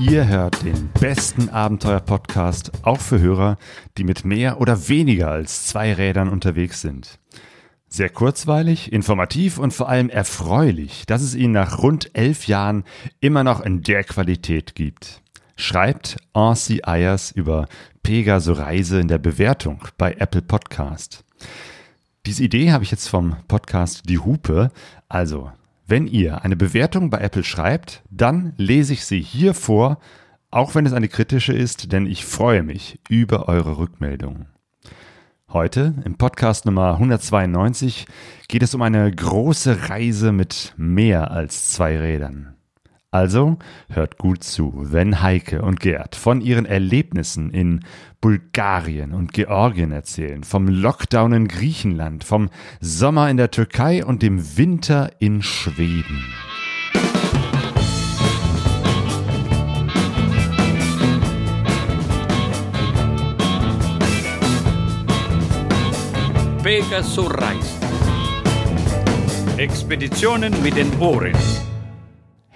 Ihr hört den besten Abenteuer-Podcast, auch für Hörer, die mit mehr oder weniger als zwei Rädern unterwegs sind. Sehr kurzweilig, informativ und vor allem erfreulich, dass es ihn nach rund elf Jahren immer noch in der Qualität gibt. Schreibt Ansi Ayers über Pegaso Reise in der Bewertung bei Apple Podcast. Diese Idee habe ich jetzt vom Podcast Die Hupe. Also wenn ihr eine Bewertung bei Apple schreibt, dann lese ich sie hier vor, auch wenn es eine kritische ist, denn ich freue mich über eure Rückmeldungen. Heute im Podcast Nummer 192 geht es um eine große Reise mit mehr als zwei Rädern. Also hört gut zu, wenn Heike und Gerd von ihren Erlebnissen in Bulgarien und Georgien erzählen, vom Lockdown in Griechenland, vom Sommer in der Türkei und dem Winter in Schweden. Pegasus reist. Expeditionen mit den Ohren.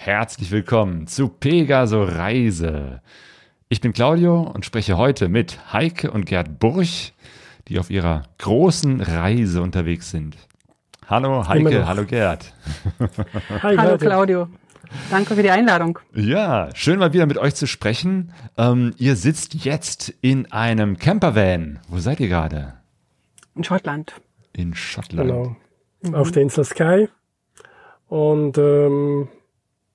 Herzlich willkommen zu Pegaso Reise. Ich bin Claudio und spreche heute mit Heike und Gerd Burch, die auf ihrer großen Reise unterwegs sind. Hallo Heike, hallo Gerd. Hi, hallo Claudio. Danke für die Einladung. Ja, schön mal wieder mit euch zu sprechen. Ähm, ihr sitzt jetzt in einem Campervan. Wo seid ihr gerade? In Schottland. In Schottland. Genau. Mhm. Auf der Insel Sky. Und ähm,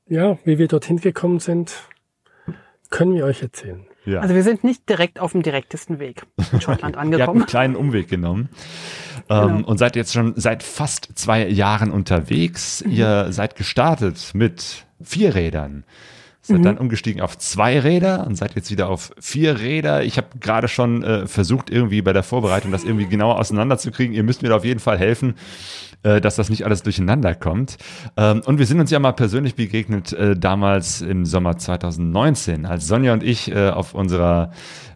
ja, wie wir dorthin gekommen sind, können wir euch erzählen. Ja. Also wir sind nicht direkt auf dem direktesten Weg in Schottland angekommen. Ihr habt einen kleinen Umweg genommen genau. ähm, und seid jetzt schon seit fast zwei Jahren unterwegs. Mhm. Ihr seid gestartet mit vier Rädern. Seid mhm. dann umgestiegen auf zwei Räder und seid jetzt wieder auf vier Räder. Ich habe gerade schon äh, versucht, irgendwie bei der Vorbereitung das irgendwie genauer auseinanderzukriegen. Ihr müsst mir da auf jeden Fall helfen äh, dass das nicht alles durcheinander kommt. Ähm, und wir sind uns ja mal persönlich begegnet äh, damals im Sommer 2019, als Sonja und ich äh, auf unserer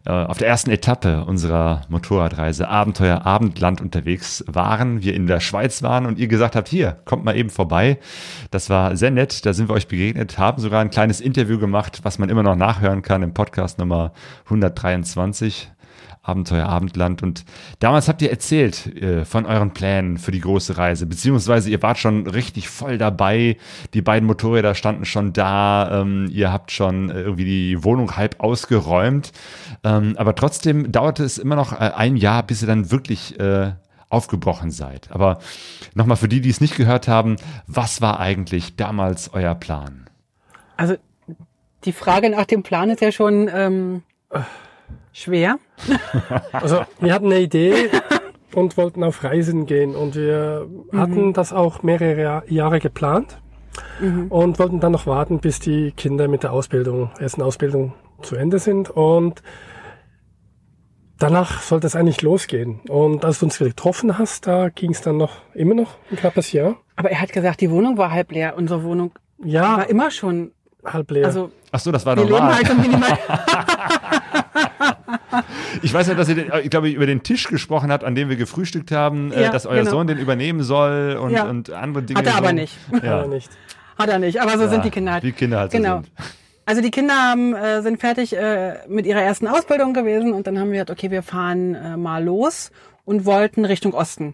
auf der ersten Etappe unserer Motorradreise Abenteuer Abendland unterwegs waren, wir in der Schweiz waren und ihr gesagt habt, hier, kommt mal eben vorbei. Das war sehr nett, da sind wir euch begegnet, haben sogar ein kleines Interview gemacht, was man immer noch nachhören kann im Podcast Nummer 123. Abenteuer Abendland. Und damals habt ihr erzählt äh, von euren Plänen für die große Reise, beziehungsweise ihr wart schon richtig voll dabei. Die beiden Motorräder standen schon da. Ähm, ihr habt schon äh, irgendwie die Wohnung halb ausgeräumt. Ähm, aber trotzdem dauerte es immer noch äh, ein Jahr, bis ihr dann wirklich äh, aufgebrochen seid. Aber nochmal für die, die es nicht gehört haben, was war eigentlich damals euer Plan? Also die Frage nach dem Plan ist ja schon ähm, schwer. Also wir hatten eine Idee und wollten auf Reisen gehen und wir mhm. hatten das auch mehrere Jahre geplant mhm. und wollten dann noch warten, bis die Kinder mit der Ausbildung, ersten Ausbildung zu Ende sind und danach sollte es eigentlich losgehen. Und als du uns getroffen hast, da ging es dann noch immer noch ein knappes Jahr. Aber er hat gesagt, die Wohnung war halb leer. Unsere Wohnung ja, war immer schon halb leer. Also, Ach so, das war wir normal. Leben halt minimal. ich weiß ja, dass ihr, den, ich glaube, über den Tisch gesprochen habt, an dem wir gefrühstückt haben, äh, ja, dass euer genau. Sohn den übernehmen soll und, ja. und andere Dinge. Hat er so. aber nicht. Ja. Hat er nicht. Hat er nicht, aber so sind die Kinder halt. Die Kinder halt genau. So sind. Also die Kinder haben, äh, sind fertig äh, mit ihrer ersten Ausbildung gewesen und dann haben wir gesagt, okay, wir fahren äh, mal los und wollten Richtung Osten.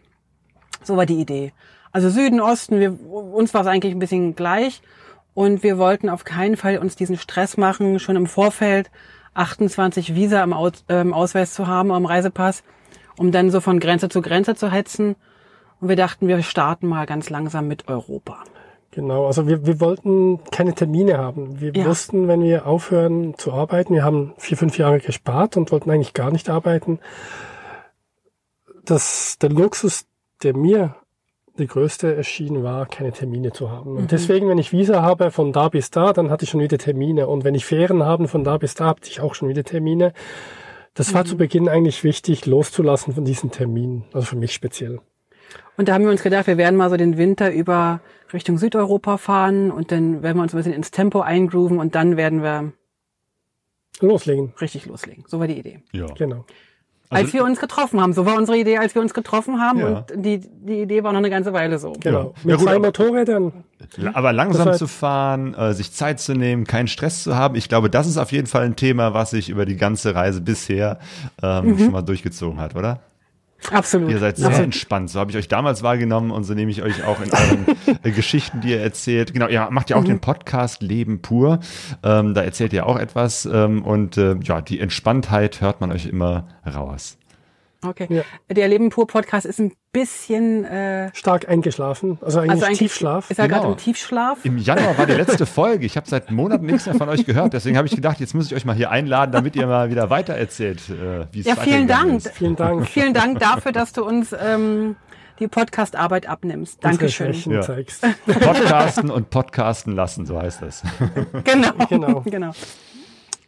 So war die Idee. Also Süden, Osten, wir, uns war es eigentlich ein bisschen gleich und wir wollten auf keinen Fall uns diesen Stress machen, schon im Vorfeld 28 Visa im Aus, äh, Ausweis zu haben, am Reisepass, um dann so von Grenze zu Grenze zu hetzen. Und wir dachten, wir starten mal ganz langsam mit Europa. Genau, also wir, wir wollten keine Termine haben. Wir ja. wussten, wenn wir aufhören zu arbeiten, wir haben vier, fünf Jahre gespart und wollten eigentlich gar nicht arbeiten. Das, der Luxus, der mir die größte erschienen war, keine Termine zu haben. Und mhm. deswegen, wenn ich Visa habe von da bis da, dann hatte ich schon wieder Termine. Und wenn ich Ferien habe von da bis da, hatte ich auch schon wieder Termine. Das mhm. war zu Beginn eigentlich wichtig, loszulassen von diesen Terminen. Also für mich speziell. Und da haben wir uns gedacht, wir werden mal so den Winter über Richtung Südeuropa fahren und dann werden wir uns ein bisschen ins Tempo eingrooven und dann werden wir loslegen. Richtig loslegen. So war die Idee. Ja. Genau. Also- als wir uns getroffen haben. So war unsere Idee, als wir uns getroffen haben. Ja. Und die, die Idee war noch eine ganze Weile so. Genau. Ja. Mit Ja, gut, zwei aber- Motorrädern. Aber langsam Das war- zu fahren, äh, sich Zeit zu nehmen, keinen Stress zu haben, ich glaube, das ist auf jeden Fall ein Thema, was sich über die ganze Reise bisher ähm, schon mal durchgezogen hat, oder? Absolut. Ihr seid sehr Absolut. entspannt. So habe ich euch damals wahrgenommen und so nehme ich euch auch in euren äh, Geschichten, die ihr erzählt. Genau, ihr macht ja auch den Podcast Leben pur. Ähm, da erzählt ihr auch etwas ähm, und äh, ja, die Entspanntheit hört man euch immer raus. Okay. Ja. Der Leben pur Podcast ist ein bisschen, äh, Stark eingeschlafen. Also eigentlich also eigentlich Tiefschlaf. Ist er Genau. gerade im Tiefschlaf? Im Januar war die letzte Folge. Ich habe seit Monaten nichts mehr von euch gehört. Deswegen habe ich gedacht, jetzt muss ich euch mal hier einladen, damit ihr mal wieder weiter erzählt, äh, wie es Ja, vielen Dank. ist. Vielen Dank. Vielen Dank dafür, dass du uns ähm, die Podcast-Arbeit abnimmst. Dankeschön. Ja. Podcasten und Podcasten lassen, so heißt das. Genau. Genau. genau.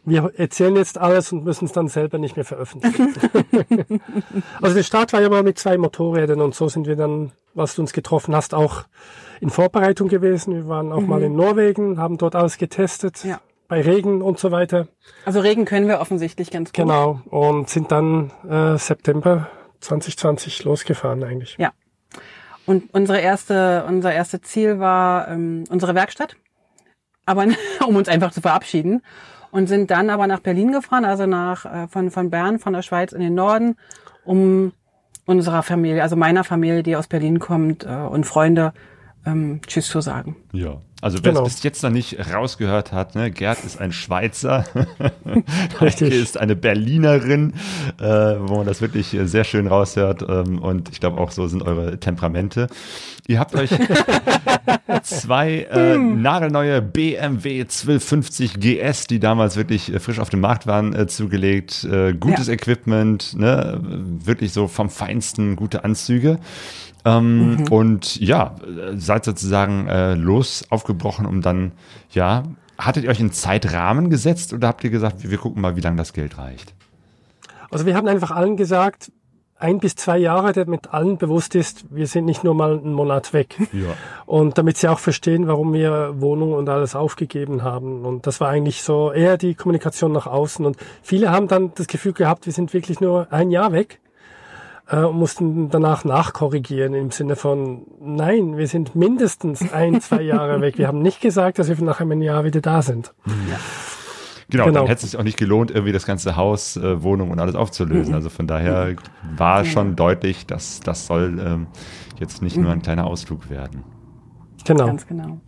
Wir erzählen jetzt alles und müssen es dann selber nicht mehr veröffentlichen. also der Start war ja mal mit zwei Motorrädern und so sind wir dann, was du uns getroffen hast, auch in Vorbereitung gewesen. Wir waren auch mal in Norwegen, haben dort alles getestet, Ja. bei Regen und so weiter. Also Regen können wir offensichtlich ganz gut. Genau. Und sind dann äh, September 2020 losgefahren eigentlich. Ja. Und unsere erste, unser erste Ziel war ähm, unsere Werkstatt, aber um uns einfach zu verabschieden und sind dann aber nach Berlin gefahren, also nach äh, von von Bern, von der Schweiz in den Norden, um unserer Familie, also meiner Familie, die aus Berlin kommt äh, und Freunde, ähm, Tschüss zu sagen. Ja. Also wer Genau. es bis jetzt noch nicht rausgehört hat, ne, Gerd ist ein Schweizer, Heike ist eine Berlinerin, äh, wo man das wirklich äh, sehr schön raushört ähm, und ich glaube auch so sind eure Temperamente. Ihr habt euch zwei äh, nagelneue BMW 1250 GS, die damals wirklich äh, frisch auf dem Markt waren, äh, zugelegt. Äh, gutes Ja. Equipment, ne, wirklich so vom Feinsten, gute Anzüge. Ähm, Und ja, seid sozusagen äh, los aufgebrochen, um dann, ja, hattet ihr euch einen Zeitrahmen gesetzt oder habt ihr gesagt, wir, wir gucken mal, wie lange das Geld reicht? Also wir haben einfach allen gesagt, ein bis zwei Jahre, damit allen bewusst ist, wir sind nicht nur mal einen Monat weg. Ja. Und damit sie auch verstehen, warum wir Wohnung und alles aufgegeben haben. Und das war eigentlich so eher die Kommunikation nach außen. Und viele haben dann das Gefühl gehabt, wir sind wirklich nur ein Jahr weg äh, und mussten danach nachkorrigieren im Sinne von, nein, wir sind mindestens ein, zwei Jahre weg. Wir haben nicht gesagt, dass wir nach einem Jahr wieder da sind. Genau, Genau. dann hätte es sich auch nicht gelohnt, irgendwie das ganze Haus, äh, Wohnung und alles aufzulösen. Also von daher war schon deutlich, dass das soll ähm, jetzt nicht nur ein kleiner Ausflug werden. Genau. Ganz genau.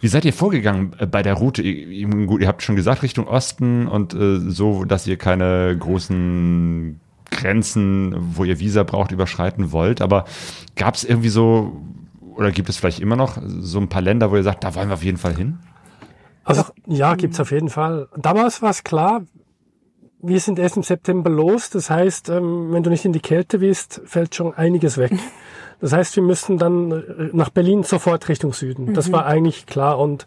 Wie seid ihr vorgegangen äh, bei der Route? Ihr- gut, ihr habt schon gesagt, Richtung Osten und äh, so, dass ihr keine großen Grenzen, wo ihr Visa braucht, überschreiten wollt. Aber gab es irgendwie so, oder gibt es vielleicht immer noch so ein paar Länder, wo ihr sagt, da wollen wir auf jeden Fall hin? Also ja, gibt's auf jeden Fall. Damals war es klar, wir sind erst im September los. Das heißt, ähm, wenn du nicht in die Kälte willst, fällt schon einiges weg. Das heißt, wir müssten dann äh, nach Berlin sofort Richtung Süden. Das war eigentlich klar. Und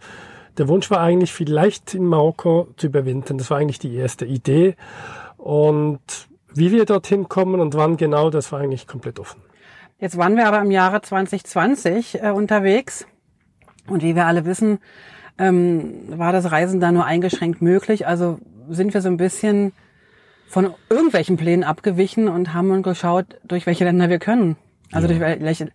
der Wunsch war eigentlich, vielleicht in Marokko zu überwintern. Das war eigentlich die erste Idee. Und wie wir dorthin kommen und wann genau, das war eigentlich komplett offen. Jetzt waren wir aber im Jahre 2020 äh, unterwegs und wie wir alle wissen, ähm, war das Reisen da nur eingeschränkt möglich. Also sind wir so ein bisschen von irgendwelchen Plänen abgewichen und haben uns geschaut, durch welche Länder wir können. Also durch welche.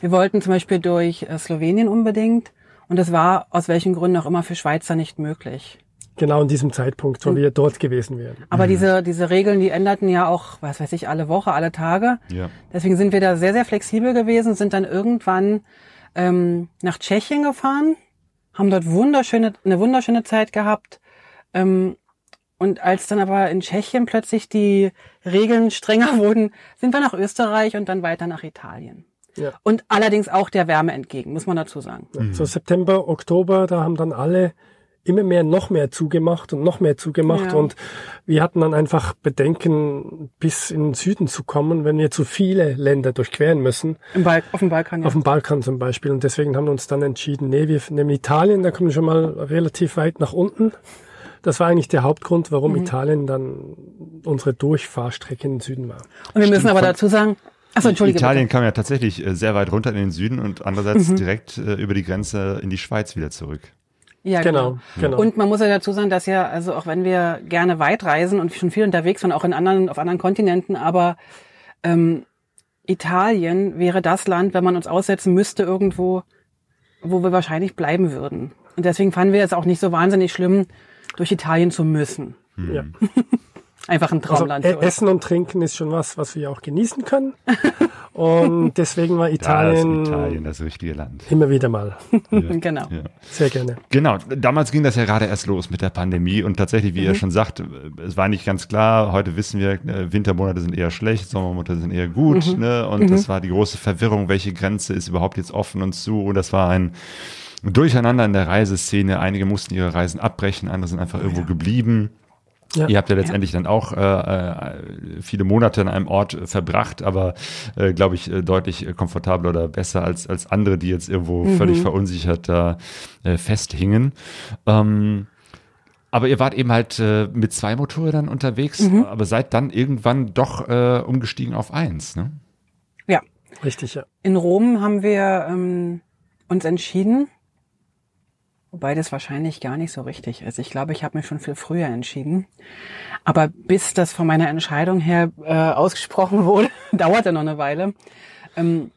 Wir wollten zum Beispiel durch äh, Slowenien unbedingt und das war aus welchen Gründen auch immer für Schweizer nicht möglich. Genau in diesem Zeitpunkt, wo wir dort gewesen wären. Aber diese, diese Regeln, die änderten ja auch, was weiß ich, alle Woche, alle Tage. Ja. Deswegen sind wir da sehr, sehr flexibel gewesen, sind dann irgendwann ähm, nach Tschechien gefahren, haben dort wunderschöne, eine wunderschöne Zeit gehabt. Ähm, und als dann aber in Tschechien plötzlich die Regeln strenger wurden, sind wir nach Österreich und dann weiter nach Italien. Ja. Und allerdings auch der Wärme entgegen, muss man dazu sagen. So September, Oktober, da haben dann alle immer mehr, noch mehr zugemacht und noch mehr zugemacht. Ja. Und wir hatten dann einfach Bedenken, bis in den Süden zu kommen, wenn wir zu viele Länder durchqueren müssen. Im Balk auf dem Balkan, ja. Auf dem Balkan zum Beispiel. Und deswegen haben wir uns dann entschieden, nee, wir nehmen Italien, da kommen wir schon mal relativ weit nach unten. Das war eigentlich der Hauptgrund, warum Mhm. Italien dann unsere Durchfahrstrecke in den Süden war. Und wir müssen aber von- dazu sagen, achso, entschuldige Italien bitte. kam ja tatsächlich äh, sehr weit runter in den Süden und andererseits direkt äh, über die Grenze in die Schweiz wieder zurück. Ja, Genau, genau. Und man muss ja dazu sagen, dass ja, also auch wenn wir gerne weit reisen und schon viel unterwegs waren, auch in anderen, auf anderen Kontinenten, aber ähm, Italien wäre das Land, wenn man uns aussetzen müsste, irgendwo, wo wir wahrscheinlich bleiben würden. Und deswegen fanden wir es auch nicht so wahnsinnig schlimm, durch Italien zu müssen. Ja. Einfach ein Also, Traumland für uns. Essen und Trinken ist schon was, was wir auch genießen können. Und deswegen war Da ist Italien, Italien das richtige Land. immer wieder mal. Genau. Ja. Sehr gerne. Genau, damals ging das ja gerade erst los mit der Pandemie und tatsächlich, wie Mhm. ihr schon sagt, es war nicht ganz klar. Heute wissen wir, äh, Wintermonate sind eher schlecht, Sommermonate sind eher gut. Mhm. Ne? Und das war die große Verwirrung, welche Grenze ist überhaupt jetzt offen und zu. Und das war ein Durcheinander in der Reiseszene. Einige mussten ihre Reisen abbrechen, andere sind einfach irgendwo geblieben. Ja. Ihr habt ja letztendlich dann auch äh, äh, viele Monate an einem Ort äh, verbracht, aber äh, glaube ich äh, deutlich komfortabler oder besser als als andere, die jetzt irgendwo völlig verunsichert da äh, festhingen. Ähm, aber ihr wart eben halt äh, mit zwei Motorrädern unterwegs, aber seid dann irgendwann doch äh, umgestiegen auf eins, ne? Ja. Richtig, ja. In Rom haben wir ähm, uns entschieden, wobei das wahrscheinlich gar nicht so richtig ist. Ich glaube, ich habe mich schon viel früher entschieden. Aber bis das von meiner Entscheidung her äh, ausgesprochen wurde, dauerte noch eine Weile. Ähm,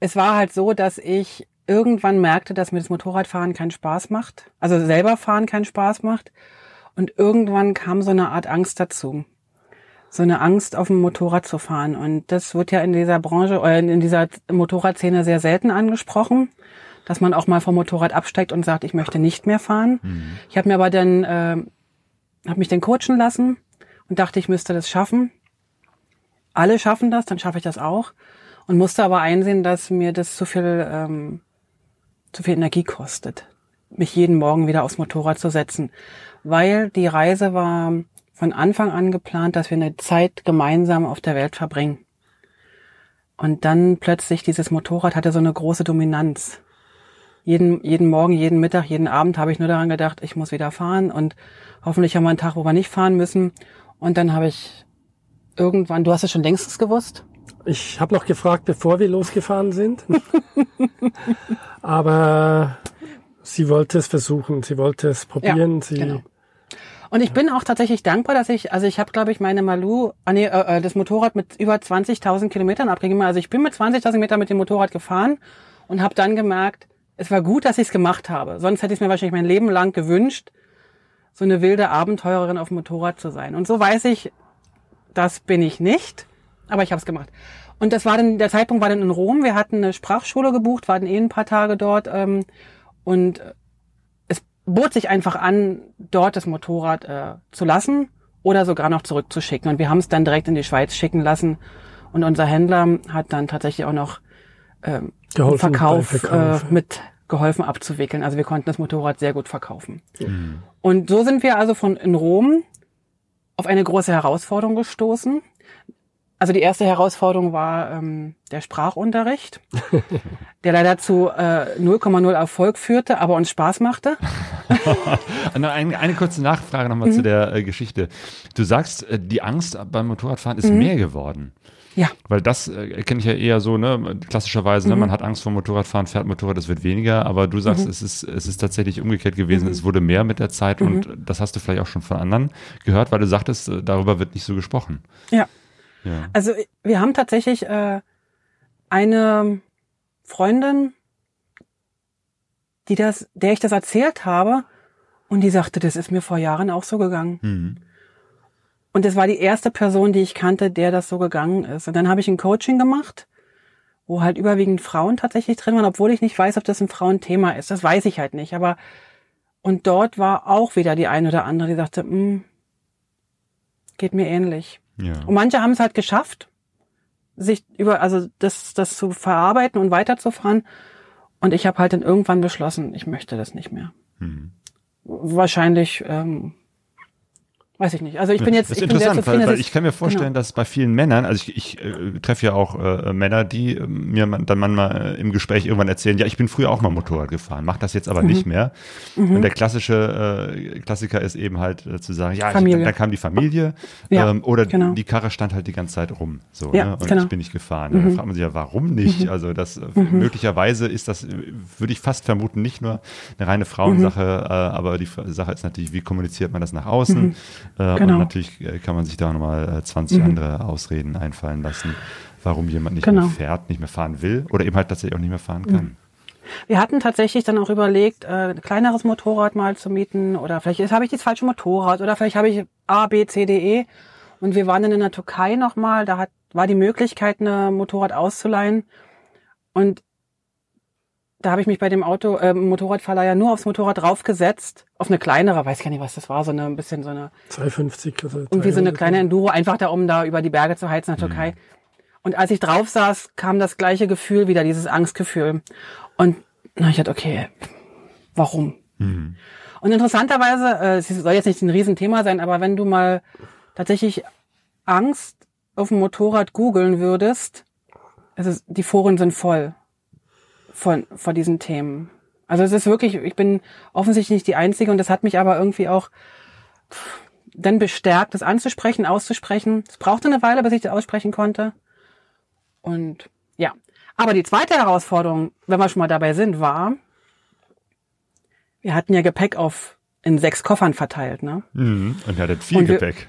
es war halt so, dass ich irgendwann merkte, dass mir das Motorradfahren keinen Spaß macht. Also selber fahren keinen Spaß macht. Und irgendwann kam so eine Art Angst dazu so eine Angst, auf dem Motorrad zu fahren. Und das wird ja in dieser Branche, oder in dieser Motorradszene sehr selten angesprochen, dass man auch mal vom Motorrad absteigt und sagt, ich möchte nicht mehr fahren. Ich habe mir aber dann, äh, habe mich dann coachen lassen und dachte, ich müsste das schaffen. Alle schaffen das, dann schaffe ich das auch. Und musste aber einsehen, dass mir das zu viel, ähm, zu viel Energie kostet, mich jeden Morgen wieder aufs Motorrad zu setzen. Weil die Reise war von Anfang an geplant, dass wir eine Zeit gemeinsam auf der Welt verbringen. Und dann plötzlich dieses Motorrad hatte so eine große Dominanz. Jeden, jeden Morgen, jeden Mittag, jeden Abend habe ich nur daran gedacht, ich muss wieder fahren und hoffentlich haben wir einen Tag, wo wir nicht fahren müssen. Und dann habe ich irgendwann, du hast es schon längstens gewusst, Ich habe noch gefragt, bevor wir losgefahren sind. Aber sie wollte es versuchen, sie wollte es probieren. sie, genau. Und ich bin auch tatsächlich dankbar, dass ich, also ich habe, glaube ich, meine Malu, ah, nee, äh, äh, das Motorrad mit über 20.000 Kilometern abgegeben. Also ich bin mit 20.000 Metern mit dem Motorrad gefahren und habe dann gemerkt, es war gut, dass ich es gemacht habe. Sonst hätte ich mir wahrscheinlich mein Leben lang gewünscht, so eine wilde Abenteurerin auf dem Motorrad zu sein. Und so weiß ich, das bin ich nicht, aber ich habe es gemacht. Und das war dann, der Zeitpunkt war dann in Rom. Wir hatten eine Sprachschule gebucht, waren eh ein paar Tage dort ähm, und es bot sich einfach an, dort das Motorrad äh, zu lassen oder sogar noch zurückzuschicken. Und wir haben es dann direkt in die Schweiz schicken lassen. Und unser Händler hat dann tatsächlich auch noch ähm, Geholfen Verkauf, Verkauf, äh, mit geholfen abzuwickeln. Also wir konnten das Motorrad sehr gut verkaufen. Und so sind wir also von in Rom auf eine große Herausforderung gestoßen. Also die erste Herausforderung war ähm, der Sprachunterricht, der leider zu äh, 0,0 Erfolg führte, aber uns Spaß machte. Eine, eine kurze Nachfrage nochmal Mhm. zu der äh, Geschichte. Du sagst, äh, die Angst beim Motorradfahren Mhm. ist mehr geworden. Ja, Weil das äh, kenne ich ja eher so, ne, klassischerweise, Mhm. ne, man hat Angst vor Motorradfahren, fährt Motorrad, es wird weniger, aber du sagst, es ist, es ist tatsächlich umgekehrt gewesen, Mhm. es wurde mehr mit der Zeit und das hast du vielleicht auch schon von anderen gehört, weil du sagtest, äh, darüber wird nicht so gesprochen. ja. Ja. Also wir haben tatsächlich äh, eine Freundin, die das, der ich das erzählt habe, und die sagte, das ist mir vor Jahren auch so gegangen. Und das war die erste Person, die ich kannte, der das so gegangen ist. Und dann habe ich ein Coaching gemacht, wo halt überwiegend Frauen tatsächlich drin waren, obwohl ich nicht weiß, ob das ein Frauenthema ist. Das weiß ich halt nicht. Aber und dort war auch wieder die eine oder andere, die sagte, "Mm, geht mir ähnlich. Ja. Und manche haben es halt geschafft, sich über, also das, das zu verarbeiten und weiterzufahren. Und ich habe halt dann irgendwann beschlossen, ich möchte das nicht mehr. Mhm. Wahrscheinlich, ähm, weiß ich nicht. Also ich bin jetzt Das ist ich bin sehr interessant, weil, weil ich kann mir vorstellen, genau. dass bei vielen Männern, also ich, ich äh, treffe ja auch äh, Männer, die äh, mir man, dann manchmal äh, im Gespräch irgendwann erzählen, ja, ich bin früher auch mal Motorrad gefahren, mache das jetzt aber Mhm. nicht mehr. Und der klassische äh, Klassiker ist eben halt äh, zu sagen, ja, ich, dann, dann kam die Familie Ja, ähm, oder genau. die Karre stand halt die ganze Zeit rum. So, Ja, ne? Und genau. ich bin nicht gefahren. Da fragt man sich ja, warum nicht? Also das äh, möglicherweise ist das, äh, würde ich fast vermuten, nicht nur eine reine Frauensache, äh, aber die Sache ist natürlich, wie kommuniziert man das nach außen? Äh, Genau. Und natürlich äh, kann man sich da nochmal äh, 20 andere Ausreden einfallen lassen, warum jemand nicht Genau. mehr fährt, nicht mehr fahren will oder eben halt tatsächlich auch nicht mehr fahren kann. Wir hatten tatsächlich dann auch überlegt, äh, ein kleineres Motorrad mal zu mieten oder vielleicht habe ich das falsche Motorrad oder vielleicht habe ich A, B, C, D, E. Und wir waren dann in der Türkei nochmal, da hat, war die Möglichkeit, ein Motorrad auszuleihen. Und da habe ich mich bei dem Auto, äh, Motorradverleiher nur aufs Motorrad draufgesetzt, auf eine kleinere, weiß gar nicht, was das war, so eine ein bisschen so eine 250 oder irgendwie so eine 300. kleine Enduro, einfach da, um da über die Berge zu heizen in der Türkei. Und als ich drauf saß, kam das gleiche Gefühl wieder, dieses Angstgefühl. Und na, ich dachte, okay, warum? Und interessanterweise, äh, es soll jetzt nicht ein Riesenthema sein, aber wenn du mal tatsächlich Angst auf dem Motorrad googeln würdest, es ist, die Foren sind voll von, von diesen Themen. Also es ist wirklich, ich bin offensichtlich nicht die Einzige und das hat mich aber irgendwie auch dann bestärkt, das anzusprechen, auszusprechen. Es brauchte eine Weile, bis ich das aussprechen konnte. Und ja. Aber die zweite Herausforderung, wenn wir schon mal dabei sind, war, wir hatten ja Gepäck auf in sechs Koffern verteilt, ne? Mhm. Und ihr hattet viel Und Gepäck.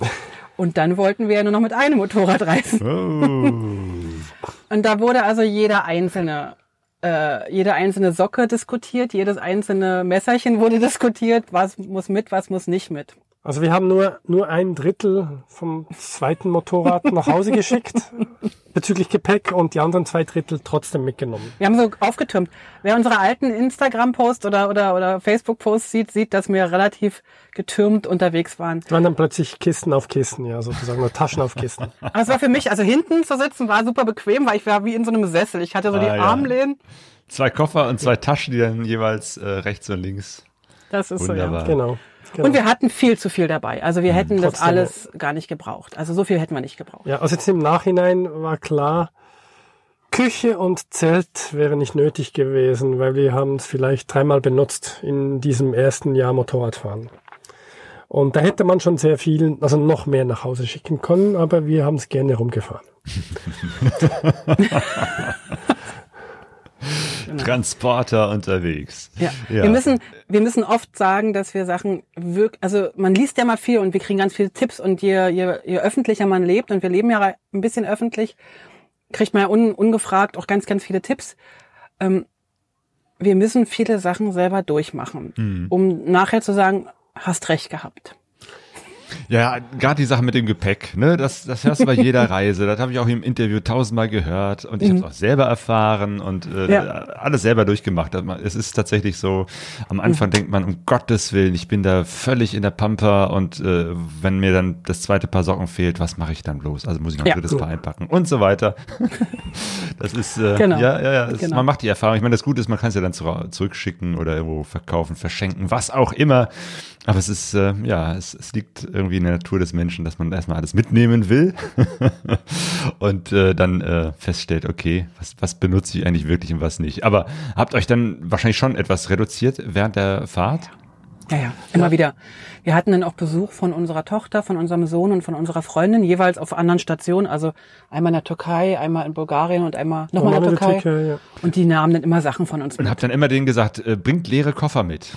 Und dann wollten wir ja nur noch mit einem Motorrad reisen. Oh. Und da wurde also jeder einzelne, äh, jede einzelne Socke diskutiert, jedes einzelne Messerchen wurde diskutiert, was muss mit, was muss nicht mit. Also wir haben nur, nur ein Drittel vom zweiten Motorrad nach Hause geschickt bezüglich Gepäck und die anderen zwei Drittel trotzdem mitgenommen. Wir haben so aufgetürmt. Wer unsere alten Instagram-Posts oder, oder, oder Facebook-Posts sieht, sieht, dass wir relativ getürmt unterwegs waren. Es waren dann plötzlich Kisten auf Kisten, ja, sozusagen, oder Taschen auf Kisten. Aber es war für mich, also hinten zu sitzen, war super bequem, weil ich war wie in so einem Sessel. Ich hatte so die Ah, ja. Armlehnen. Zwei Koffer und zwei Taschen, die dann jeweils äh, rechts und links. Das ist Wunderbar. so, ja. Genau. Genau. Und wir hatten viel zu viel dabei. Also wir hätten das Trotzdem, alles gar nicht gebraucht. Also so viel hätten wir nicht gebraucht. Ja, also jetzt im Nachhinein war klar, Küche und Zelt wäre nicht nötig gewesen, weil wir haben es vielleicht dreimal benutzt in diesem ersten Jahr Motorradfahren. Und da hätte man schon sehr viel, also noch mehr nach Hause schicken können, aber wir haben es gerne rumgefahren. Transporter unterwegs. Ja. Wir müssen, wir müssen oft sagen, dass wir Sachen wirklich, also man liest ja mal viel und wir kriegen ganz viele Tipps und je, je, je öffentlicher man lebt und wir leben ja ein bisschen öffentlich, kriegt man ja un, ungefragt auch ganz, ganz viele Tipps. Ähm, wir müssen viele Sachen selber durchmachen, um nachher zu sagen, hast recht gehabt. Ja, gerade die Sache mit dem Gepäck, ne, das, das hörst du bei jeder Reise. Das habe ich auch im Interview tausendmal gehört und ich habe es auch selber erfahren und äh, Ja. alles selber durchgemacht. Es ist tatsächlich so, am Anfang denkt man, um Gottes Willen, ich bin da völlig in der Pampa und äh, wenn mir dann das zweite Paar Socken fehlt, was mache ich dann bloß? Also muss ich noch ein Ja. drittes Paar einpacken und so weiter. das ist, äh, Genau. ja, ja, ja, es, Genau. man macht die Erfahrung. Ich meine, das Gute ist, man kann es ja dann zurück- zurückschicken oder irgendwo verkaufen, verschenken, was auch immer. Aber es ist, äh, ja, es, es liegt irgendwie in der Natur des Menschen, dass man erstmal alles mitnehmen will und äh, dann äh, feststellt, okay, was, was benutze ich eigentlich wirklich und was nicht. Aber habt euch dann wahrscheinlich schon etwas reduziert während der Fahrt? Ja, ja, immer wieder. Wir hatten dann auch Besuch von unserer Tochter, von unserem Sohn und von unserer Freundin, jeweils auf anderen Stationen. Also einmal in der Türkei, einmal in Bulgarien und einmal nochmal in der Nochmal in der Türkei. Türkei, ja. Und die nahmen dann immer Sachen von uns Und mit. habt dann immer denen gesagt, äh, bringt leere Koffer mit.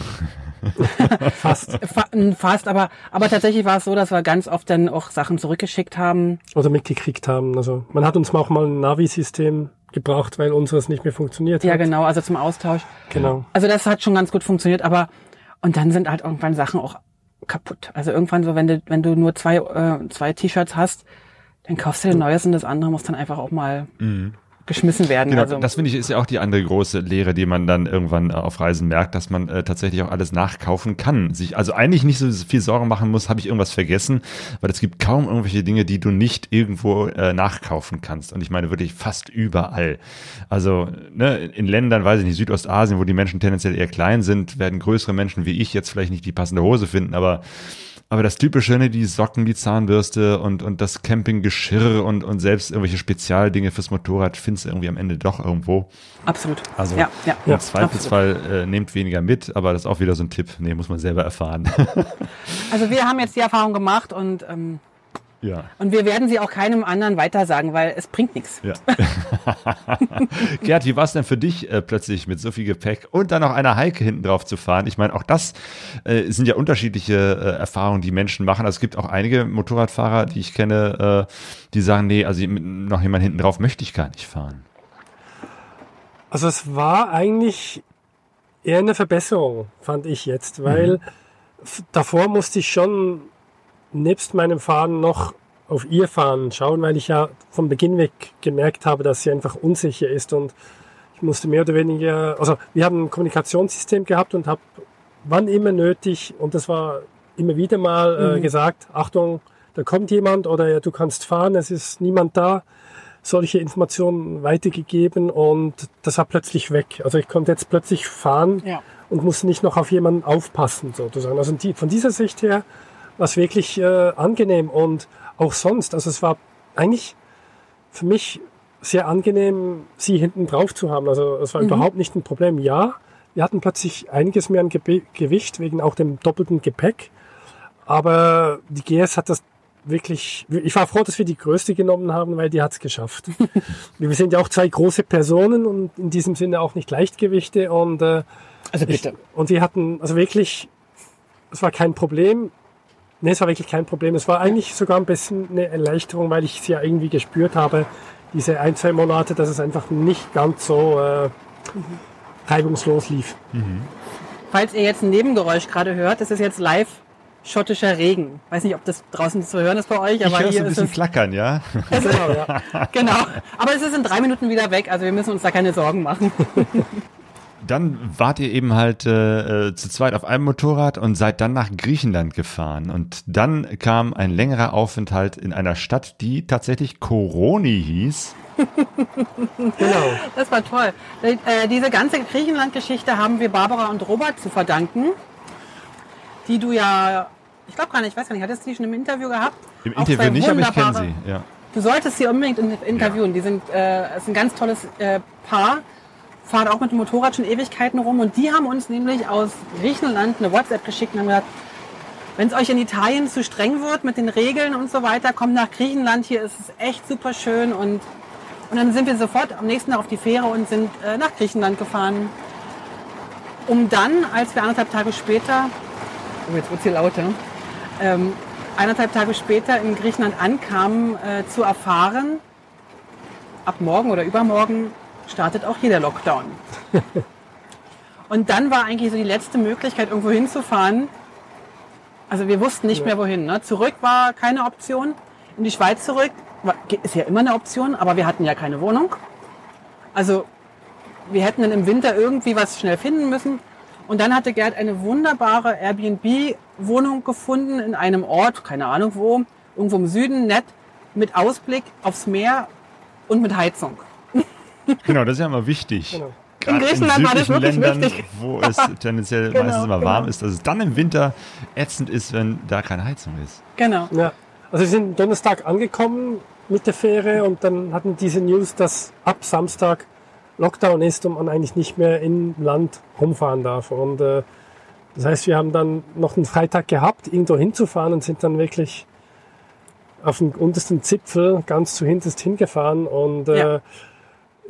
Fast. Fa fast, aber, aber tatsächlich war es so, dass wir ganz oft dann auch Sachen zurückgeschickt haben. Oder mitgekriegt haben. Also man hat uns auch mal ein Navi-System gebraucht, weil unseres nicht mehr funktioniert Ja, hat. genau, also zum Austausch. Genau. Also das hat schon ganz gut funktioniert, aber und dann sind halt irgendwann Sachen auch kaputt. Also irgendwann so, wenn du, wenn du nur zwei, äh, zwei T-Shirts hast, dann kaufst du dir ein neues und das andere muss dann einfach auch mal geschmissen werden. Genau, also, das finde ich ist ja auch die andere große Lehre, die man dann irgendwann äh, auf Reisen merkt, dass man äh, tatsächlich auch alles nachkaufen kann. Sich also eigentlich nicht so viel Sorgen machen muss, habe ich irgendwas vergessen, weil es gibt kaum irgendwelche Dinge, die du nicht irgendwo äh, nachkaufen kannst. Und ich meine wirklich fast überall. Also ne, in Ländern, weiß ich nicht, Südostasien, wo die Menschen tendenziell eher klein sind, werden größere Menschen wie ich jetzt vielleicht nicht die passende Hose finden, aber Aber das Typische, ne, die Socken, die Zahnbürste und, und das Campinggeschirr und, und selbst irgendwelche Spezialdinge fürs Motorrad findest du irgendwie am Ende doch irgendwo. Absolut. Also ja, ja. im Zweifelsfall äh, nehmt weniger mit, aber das ist auch wieder so ein Tipp. Nee, muss man selber erfahren. Also wir haben jetzt die Erfahrung gemacht und, ähm, ja. und wir werden sie auch keinem anderen weitersagen, weil es bringt nichts. Ja. Gerd, wie war es denn für dich, äh, plötzlich mit so viel Gepäck und dann noch einer Heike hinten drauf zu fahren? Ich meine, auch das äh, sind ja unterschiedliche äh, Erfahrungen, die Menschen machen. Also es gibt auch einige Motorradfahrer, die ich kenne, äh, die sagen, nee, also mit noch jemand hinten drauf möchte ich gar nicht fahren. Also es war eigentlich eher eine Verbesserung, fand ich jetzt, weil f- davor musste ich schon nebst meinem Fahren noch auf ihr Fahren schauen, weil ich ja vom Beginn weg gemerkt habe, dass sie einfach unsicher ist und ich musste mehr oder weniger, also wir haben ein Kommunikationssystem gehabt und habe wann immer nötig und das war immer wieder mal äh, gesagt, Achtung, da kommt jemand oder ja, du kannst fahren, es ist niemand da solche Informationen weitergegeben und das war plötzlich weg. Also ich konnte jetzt plötzlich fahren Ja. und musste nicht noch auf jemanden aufpassen sozusagen. Also die, von dieser Sicht her war es wirklich äh, angenehm und auch sonst. Also es war eigentlich für mich sehr angenehm, sie hinten drauf zu haben. Also es war überhaupt nicht ein Problem. Ja, wir hatten plötzlich einiges mehr an Gebe Gewicht wegen auch dem doppelten Gepäck. Aber die GS hat das wirklich, ich war froh, dass wir die größte genommen haben, weil die hat's geschafft. wir sind ja auch zwei große Personen und in diesem Sinne auch nicht Leichtgewichte und, äh, Also ich, bitte. und wir hatten, also wirklich, es war kein Problem. Nee, es war wirklich kein Problem. Es war eigentlich sogar ein bisschen eine Erleichterung, weil ich es ja irgendwie gespürt habe, diese ein, zwei Monate, dass es einfach nicht ganz so äh, reibungslos lief. Falls ihr jetzt ein Nebengeräusch gerade hört, das ist jetzt live schottischer Regen. Weiß nicht, ob das draußen zu hören ist bei euch, Ich aber höre so hier ein ist bisschen es. flackern, ja? Genau, ja. Genau. Aber es ist in drei Minuten wieder weg, also wir müssen uns da keine Sorgen machen. Dann wart ihr eben halt äh, äh, zu zweit auf einem Motorrad und seid dann nach Griechenland gefahren. Und dann kam ein längerer Aufenthalt in einer Stadt, die tatsächlich Koroni hieß. genau. Das war toll. Äh, diese ganze Griechenland-Geschichte haben wir Barbara und Robert zu verdanken, die du ja, ich glaube gar nicht, ich weiß gar nicht, hattest du die schon im Interview gehabt? Im Auch Interview nicht, aber ich kenne sie. Ja. Du solltest sie unbedingt in- interviewen. Die sind, äh, es ist ein ganz tolles äh, Paar, fahren auch mit dem Motorrad schon Ewigkeiten rum. Und die haben uns nämlich aus Griechenland eine WhatsApp geschickt und haben gesagt, wenn es euch in Italien zu streng wird mit den Regeln und so weiter, kommt nach Griechenland, hier ist es echt super schön. Und, und dann sind wir sofort am nächsten Tag auf die Fähre und sind äh, nach Griechenland gefahren, um dann, als wir anderthalb Tage später, oh jetzt wird's hier lauter, ähm, eineinhalb Tage später in Griechenland ankamen, äh, zu erfahren, ab morgen oder übermorgen startet auch hier der Lockdown. Und dann war eigentlich so die letzte Möglichkeit, irgendwo hinzufahren. Also wir wussten nicht mehr wohin. Ne? Zurück war keine Option. In die Schweiz zurück war, ist ja immer eine Option, aber wir hatten ja keine Wohnung. Also wir hätten dann im Winter irgendwie was schnell finden müssen. Und dann hatte Gerd eine wunderbare Airbnb-Wohnung gefunden in einem Ort, keine Ahnung wo, irgendwo im Süden, nett, mit Ausblick aufs Meer und mit Heizung. Genau, das ist ja immer wichtig. Genau. In Griechenland war das südlichen wirklich Ländern, wichtig. wo es tendenziell Genau, meistens immer genau. warm ist, dass es dann im Winter ätzend ist, wenn da keine Heizung ist. Genau. Ja. Also wir sind Donnerstag angekommen mit der Fähre und dann hatten diese News, dass ab Samstag Lockdown ist und man eigentlich nicht mehr im Land rumfahren darf. Und äh, das heißt, wir haben dann noch einen Freitag gehabt, irgendwo hinzufahren und sind dann wirklich auf den untersten Zipfel ganz zu hinterst hingefahren. Und äh, Ja.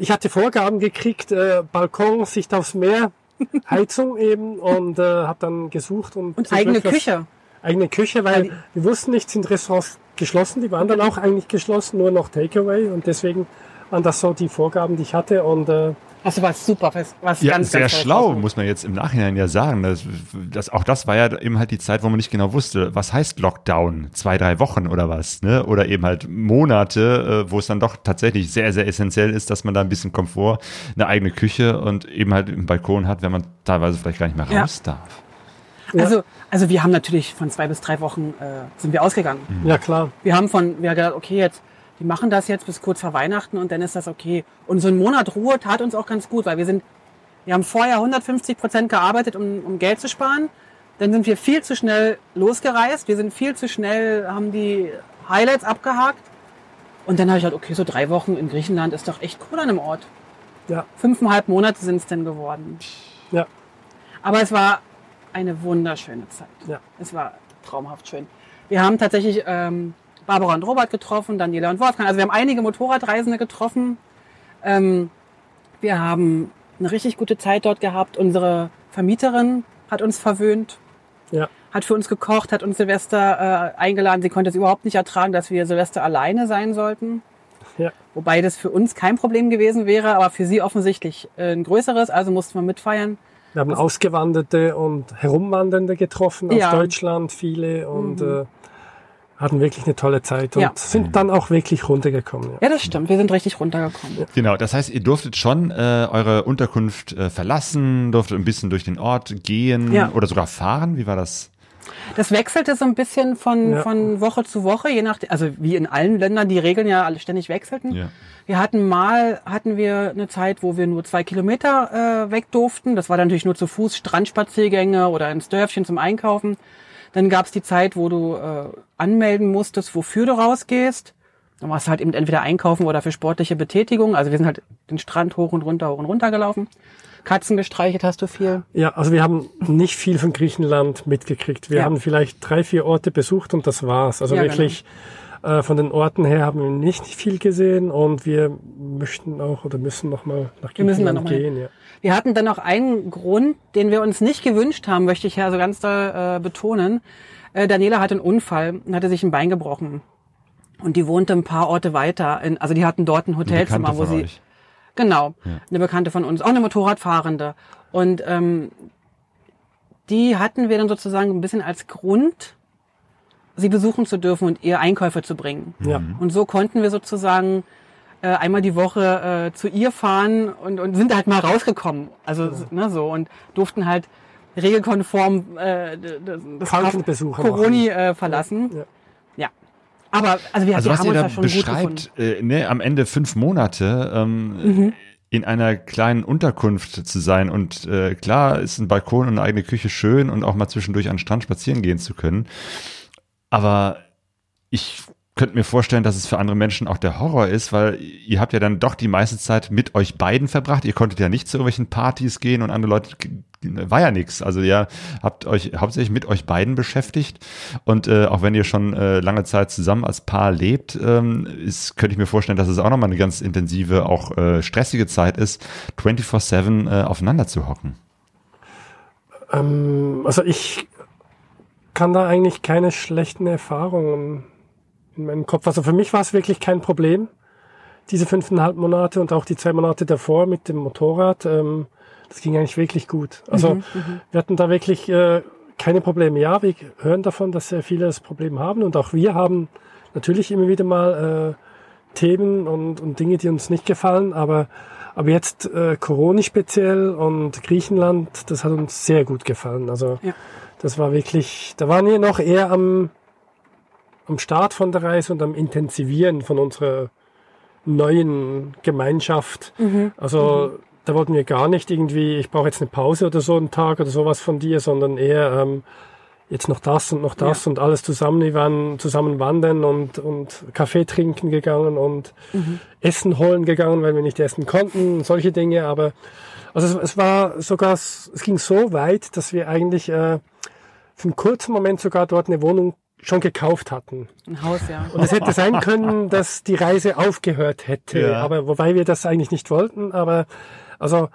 Ich hatte Vorgaben gekriegt, äh, Balkon, Sicht aufs Meer, Heizung eben und äh, habe dann gesucht und, Und eigene Glück Küche. eigene Küche, weil wir wussten nicht, sind Restaurants geschlossen, die waren dann auch eigentlich geschlossen, nur noch Takeaway und deswegen waren das so die Vorgaben, die ich hatte und äh, Also was super, was, Ja, ganz, sehr ganz schlau, muss man jetzt im Nachhinein ja sagen. Das, das, auch das war ja eben halt die Zeit, wo man nicht genau wusste, was heißt Lockdown? Zwei, drei Wochen oder was? Ne? Oder eben halt Monate, äh, wo es dann doch tatsächlich sehr, sehr essentiell ist, dass man da ein bisschen Komfort, eine eigene Küche und eben halt einen Balkon hat, wenn man teilweise vielleicht gar nicht mehr Ja. raus darf. Ja. Also, also wir haben natürlich von zwei bis drei Wochen äh, sind wir ausgegangen. ja klar. Wir haben von, wir haben gedacht, okay, jetzt, die machen das jetzt bis kurz vor Weihnachten und dann ist das okay. Und so ein Monat Ruhe tat uns auch ganz gut, weil wir sind, wir haben vorher 150 Prozent gearbeitet, um, um Geld zu sparen. Dann sind wir viel zu schnell losgereist. Wir sind viel zu schnell, haben die Highlights abgehakt. Und dann habe ich halt, okay, so drei Wochen in Griechenland ist doch echt cool an einem Ort. Ja, Fünfeinhalb Monate sind es denn geworden. ja, Aber es war eine wunderschöne Zeit. ja. Es war traumhaft schön. Wir haben tatsächlich ähm, Barbara und Robert getroffen, Daniela und Wolfgang. Also wir haben einige Motorradreisende getroffen. Ähm, wir haben eine richtig gute Zeit dort gehabt. Unsere Vermieterin hat uns verwöhnt, Ja, hat für uns gekocht, hat uns Silvester äh, eingeladen. Sie konnte es überhaupt nicht ertragen, dass wir Silvester alleine sein sollten. ja, Wobei das für uns kein Problem gewesen wäre, aber für sie offensichtlich äh, ein größeres. Also mussten wir mitfeiern. wir haben Ausgewanderte und Herumwandernde getroffen aus Ja. Mhm. Deutschland, viele und äh, hatten wirklich eine tolle Zeit und Ja. sind dann auch wirklich runtergekommen. Ja. Ja, das stimmt. Wir sind richtig runtergekommen. Genau, das heißt, ihr durftet schon äh, eure Unterkunft äh, verlassen, durftet ein bisschen durch den Ort gehen Ja. oder sogar fahren. Wie war das? Das wechselte so ein bisschen von, Ja. von Woche zu Woche, je nach, also wie in allen Ländern die Regeln ja alle ständig wechselten. Ja. Wir hatten mal, hatten wir eine Zeit, wo wir nur zwei Kilometer äh, weg durften. Das war dann natürlich nur zu Fuß, Strandspaziergänge oder ins Dörfchen zum Einkaufen. Dann gab es die Zeit, wo du äh, anmelden musstest, wofür du rausgehst. Dann warst du halt eben entweder einkaufen oder für sportliche Betätigung. Also wir sind halt den Strand hoch und runter, hoch und runter gelaufen. Katzen gestreichelt hast du viel. Ja, also wir haben nicht viel von Griechenland mitgekriegt. Wir Ja. haben vielleicht drei, vier Orte besucht und das war's. Also Ja, wirklich äh, von den Orten her haben wir nicht viel gesehen und wir möchten auch oder müssen noch mal nach Wir müssen dann noch mal gehen. Ja. Wir hatten dann noch einen Grund, den wir uns nicht gewünscht haben, möchte ich ja so ganz da äh, betonen. Äh, Daniela hatte einen Unfall und hatte sich ein Bein gebrochen. Und die wohnte ein paar Orte weiter. In, also die hatten dort ein Hotelzimmer, wo sie. euch. Genau, eine Bekannte von uns, auch eine Motorradfahrende. Und ähm, die hatten wir dann sozusagen ein bisschen als Grund, sie besuchen zu dürfen und ihr Einkäufe zu bringen. Ja. Und so konnten wir sozusagen äh, einmal die Woche äh, zu ihr fahren und, und sind halt mal rausgekommen. Also ne, so und durften halt regelkonform äh, das Krankenbesuche Coroni äh, verlassen. Ja. Ja. Aber also wir, Also wir was haben ihr uns da schon beschreibt, äh, ne, am Ende fünf Monate ähm, in einer kleinen Unterkunft zu sein und äh, klar ist ein Balkon und eine eigene Küche schön und auch mal zwischendurch an den Strand spazieren gehen zu können. Aber ich könnte mir vorstellen, dass es für andere Menschen auch der Horror ist, weil ihr habt ja dann doch die meiste Zeit mit euch beiden verbracht. Ihr konntet ja nicht zu irgendwelchen Partys gehen und andere Leute war ja nichts. Also ihr habt euch hauptsächlich mit euch beiden beschäftigt und äh, auch wenn ihr schon äh, lange Zeit zusammen als Paar lebt, ähm, ist, könnte ich mir vorstellen, dass es auch nochmal eine ganz intensive, auch äh, stressige Zeit ist, 24/7 äh, aufeinander zu hocken. Ähm, also ich kann da eigentlich keine schlechten Erfahrungen in meinem Kopf. Also für mich war es wirklich kein Problem, diese fünfeinhalb Monate und auch die zwei Monate davor mit dem Motorrad. Ähm, das ging eigentlich wirklich gut. Also wir hatten da wirklich äh, keine Probleme. Ja, wir hören davon, dass sehr viele das Problem haben und auch wir haben natürlich immer wieder mal äh, Themen und, und Dinge, die uns nicht gefallen, aber aber jetzt äh, Corona speziell und Griechenland, das hat uns sehr gut gefallen. Also Ja. Das war wirklich, da waren wir noch eher am, am Start von der Reise und am Intensivieren von unserer neuen Gemeinschaft. Also da wollten wir gar nicht irgendwie, ich brauche jetzt eine Pause oder so einen Tag oder sowas von dir, sondern eher ähm, jetzt noch das und noch das und alles zusammen. Wir waren zusammen wandern und, und Kaffee trinken gegangen und Essen holen gegangen, weil wir nicht essen konnten, solche Dinge. Aber also es, es war sogar, es ging so weit, dass wir eigentlich äh, für einen kurzen Moment sogar dort eine Wohnung schon gekauft hatten. Ein Haus, ja. Und es hätte sein können, dass die Reise aufgehört hätte, Ja. aber wobei wir das eigentlich nicht wollten. Aber also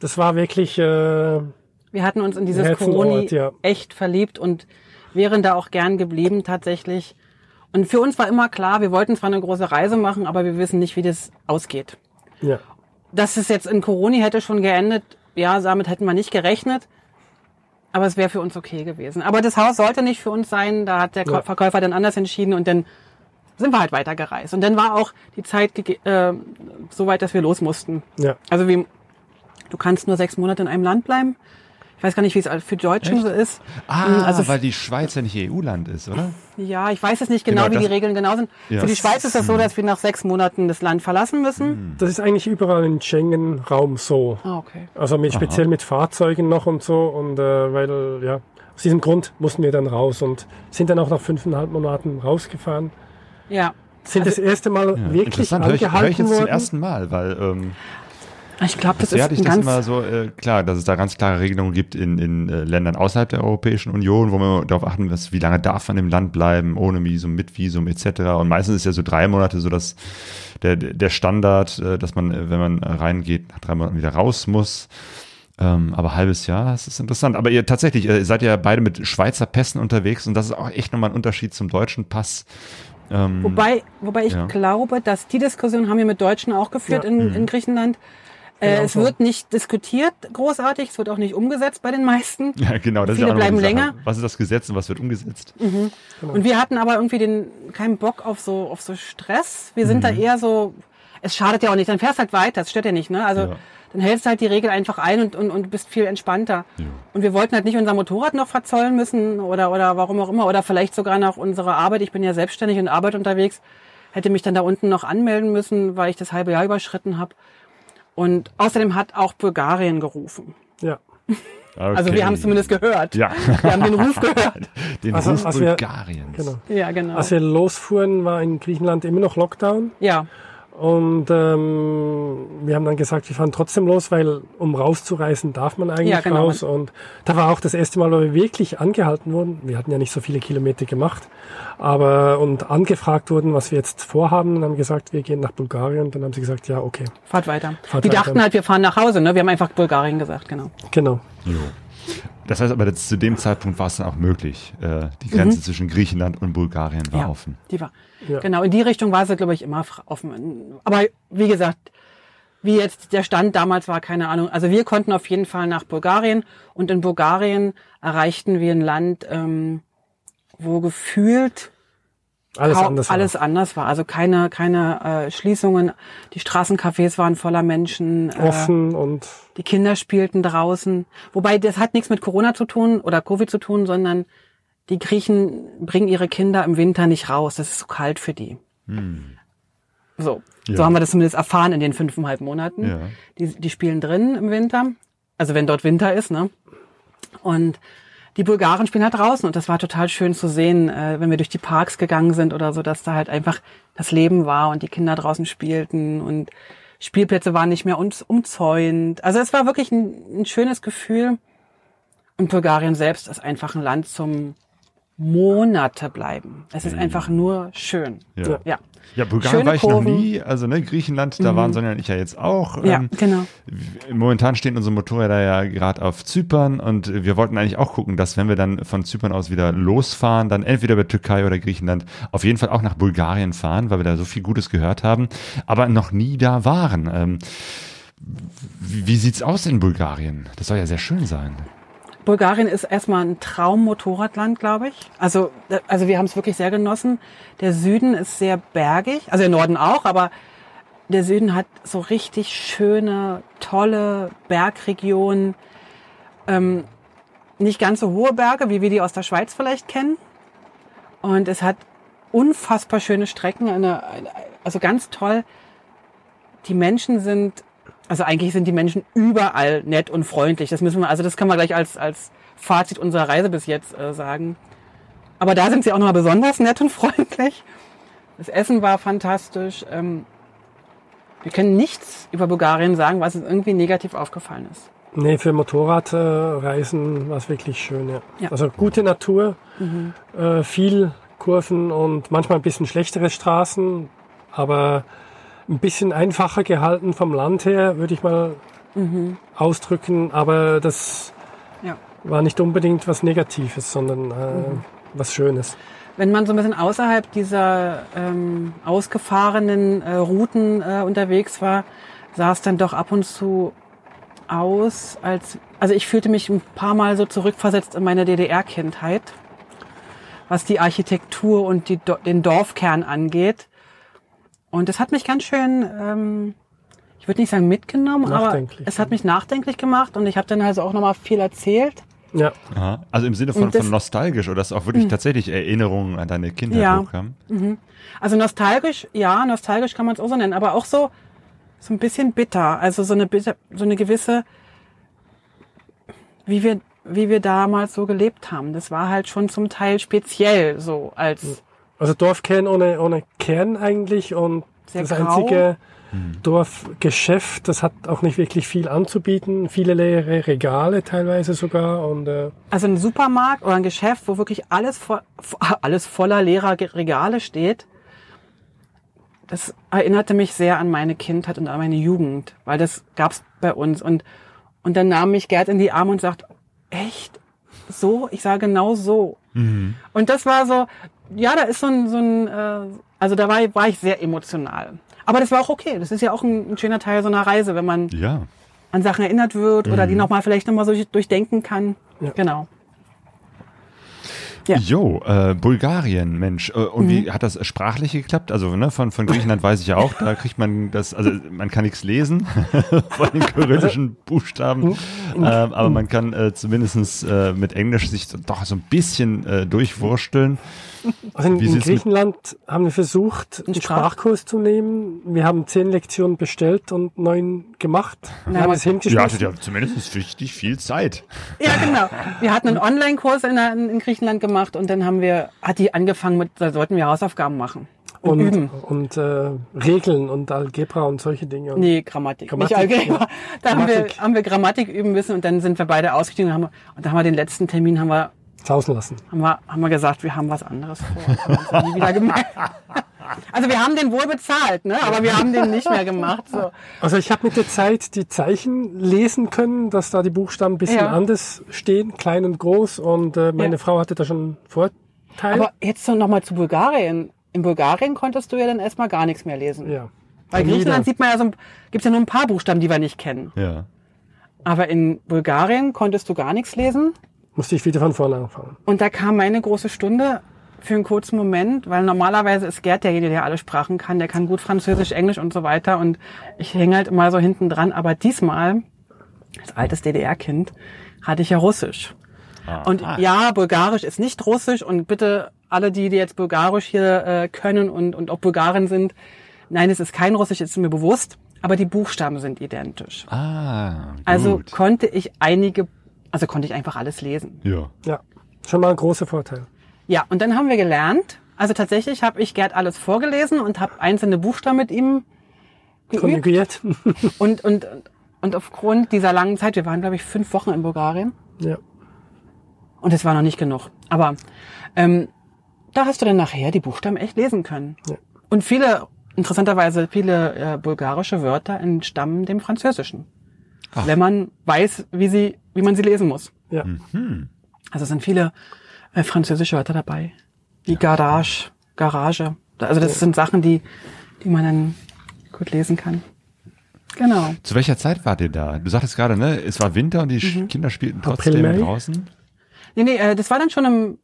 das war wirklich äh, Wir hatten uns in dieses Coroni ja. echt verliebt und wären da auch gern geblieben tatsächlich. Und für uns war immer klar, wir wollten zwar eine große Reise machen, aber wir wissen nicht, wie das ausgeht. ja, Dass es jetzt in Coroni hätte schon geendet, ja, damit hätten wir nicht gerechnet. Aber es wäre für uns okay gewesen. Aber das Haus sollte nicht für uns sein. Da hat der Ja. Verkäufer dann anders entschieden und dann sind wir halt weitergereist. Und dann war auch die Zeit äh, so weit, dass wir los mussten. ja, Also wie, du kannst nur sechs Monate in einem Land bleiben. Ich weiß gar nicht, wie es für Deutschen Echt? so ist. Ah, also weil die Schweiz ja nicht EU-Land ist, oder? Ja, ich weiß jetzt nicht genau, Genau, wie die Regeln genau sind. Ja. Für die Schweiz ist das so, dass wir nach sechs Monaten das Land verlassen müssen. Das ist eigentlich überall im Schengen-Raum so. Ah, okay. Also mit, speziell mit Fahrzeugen noch und so. Und äh, weil, ja, aus diesem Grund mussten wir dann raus und sind dann auch nach fünfeinhalb Monaten rausgefahren. Ja. Sind das erste Mal wirklich Interessant, höre ich, höre ich angehalten jetzt zum worden. ersten Mal, weil ähm, Ich glaube, das bisher ist hatte ich das ganz immer so, äh, klar, dass es da ganz klare Regelungen gibt in, in äh, Ländern außerhalb der Europäischen Union, wo man darauf achten muss, wie lange darf man im Land bleiben, ohne Visum, mit Visum etc. Und meistens ist ja so drei Monate so dass der, der Standard, äh, dass man, äh, wenn man reingeht, nach drei Monaten wieder raus muss. Ähm, aber halbes Jahr, das ist interessant. Aber ihr tatsächlich, äh, seid ja beide mit Schweizer Pässen unterwegs und das ist auch echt nochmal ein Unterschied zum deutschen Pass. Ähm, Wobei, wobei ich Ja. glaube, dass die Diskussion haben wir mit Deutschen auch geführt Ja. in, in Griechenland. Äh, Genau es wird nicht diskutiert großartig, es wird auch nicht umgesetzt bei den meisten. ja, genau, das Viele ist auch bleiben länger. Was ist das Gesetz und was wird umgesetzt? Und wir hatten aber irgendwie den keinen Bock auf so auf so Stress. Wir sind da Mhm. eher so, es schadet ja auch nicht, dann fährst halt weiter, das stört ja nicht, ne? Also Ja. dann hältst du halt die Regel einfach ein und, und, und bist viel entspannter. Ja. Und wir wollten halt nicht unser Motorrad noch verzollen müssen oder oder warum auch immer oder vielleicht sogar noch unsere Arbeit. Ich bin ja selbstständig und Arbeit unterwegs, hätte mich dann da unten noch anmelden müssen, weil ich das halbe Jahr überschritten habe. Und außerdem hat auch Bulgarien gerufen. Ja. Also Okay. wir haben es zumindest gehört. Ja. Wir haben den Ruf gehört. Den Also, Ruf als wir- Bulgariens. Genau. Ja, genau. Als wir losfuhren, war in Griechenland immer noch Lockdown. ja. Und ähm, wir haben dann gesagt, wir fahren trotzdem los, weil um rauszureisen darf man eigentlich Ja, genau. raus. Und da war auch das erste Mal, wo wir wirklich angehalten wurden. Wir hatten ja nicht so viele Kilometer gemacht, aber und angefragt wurden, was wir jetzt vorhaben, und haben gesagt, wir gehen nach Bulgarien. Und dann haben sie gesagt, ja, okay, Fahrt weiter. Fahrt die weiter. dachten halt, wir fahren nach Hause, ne? Wir haben einfach Bulgarien gesagt, genau. genau. Jo. Das heißt aber, zu dem Zeitpunkt war es dann auch möglich. Äh, die Grenze zwischen Griechenland und Bulgarien war Mhm. ja, offen. Die war. Ja. Genau, in die Richtung war sie, glaube ich, immer offen. Aber wie gesagt, wie jetzt der Stand damals war, keine Ahnung. Also wir konnten auf jeden Fall nach Bulgarien und in Bulgarien erreichten wir ein Land, ähm, wo gefühlt Alles anders. war. alles anders war. Also keine, keine äh, Schließungen. Die Straßencafés waren voller Menschen. Äh, offen und Die Kinder spielten draußen. Wobei, das hat nichts mit Corona zu tun oder Covid zu tun, sondern die Griechen bringen ihre Kinder im Winter nicht raus. Das ist zu kalt für die. So. Ja. So haben wir das zumindest erfahren in den fünfeinhalb Monaten. Ja. Die, die spielen drin im Winter. Also wenn dort Winter ist, ne? Und die Bulgaren spielen halt draußen und das war total schön zu sehen, äh, wenn wir durch die Parks gegangen sind oder so, dass da halt einfach das Leben war und die Kinder draußen spielten und Spielplätze waren nicht mehr uns umzäunt. Also es war wirklich ein, ein schönes Gefühl. Und Bulgarien selbst ist einfach ein Land zum Monate bleiben. Es ist einfach nur schön. Ja. Ja. Ja, Bulgarien Schöne war ich noch Kurven. nie. Also ne, Griechenland, da waren Sonja und ich ja jetzt auch. Ja, Ähm, genau. Momentan stehen unsere Motorräder ja gerade auf Zypern und wir wollten eigentlich auch gucken, dass wenn wir dann von Zypern aus wieder losfahren, dann entweder über Türkei oder Griechenland auf jeden Fall auch nach Bulgarien fahren, weil wir da so viel Gutes gehört haben, aber noch nie da waren. Ähm, wie, wie sieht's aus in Bulgarien? Das soll ja sehr schön sein. Bulgarien ist erstmal ein Traum-Motorradland, glaube ich. Also, äh, also wir haben es wirklich sehr genossen. Der Süden ist sehr bergig, also der Norden auch, aber der Süden hat so richtig schöne, tolle Bergregionen. Ähm, nicht ganz so hohe Berge, wie wir die aus der Schweiz vielleicht kennen. Und es hat unfassbar schöne Strecken, eine, also ganz toll. Die Menschen sind also eigentlich sind die Menschen überall nett und freundlich. Das müssen wir, also das können wir gleich als, als Fazit unserer Reise bis jetzt äh, sagen. Aber da sind sie auch nochmal besonders nett und freundlich. Das Essen war fantastisch. Ähm, wir können nichts über Bulgarien sagen, was uns irgendwie negativ aufgefallen ist. Nee, für Motorradreisen war es wirklich schön, ja. Ja. Also gute Natur, äh, viel Kurven und manchmal ein bisschen schlechtere Straßen, aber ein bisschen einfacher gehalten vom Land her, würde ich mal ausdrücken. Aber das Ja. war nicht unbedingt was Negatives, sondern äh, was Schönes. Wenn man so ein bisschen außerhalb dieser ähm, ausgefahrenen äh, Routen äh, unterwegs war, sah es dann doch ab und zu aus, als also ich fühlte mich ein paar Mal so zurückversetzt in meine DDR-Kindheit, was die Architektur und die, den Dorfkern angeht. Und das hat mich ganz schön, ähm, ich würde nicht sagen mitgenommen, aber Nachdenklich, es hat mich nachdenklich gemacht und ich habe dann also auch nochmal viel erzählt. Ja. Aha. Also im Sinne von, das- von nostalgisch oder dass auch wirklich tatsächlich Erinnerungen an deine Kindheit Ja. hochkamen? Also nostalgisch, ja, nostalgisch kann man es auch so nennen, aber auch so so ein bisschen bitter, also so eine bitter, so eine gewisse, wie wir wie wir damals so gelebt haben. Das war halt schon zum Teil speziell so als Also Dorfkern ohne, ohne Kern eigentlich und Sehr das grau. einzige Dorfgeschäft, das hat auch nicht wirklich viel anzubieten. Viele leere Regale teilweise sogar und äh, Also ein Supermarkt oder ein Geschäft, wo wirklich alles, vo alles voller leerer Regale steht, das erinnerte mich sehr an meine Kindheit und an meine Jugend, weil das gab's bei uns. Und, und dann nahm mich Gerd in die Arme und sagt, echt? So? Ich sage genau so. Und das war so, ja, da ist so ein, so ein äh, also da war, war ich sehr emotional. Aber das war auch okay. Das ist ja auch ein, ein schöner Teil so einer Reise, wenn man Ja. an Sachen erinnert wird oder die nochmal vielleicht nochmal so durchdenken kann. Ja. Genau. Ja. Jo, äh, Bulgarien, Mensch. Äh, und Mhm. wie hat das sprachlich geklappt? Also ne, von, von Griechenland weiß ich ja auch, da kriegt man das, also man kann nichts lesen von den kyrillischen Buchstaben, ähm, aber man kann äh, zumindest äh, mit Englisch sich doch so ein bisschen äh, durchwursteln. Also in, in Griechenland haben wir versucht, einen Sprach- Sprachkurs zu nehmen. Wir haben zehn Lektionen bestellt und neun gemacht. Wir haben es Ihr hingeschmissen. hattet ja zumindest richtig viel Zeit. Ja, genau. Wir hatten einen Online-Kurs in, in Griechenland gemacht und dann haben wir, hat die angefangen mit, da sollten wir Hausaufgaben machen und, und, üben. und äh, Regeln und Algebra und solche Dinge. Und Nee, Grammatik. Grammatik, Nicht Algebra. ja. Da haben wir, Grammatik. haben wir Grammatik üben müssen und dann sind wir beide ausgestiegen und, haben, und dann haben wir den letzten Termin, haben wir, sausen lassen. haben wir, haben wir gesagt, wir haben was anderes vor. Haben nie wieder gemacht. Also wir haben den wohl bezahlt, ne? aber wir haben den nicht mehr gemacht. So. Also ich habe mit der Zeit die Zeichen lesen können, dass da die Buchstaben ein bisschen Ja. anders stehen, klein und groß. Und äh, meine Ja. Frau hatte da schon einen Vorteil. Aber jetzt so nochmal zu Bulgarien. In Bulgarien konntest du ja dann erstmal gar nichts mehr lesen. ja. Bei. Griechenland sieht man ja so, ein- gibt's ja nur ein paar Buchstaben, die wir nicht kennen. Ja. Aber in Bulgarien konntest du gar nichts lesen. Musste ich wieder von vorne anfangen. Und da kam meine große Stunde für einen kurzen Moment, weil normalerweise ist Gerd derjenige, der alle Sprachen kann. Der kann gut Französisch, Englisch und so weiter. Und ich hänge halt immer so hinten dran. Aber diesmal, als altes DDR-Kind, hatte ich ja Russisch. Und ja, Bulgarisch ist nicht Russisch. Und bitte alle, die, die jetzt Bulgarisch hier äh, können und, und auch Bulgaren sind, nein, es ist kein Russisch, ist mir bewusst. Aber die Buchstaben sind identisch. Ah, gut. Also konnte ich einige, also konnte ich einfach alles lesen. ja. Ja, schon mal ein großer Vorteil. Ja, und dann haben wir gelernt. Also tatsächlich habe ich Gerd alles vorgelesen und habe einzelne Buchstaben mit ihm geübt. Konjugiert. Und, und, und aufgrund dieser langen Zeit, wir waren, glaube ich, fünf Wochen in Bulgarien ja. und es war noch nicht genug. Aber ähm, da hast du dann nachher die Buchstaben echt lesen können. Ja. Und viele, interessanterweise, viele äh, bulgarische Wörter entstammen dem Französischen. Wenn man weiß, wie sie, wie man sie lesen muss. Ja. Also es sind viele äh, französische Wörter dabei. Wie Garage, Garage. Also das sind Sachen, die, die man dann gut lesen kann. Genau. Zu welcher Zeit wart ihr da? Du sagtest gerade, ne, es war Winter und die Mhm. Kinder spielten April, trotzdem Mai? draußen. Nee, nee, äh, das war dann schon im,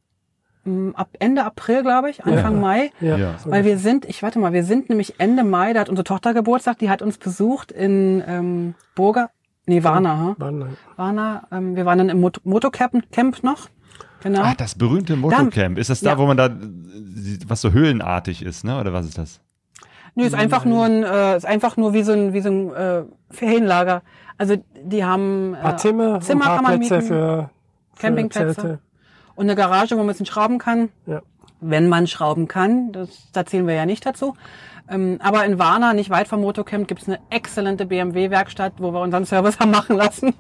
im ab Ende April, glaube ich, Anfang Ja. Mai. Ja. Ja. Weil wir sind, ich warte mal, wir sind nämlich Ende Mai, da hat unsere Tochter Geburtstag, die hat uns besucht in ähm, Burger, nee, Warna, ha? Waren, Warna. Ähm, wir waren dann im Mot Motocamp Camp noch. Genau. Ah, das berühmte Motocamp. Ist das da, Ja. wo man da, was so höhlenartig ist, ne? Oder was ist das? Nö, ist einfach nur ein, äh, ist einfach nur wie so ein, wie so ein äh, Ferienlager. Also die haben äh, ein paar Zimmer, Zimmer ein kann paar man Plätze mieten für, für Campingplätze. Zelte. und eine Garage, wo man ein bisschen schrauben kann. Ja. Wenn man schrauben kann, das, da zählen wir ja nicht dazu. Ähm, aber in Warna, nicht weit vom Motocamp, gibt's eine exzellente BMW-Werkstatt, wo wir unseren Service haben machen lassen.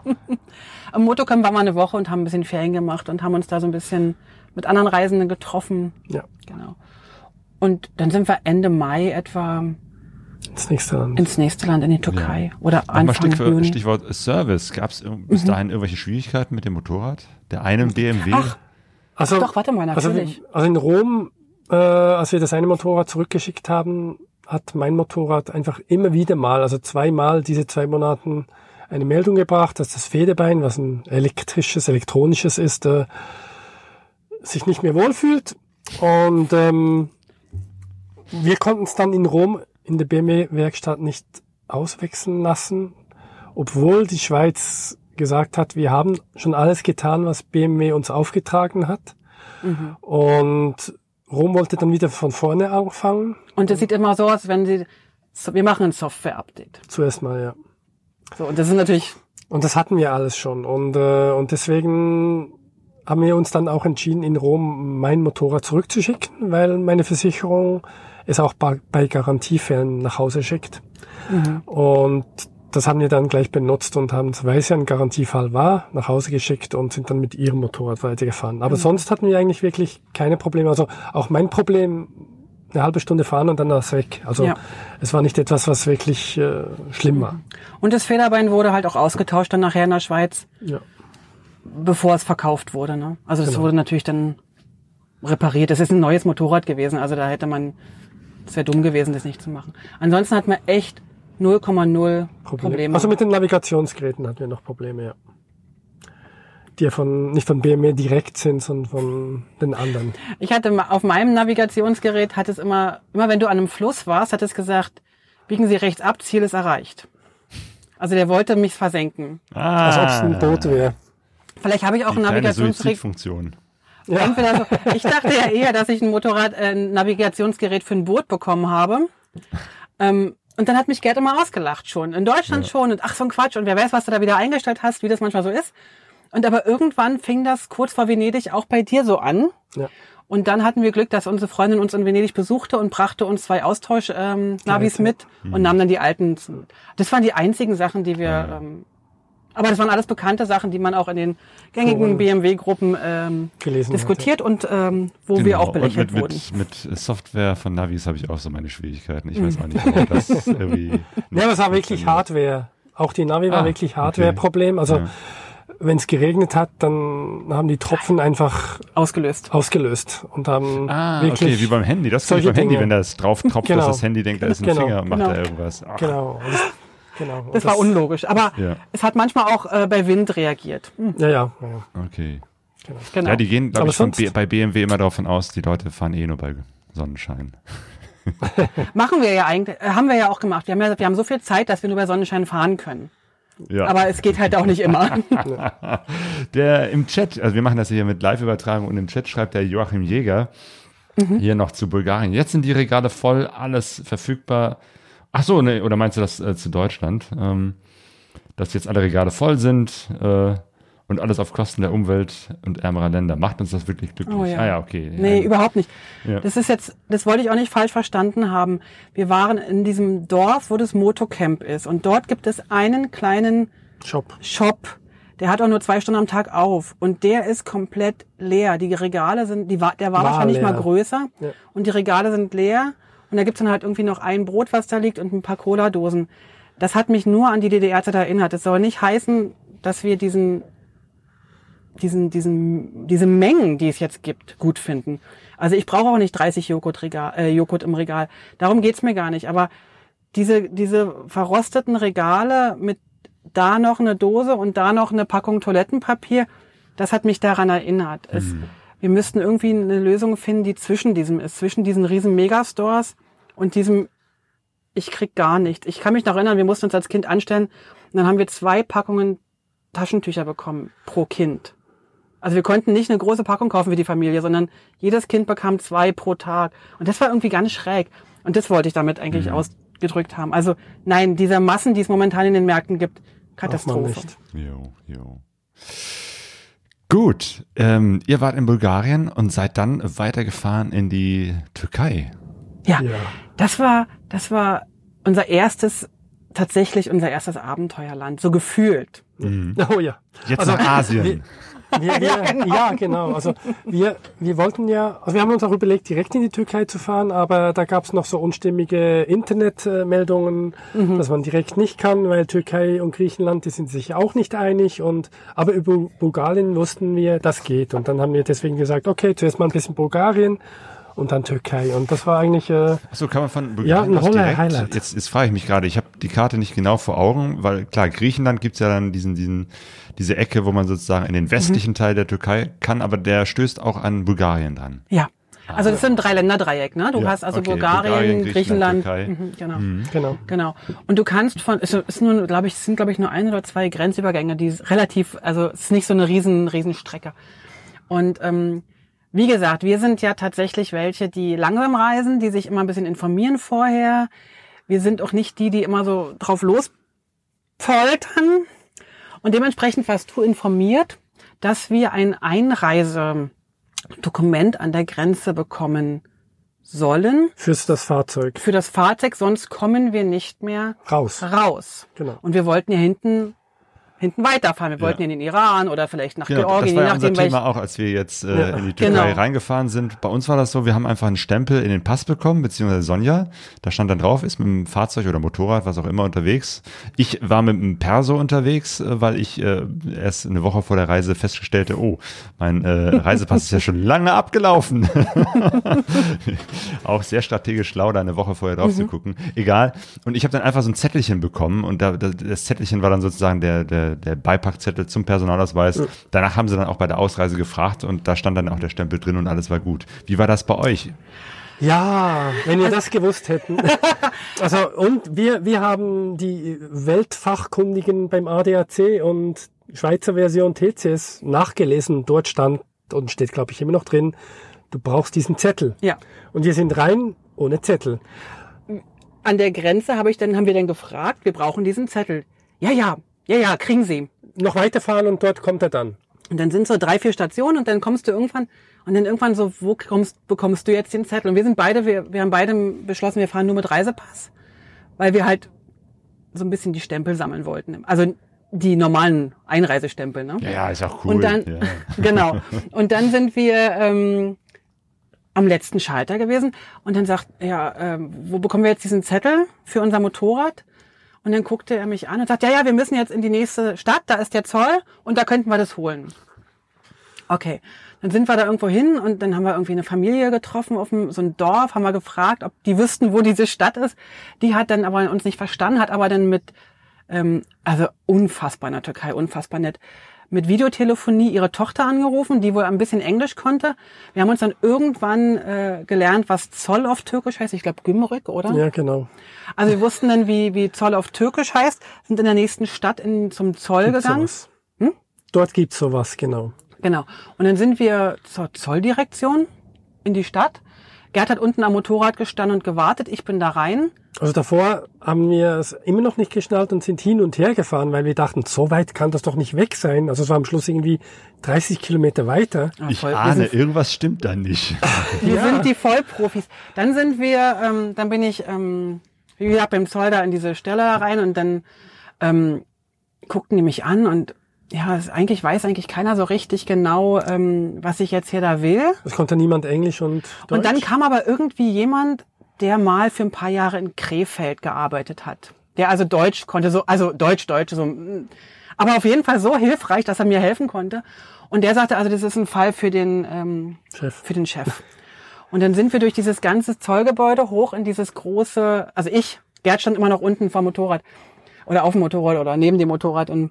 Am Motocamp waren wir eine Woche und haben ein bisschen Ferien gemacht und haben uns da so ein bisschen mit anderen Reisenden getroffen. ja, Genau. Und dann sind wir Ende Mai etwa das nächste Land. ins nächste Land, in die Türkei. Oder Nochmal Anfang Stichwort, Juni. Stichwort Service. Gab es Mhm. bis dahin irgendwelche Schwierigkeiten mit dem Motorrad? Der einen BMW? Ach, Also, Doch, warte mal, also, natürlich. also in Rom, äh, als wir das eine Motorrad zurückgeschickt haben, hat mein Motorrad einfach immer wieder mal, also zweimal diese zwei Monaten eine Meldung gebracht, dass das Federbein, was ein elektrisches, elektronisches ist, äh, sich nicht mehr wohlfühlt. Und ähm, wir konnten es dann in Rom in der BMW-Werkstatt nicht auswechseln lassen, obwohl die Schweiz gesagt hat, wir haben schon alles getan, was BMW uns aufgetragen hat. Mhm. Und Rom wollte dann wieder von vorne anfangen. Und es sieht immer so aus, wenn sie, wir machen ein Software-Update. Zuerst mal, ja. So, und das ist natürlich, Und das hatten wir alles schon. Und, äh, und deswegen haben wir uns dann auch entschieden, in Rom mein Motorrad zurückzuschicken, weil meine Versicherung es auch bei, bei Garantiefällen nach Hause schickt. Und das haben wir dann gleich benutzt und haben, weil es ja ein Garantiefall war, nach Hause geschickt und sind dann mit ihrem Motorrad weitergefahren. Aber sonst hatten wir eigentlich wirklich keine Probleme. Also auch mein Problem, eine halbe Stunde fahren und dann war es weg. Also Ja. es war nicht etwas, was wirklich äh, schlimm war. und das Federbein wurde halt auch ausgetauscht dann nachher in der Schweiz, Ja. bevor es verkauft wurde, ne? Also das Genau. wurde natürlich dann repariert. Das ist ein neues Motorrad gewesen, also da hätte man, es wäre dumm gewesen, das nicht zu machen. Ansonsten hat man echt 0,0 Probleme. Also mit den Navigationsgeräten hatten wir noch Probleme, ja. Die ja von, nicht von BMW direkt sind, sondern von den anderen. Ich hatte auf meinem Navigationsgerät hat es immer, immer wenn du an einem Fluss warst, hat es gesagt, biegen Sie rechts ab, Ziel ist erreicht. Also der wollte mich versenken. Ah, Als ob es ein Boot wäre. Vielleicht habe ich auch ein Navigationsgerät. Entweder so, ich dachte ja eher, dass ich ein Motorrad, äh, ein Navigationsgerät für ein Boot bekommen habe. Ähm, und dann hat mich Gerd immer ausgelacht schon. In Deutschland schon. Und ach, so ein Quatsch. Und wer weiß, was du da wieder eingestellt hast, wie das manchmal so ist. Und aber irgendwann fing das kurz vor Venedig auch bei dir so an. Ja. Und dann hatten wir Glück, dass unsere Freundin uns in Venedig besuchte und brachte uns zwei Austausch-Navis mit und nahm dann die alten. Das waren die einzigen Sachen, die wir. Ähm, aber das waren alles bekannte Sachen, die man auch in den gängigen. BMW-Gruppen ähm, Gelesen diskutiert und ähm, wo wir Genau. auch belächelt Und mit, wurden. mit, mit Software von Navis habe ich auch so meine Schwierigkeiten. Ich weiß auch nicht, warum das irgendwie. Ja, aber es war wirklich Hardware. Auch die Navi war Ah, wirklich okay. Hardware-Problem. Also Ja. wenn es geregnet hat, dann haben die Tropfen einfach Ausgelöst. ausgelöst und haben Ah, wirklich okay, wie beim Handy. Das ist beim solche Handy, Dinge. wenn das drauf tropft, Genau. dass das Handy denkt, da ist ein Genau. Finger und macht Genau. da irgendwas. Ach, genau. Und das, genau. Und Das war unlogisch. Aber Ja. es hat manchmal auch äh, bei Wind reagiert. Hm, Ja, ja, ja. Okay. genau. Ja, die gehen, glaube ich, von B bei BMW immer davon aus, die Leute fahren eh nur bei Sonnenschein. Machen wir ja eigentlich, äh, haben wir ja auch gemacht. Wir haben ja, wir haben so viel Zeit, dass wir nur bei Sonnenschein fahren können. Ja. Aber es geht halt auch nicht immer. Der im Chat, also wir machen das hier mit Live-Übertragung und im Chat schreibt der Joachim Jäger hier noch zu Bulgarien. Jetzt sind die Regale voll, alles verfügbar. Ach so, ne, oder meinst du das äh, zu Deutschland? Ähm, dass jetzt alle Regale voll sind äh, und alles auf Kosten der Umwelt und ärmerer Länder. Macht uns das wirklich glücklich? Oh ja. Ah ja, okay. Nee, ja. überhaupt nicht. Ja. Das ist jetzt, das wollte ich auch nicht falsch verstanden haben. Wir waren in diesem Dorf, wo das Motocamp ist. Und dort gibt es einen kleinen Shop. Shop. Der hat auch nur zwei Stunden am Tag auf. Und der ist komplett leer. Die Regale sind, die war, der war, War wahrscheinlich leer. mal größer. Ja. Und die Regale sind leer. Und da gibt's dann halt irgendwie noch ein Brot, was da liegt und ein paar Cola-Dosen. Das hat mich nur an die DDR-Zeit erinnert. Das soll nicht heißen, dass wir diesen, diesen, diesen, diese Mengen, die es jetzt gibt, gut finden. Also ich brauche auch nicht 30 Joghurt, Regal, äh, Joghurt im Regal. Darum geht's mir gar nicht. Aber diese, diese verrosteten Regale mit da noch eine Dose und da noch eine Packung Toilettenpapier, das hat mich daran erinnert. Es, wir müssten irgendwie eine Lösung finden, die zwischen diesem ist, zwischen diesen riesen Megastores und diesem, ich krieg gar nichts. Ich kann mich noch erinnern, wir mussten uns als Kind anstellen und dann haben wir zwei Packungen Taschentücher bekommen pro Kind. Also wir konnten nicht eine große Packung kaufen für die Familie, sondern jedes Kind bekam zwei pro Tag. Und das war irgendwie ganz schräg. Und das wollte ich damit eigentlich ausgedrückt haben. Also nein, diese Massen, die es momentan in den Märkten gibt, Katastrophe. nicht. Jo, jo. Gut, ähm, ihr wart in Bulgarien und seid dann weitergefahren in die Türkei. Ja, Ja. Das war, das war unser erstes, tatsächlich unser erstes Abenteuerland, so gefühlt. Oh ja. Jetzt Also, nach Asien. Wir, wir, ja, genau. Also wir, wir wollten ja, also wir haben uns auch überlegt, direkt in die Türkei zu fahren, aber da gab es noch so unstimmige Internetmeldungen, dass man direkt nicht kann, weil Türkei und Griechenland, die sind sich auch nicht einig. Und aber über Bulgarien wussten wir, das geht. Und dann haben wir deswegen gesagt, okay, zuerst mal ein bisschen Bulgarien und dann Türkei. Und das war eigentlich äh, Achso, kann man von Ja, Bulgarien ein direkt? Highlight. Jetzt, jetzt frage ich mich gerade, ich habe die Karte nicht genau vor Augen, weil klar, Griechenland gibt's ja dann diesen, diesen, diese Ecke, wo man sozusagen in den westlichen Teil der Türkei kann, aber der stößt auch an Bulgarien dran. Ja. Also das ist ein Dreiländerdreieck, ne? Du Ja, hast also okay. Bulgarien, Bulgarien, Griechenland, Griechenland, mhm, genau. Genau. Genau. Und du kannst von, es ist nur, glaube ich, es sind glaube ich nur ein oder zwei Grenzübergänge, die relativ, also es ist nicht so eine riesen, riesen Strecke. Und ähm, wie gesagt, wir sind ja tatsächlich welche, die langsam reisen, die sich immer ein bisschen informieren vorher. Wir sind auch nicht die, die immer so drauf lospoltern. Und dementsprechend warst du informiert, dass wir ein Einreisedokument an der Grenze bekommen sollen Fürs das Fahrzeug. für das Fahrzeug, sonst kommen wir nicht mehr Raus. raus. Genau. Und wir wollten ja hinten hinten weiterfahren. Wir wollten Ja. in den Iran oder vielleicht nach Genau, Georgien, das war ja unser nachdem, Thema auch, als wir jetzt äh, Ja. in die Türkei Genau. reingefahren sind. Bei uns war das so, wir haben einfach einen Stempel in den Pass bekommen, beziehungsweise Sonja. Da stand dann drauf, ist mit dem Fahrzeug oder Motorrad, was auch immer, unterwegs. Ich war mit dem Perso unterwegs, äh, weil ich äh, erst eine Woche vor der Reise feststellte, oh, mein äh, Reisepass ist ja schon lange abgelaufen. auch sehr strategisch schlau, da eine Woche vorher drauf zu gucken. Egal. Und ich habe dann einfach so ein Zettelchen bekommen und da, das Zettelchen war dann sozusagen der, der, der Beipackzettel zum Personalausweis. Danach haben sie dann auch bei der Ausreise gefragt und da stand dann auch der Stempel drin und alles war gut. Wie war das bei euch? Ja, wenn wir das gewusst hätten. Also, und wir, wir haben die Weltfachkundigen beim ADAC und Schweizer Version TCS nachgelesen. Dort stand und steht, glaube ich, immer noch drin, du brauchst diesen Zettel. ja. Und wir sind rein ohne Zettel. An der Grenze habe ich dann, haben wir dann gefragt, wir brauchen diesen Zettel. Ja, ja, ja, ja, kriegen Sie. Noch weiterfahren und dort kommt er dann. Und dann sind so drei, vier Stationen und dann kommst du irgendwann und dann irgendwann so, wo kommst, bekommst du jetzt den Zettel? Und wir sind beide, wir, wir haben beide beschlossen, wir fahren nur mit Reisepass, weil wir halt so ein bisschen die Stempel sammeln wollten. Also die normalen Einreisestempel, ne? Ja, ja, ist auch cool. Und dann, ja. genau. Und dann sind wir ähm, am letzten Schalter gewesen und dann sagt er, ähm, wo bekommen wir jetzt diesen Zettel für unser Motorrad? Und dann guckte er mich an und sagt, ja, ja, wir müssen jetzt in die nächste Stadt, da ist der Zoll und da könnten wir das holen. Okay, dann sind wir da irgendwo hin und dann haben wir irgendwie eine Familie getroffen auf so ein Dorf, haben wir gefragt, ob die wüssten, wo diese Stadt ist. Die hat dann aber uns nicht verstanden, hat aber dann mit, ähm, also unfassbar in der Türkei, unfassbar nett, mit Videotelefonie ihre Tochter angerufen, die wohl ein bisschen Englisch konnte. Wir haben uns dann irgendwann äh, gelernt, was Zoll auf Türkisch heißt. Ich glaube Gümrük, oder? Ja, genau. Also wir wussten dann, wie, wie Zoll auf Türkisch heißt, sind in der nächsten Stadt in, zum Zoll Gibt's gegangen. sowas. Dort gibt's sowas, genau. Genau. Und dann sind wir zur Zolldirektion in die Stadt. Gerd hat unten am Motorrad gestanden und gewartet. Ich bin da rein. Also davor haben wir es immer noch nicht geschnallt und sind hin und her gefahren, weil wir dachten, so weit kann das doch nicht weg sein. Also es war am Schluss irgendwie 30 Kilometer weiter. Ah, Ich ahne, irgendwas stimmt da nicht. Wir Ja. sind die Vollprofis. Dann sind wir, ähm, dann bin ich, ähm, wie gesagt, beim Zoll da in diese Stelle rein und dann ähm, guckten die mich an und ja, es, eigentlich weiß eigentlich keiner so richtig genau, ähm, was ich jetzt hier da will. Es konnte niemand Englisch und Deutsch. Und dann kam aber irgendwie jemand, der mal für ein paar Jahre in Krefeld gearbeitet hat. Der also Deutsch konnte, so, also Deutsch, Deutsch, so, mm, aber auf jeden Fall so hilfreich, dass er mir helfen konnte. Und der sagte, also das ist ein Fall für den, ähm, Chef. für den Chef. Und dann sind wir durch dieses ganze Zollgebäude hoch in dieses große, also ich, Gerd stand immer noch unten vom Motorrad oder auf dem Motorrad oder neben dem Motorrad und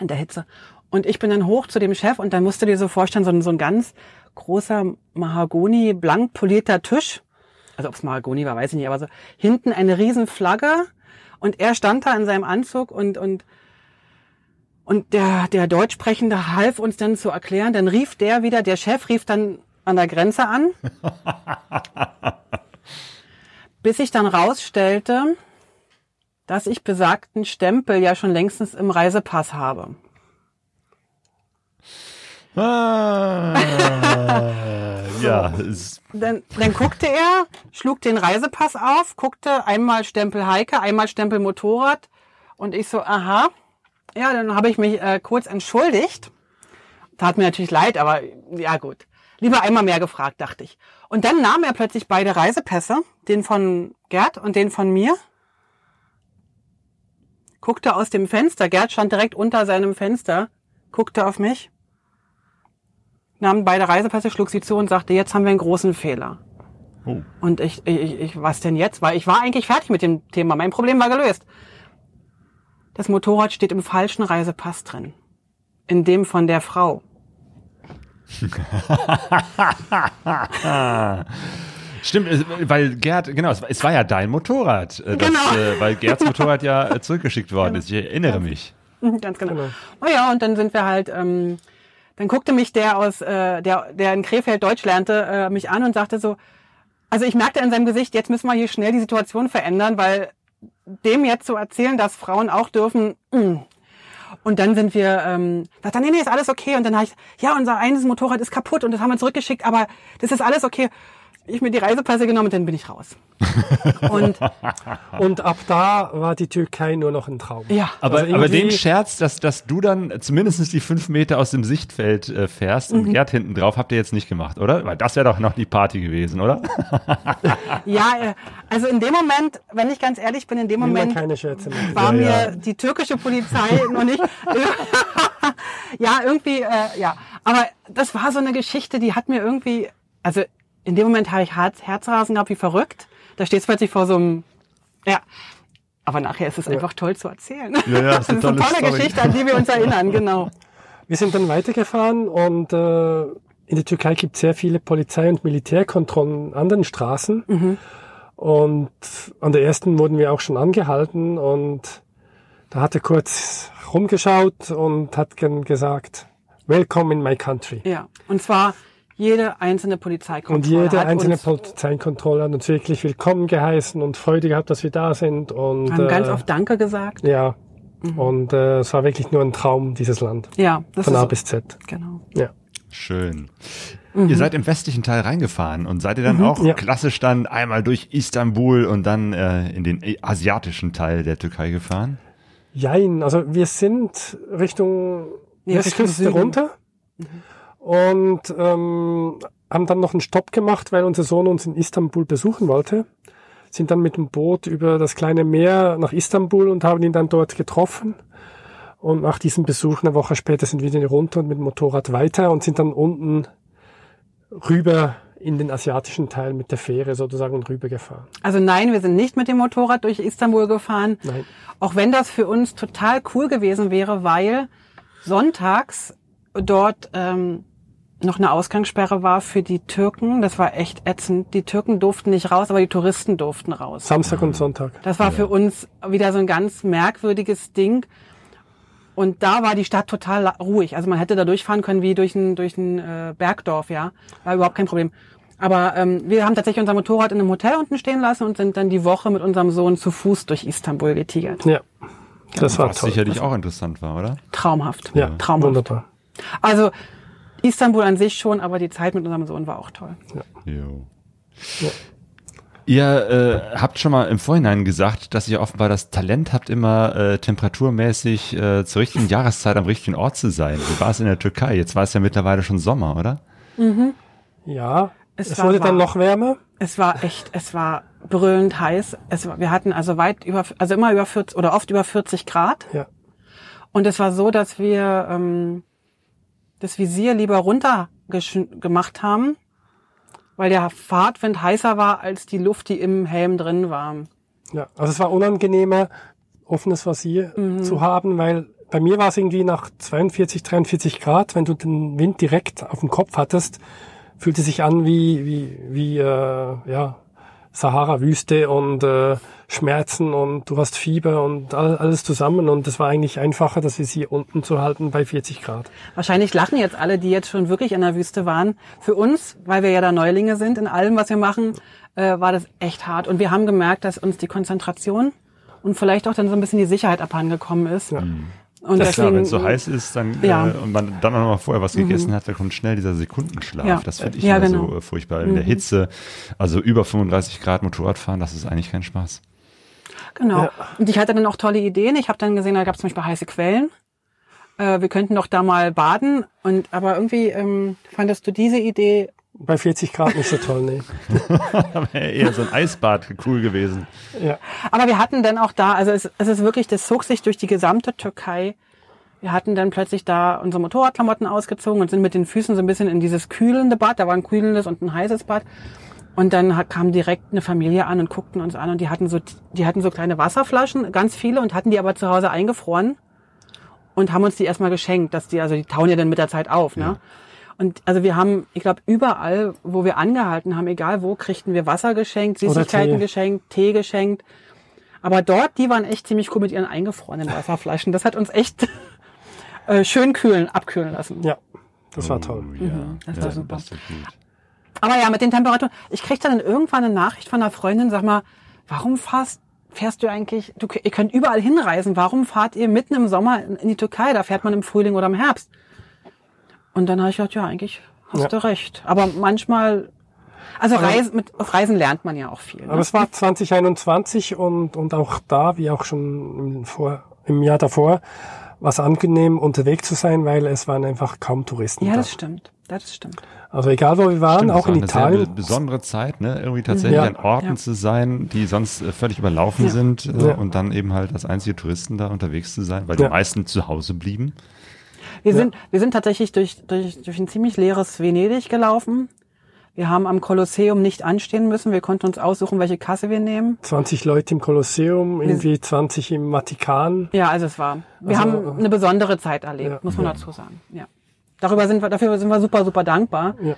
in der Hitze. Und ich bin dann hoch zu dem Chef und dann musst du dir so vorstellen, so ein, so ein ganz großer Mahagoni, blank polierter Tisch. Also ob es Mahagoni war, weiß ich nicht, aber so hinten eine riesen Flagge und er stand da in seinem Anzug und, und, und der, der Deutschsprechende half uns dann zu erklären. Dann rief der wieder, der Chef rief dann an der Grenze an. bis ich dann rausstellte, dass ich besagten Stempel ja schon längstens im Reisepass habe. Ah, ja, Dann, dann guckte er, schlug den Reisepass auf, guckte einmal Stempel Heike, einmal Stempel Motorrad und ich so, aha. Ja, dann habe ich mich äh, kurz entschuldigt. Tat mir natürlich leid, aber ja gut. Lieber einmal mehr gefragt, dachte ich. Und dann nahm er plötzlich beide Reisepässe, den von Gerd und den von mir, guckte aus dem Fenster, Gerd stand direkt unter seinem Fenster, guckte auf mich, nahm beide Reisepässe, schlug sie zu und sagte, jetzt haben wir einen großen Fehler. oh. Und ich, ich, ich, was denn jetzt? Weil ich war eigentlich fertig mit dem Thema. Mein Problem war gelöst. Das Motorrad steht im falschen Reisepass drin. In dem von der Frau. Stimmt, weil Gerd, genau, es war, ja dein Motorrad, äh, das, Genau. äh, weil Gerds Motorrad ja äh, zurückgeschickt worden ist. Ich erinnere mich. Mhm, Ganz genau. Genau. Oh ja, und dann sind wir halt, ähm, dann guckte mich der aus, äh, der, der in Krefeld Deutsch lernte, äh, mich an und sagte so, also ich merkte in seinem Gesicht, jetzt müssen wir hier schnell die Situation verändern, weil dem jetzt zu erzählen, dass Frauen auch dürfen, mh. und dann sind wir, ähm, dachte, nee, nee, ist alles okay. Und dann habe ich, ja, unser eines Motorrad ist kaputt und das haben wir zurückgeschickt, aber das ist alles okay. Ich mir die Reisepässe genommen und dann bin ich raus. und Und ab da war die Türkei nur noch ein Traum. ja, Aber, Also aber den Scherz, dass, dass du dann zumindest die fünf Meter aus dem Sichtfeld äh, fährst Mhm. und Gerd hinten drauf, habt ihr jetzt nicht gemacht, oder? Weil das wäre doch noch die Party gewesen, oder? ja, äh, also in dem Moment, wenn ich ganz ehrlich bin, in dem Moment keine Scherze machen. war Ja, mir ja. die türkische Polizei noch nicht. ja, irgendwie, äh, ja. Aber das war so eine Geschichte, die hat mir irgendwie, also in dem Moment habe ich Herz, Herzrasen gehabt wie verrückt. Da stehst du plötzlich vor so einem, ja. Aber nachher ist es einfach toll zu erzählen. Ja, ja, ist das ist eine tolle tolle Story. Geschichte, an die wir uns erinnern, genau. Wir sind dann weitergefahren und äh, in der Türkei gibt es sehr viele Polizei- und Militärkontrollen an den Straßen. Und an der ersten wurden wir auch schon angehalten und da hat er kurz rumgeschaut und hat gesagt, Welcome in my country. Ja. Und zwar jede einzelne Polizeikontrolle. Und jede hat einzelne uns, Polizeikontrolle hat uns wirklich willkommen geheißen und Freude gehabt, dass wir da sind. Und haben ganz äh, oft Danke gesagt. ja. Und äh, es war wirklich nur ein Traum, dieses Land. Ja, das Von A ist bis Z. genau. Ja. Schön. Mhm. Ihr seid im westlichen Teil reingefahren und seid ihr dann auch ja. klassisch dann einmal durch Istanbul und dann äh, in den asiatischen Teil der Türkei gefahren? Jein, also wir sind Richtung Nee, Westküste Richtung Süden. Und ähm, haben dann noch einen Stopp gemacht, weil unser Sohn uns in Istanbul besuchen wollte. Sind dann mit dem Boot über das kleine Meer nach Istanbul und haben ihn dann dort getroffen. Und nach diesem Besuch, eine Woche später, sind wir wieder runter und mit dem Motorrad weiter und sind dann unten rüber in den asiatischen Teil mit der Fähre sozusagen rübergefahren. Also nein, wir sind nicht mit dem Motorrad durch Istanbul gefahren. Nein. Auch wenn das für uns total cool gewesen wäre, weil sonntags dort ähm, noch eine Ausgangssperre war für die Türken. Das war echt ätzend. Die Türken durften nicht raus, aber die Touristen durften raus. Samstag und Sonntag. Das war für uns wieder so ein ganz merkwürdiges Ding. Und da war die Stadt total ruhig. Also man hätte da durchfahren können wie durch ein, durch ein äh, Bergdorf, ja. War überhaupt kein Problem. Aber ähm, wir haben tatsächlich unser Motorrad in einem Hotel unten stehen lassen und sind dann die Woche mit unserem Sohn zu Fuß durch Istanbul getigert. Ja, das war Was toll. sicherlich auch interessant war, oder? Traumhaft. Ja, Traumhaft. wunderbar. Also Istanbul an sich schon, aber die Zeit mit unserem Sohn war auch toll. Jo. Ja. Ihr äh, habt schon mal im Vorhinein gesagt, dass ihr offenbar das Talent habt, immer äh, temperaturmäßig äh, zur richtigen Jahreszeit am richtigen Ort zu sein. Wie war es in der Türkei? Jetzt war es ja mittlerweile schon Sommer, oder? Ja, Es es, war wurde dann warm. noch wärmer. Es war echt, es war brüllend heiß. Es war, wir hatten also weit über, also immer über 40 oder oft über 40 Grad. Ja. Und es war so, dass wir ähm, das Visier lieber runter gemacht haben, weil der Fahrtwind heißer war als die Luft, die im Helm drin war. Ja, also es war unangenehmer, offenes Visier Mhm. zu haben, weil bei mir war es irgendwie nach 42, 43 Grad, wenn du den Wind direkt auf dem Kopf hattest, fühlte sich an wie, wie, wie äh, ja, Sahara-Wüste und äh, Schmerzen und du hast Fieber und all, alles zusammen und es war eigentlich einfacher, das Visier unten zu halten bei 40 Grad. Wahrscheinlich lachen jetzt alle, die jetzt schon wirklich in der Wüste waren. Für uns, weil wir ja da Neulinge sind in allem, was wir machen, äh, war das echt hart. Und wir haben gemerkt, dass uns die Konzentration und vielleicht auch dann so ein bisschen die Sicherheit abhandengekommen ist. Ja. Und Das ist klar, deswegen, wenn es so heiß ist, dann Ja. Mhm. äh, und man dann auch noch mal vorher was gegessen hat, dann kommt schnell dieser Sekundenschlaf. Ja. Das finde ich Ja, immer genau. Mhm. so äh, furchtbar. In der Hitze, also über 35 Grad Motorradfahren, das ist eigentlich kein Spaß. Genau. Ja. Und ich hatte dann auch tolle Ideen. Ich habe dann gesehen, da gab es zum Beispiel heiße Quellen. Äh, wir könnten doch da mal baden. Und aber irgendwie ähm, fandest du diese Idee Bei 40 Grad nicht so toll, nee. Da wäre eher so ein Eisbad cool gewesen. Ja. Aber wir hatten dann auch da, also es, es ist wirklich, das zog sich durch die gesamte Türkei. Wir hatten dann plötzlich da unsere Motorradklamotten ausgezogen und sind mit den Füßen so ein bisschen in dieses kühlende Bad. Da war ein kühlendes und ein heißes Bad. Und dann kam direkt eine Familie an und guckten uns an und die hatten so, die hatten so kleine Wasserflaschen, ganz viele und hatten die aber zu Hause eingefroren und haben uns die erstmal geschenkt, dass die, also die tauen ja dann mit der Zeit auf, ne? Und also wir haben, ich glaube, überall, wo wir angehalten haben, egal wo, kriegten wir Wasser geschenkt, Süßigkeiten Tee. geschenkt, Tee geschenkt. Aber dort, die waren echt ziemlich cool mit ihren eingefrorenen Wasserflaschen. Das hat uns echt äh, schön kühlen, abkühlen lassen. Ja, das war toll. Oh, ja. das ja, war super. Das. Aber ja, mit den Temperaturen. Ich krieg dann irgendwann eine Nachricht von einer Freundin, sag mal, warum fährst, fährst du eigentlich, du, ihr könnt überall hinreisen, warum fahrt ihr mitten im Sommer in, die Türkei? Da fährt man im Frühling oder im Herbst. Und dann habe ich gedacht, ja, eigentlich hast Ja. du recht. Aber manchmal, also Reisen, mit, auf Reisen lernt man ja auch viel. Aber Ne? es war 2021 und, und auch da, wie auch schon im, vor, im Jahr davor, war es angenehm, unterwegs zu sein, weil es waren einfach kaum Touristen Ja, da. das stimmt. Das stimmt. Also egal, wo wir waren, Stimmt, auch war in eine Italien. be- besondere Zeit, ne? Irgendwie tatsächlich Ja. an Orten Ja. zu sein, die sonst äh, völlig überlaufen Ja. sind äh, Ja. und dann eben halt als einzige Touristen da unterwegs zu sein, weil Ja. die meisten zu Hause blieben. Wir Ja. sind, wir sind tatsächlich durch, durch, durch ein ziemlich leeres Venedig gelaufen. Wir haben am Kolosseum nicht anstehen müssen. Wir konnten uns aussuchen, welche Kasse wir nehmen. 20 Leute im Kolosseum, irgendwie 20 im Vatikan. Ja, also es war. Wir Also, haben eine besondere Zeit erlebt, Ja. muss man dazu sagen. Ja. Darüber sind wir, dafür sind wir super, super dankbar, Ja.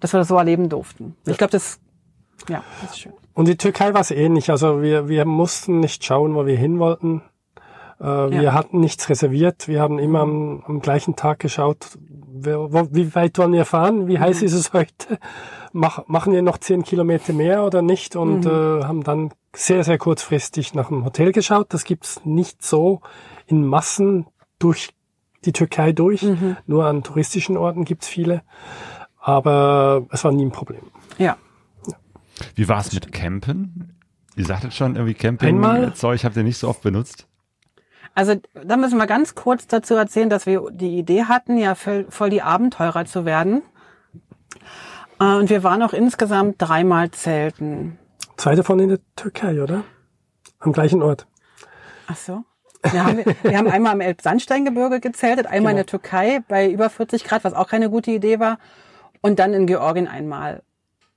dass wir das so erleben durften. Ich glaube, das, ja, das ist schön. Und die Türkei war es ähnlich. Also wir, wir mussten nicht schauen, wo wir hin wollten. Äh, Wir Ja. hatten nichts reserviert. Wir haben immer am, am gleichen Tag geschaut, wer, wo, wie weit wollen wir fahren, wie heiß ist es heute, Mach, machen wir noch zehn Kilometer mehr oder nicht und äh, haben dann sehr, sehr kurzfristig nach einem Hotel geschaut. Das gibt's nicht so in Massen durch die Türkei durch. Nur an touristischen Orten gibt's viele. Aber es war nie ein Problem. Ja. Wie war es mit Campen? Ihr sagtet schon, irgendwie Camping, Einmal. äh, Zeug habt ihr nicht so oft benutzt. Also da müssen wir ganz kurz dazu erzählen, dass wir die Idee hatten, ja voll, voll die Abenteurer zu werden. Äh, Und wir waren auch insgesamt dreimal zelten. Zwei davon in der Türkei, oder? Am gleichen Ort. Ach so. Wir haben, wir haben einmal im Elbsandsteingebirge gezeltet, einmal in der Türkei bei über 40 Grad, was auch keine gute Idee war, und dann in Georgien einmal.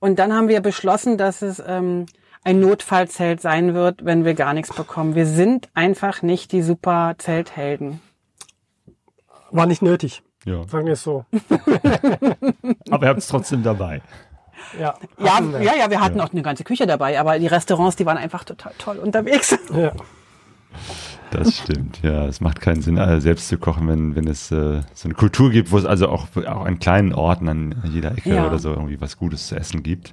Und dann haben wir beschlossen, dass es ähm, ein Notfallzelt sein wird, wenn wir gar nichts bekommen. Wir sind einfach nicht die super Zelthelden. War nicht nötig, Ja. sagen wir es so. Aber ihr habt es trotzdem dabei. Ja, Ja, ja, ja, wir hatten auch eine ganze Küche dabei, aber die Restaurants, die waren einfach total toll unterwegs. ja. Das stimmt, ja. Es macht keinen Sinn, äh, selbst zu kochen, wenn, wenn es äh, so eine Kultur gibt, wo es also auch, auch an kleinen Orten an jeder Ecke Ja. oder so irgendwie was Gutes zu essen gibt.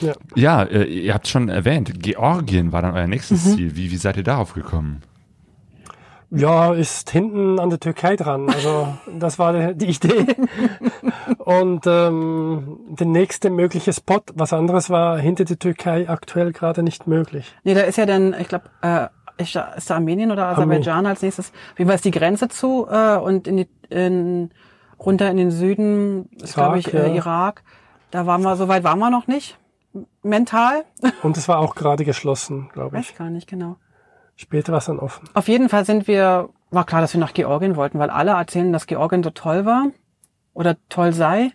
Ja. Ja, äh, ihr habt schon erwähnt, Georgien war dann euer nächstes Mhm. Ziel. Wie, wie seid ihr darauf gekommen? Ja, ist hinten an der Türkei dran. Also das war die- die Idee. Und ähm, der nächste mögliche Spot, was anderes war hinter der Türkei aktuell gerade nicht möglich. Nee, da ist ja dann, ich glaube, äh, ist da ist da Armenien oder Aserbaidschan als nächstes. Jeden Fall ist die Grenze zu äh, und in die, in, runter in den Süden ist, glaube ich, Irak, äh. Irak. Da waren wir, so weit waren wir noch nicht. Mental? Und es war auch gerade geschlossen, glaube ich. Weiß gar nicht genau. Später war es dann offen. Auf jeden Fall sind wir, war klar, dass wir nach Georgien wollten, weil alle erzählen, dass Georgien so toll war oder toll sei.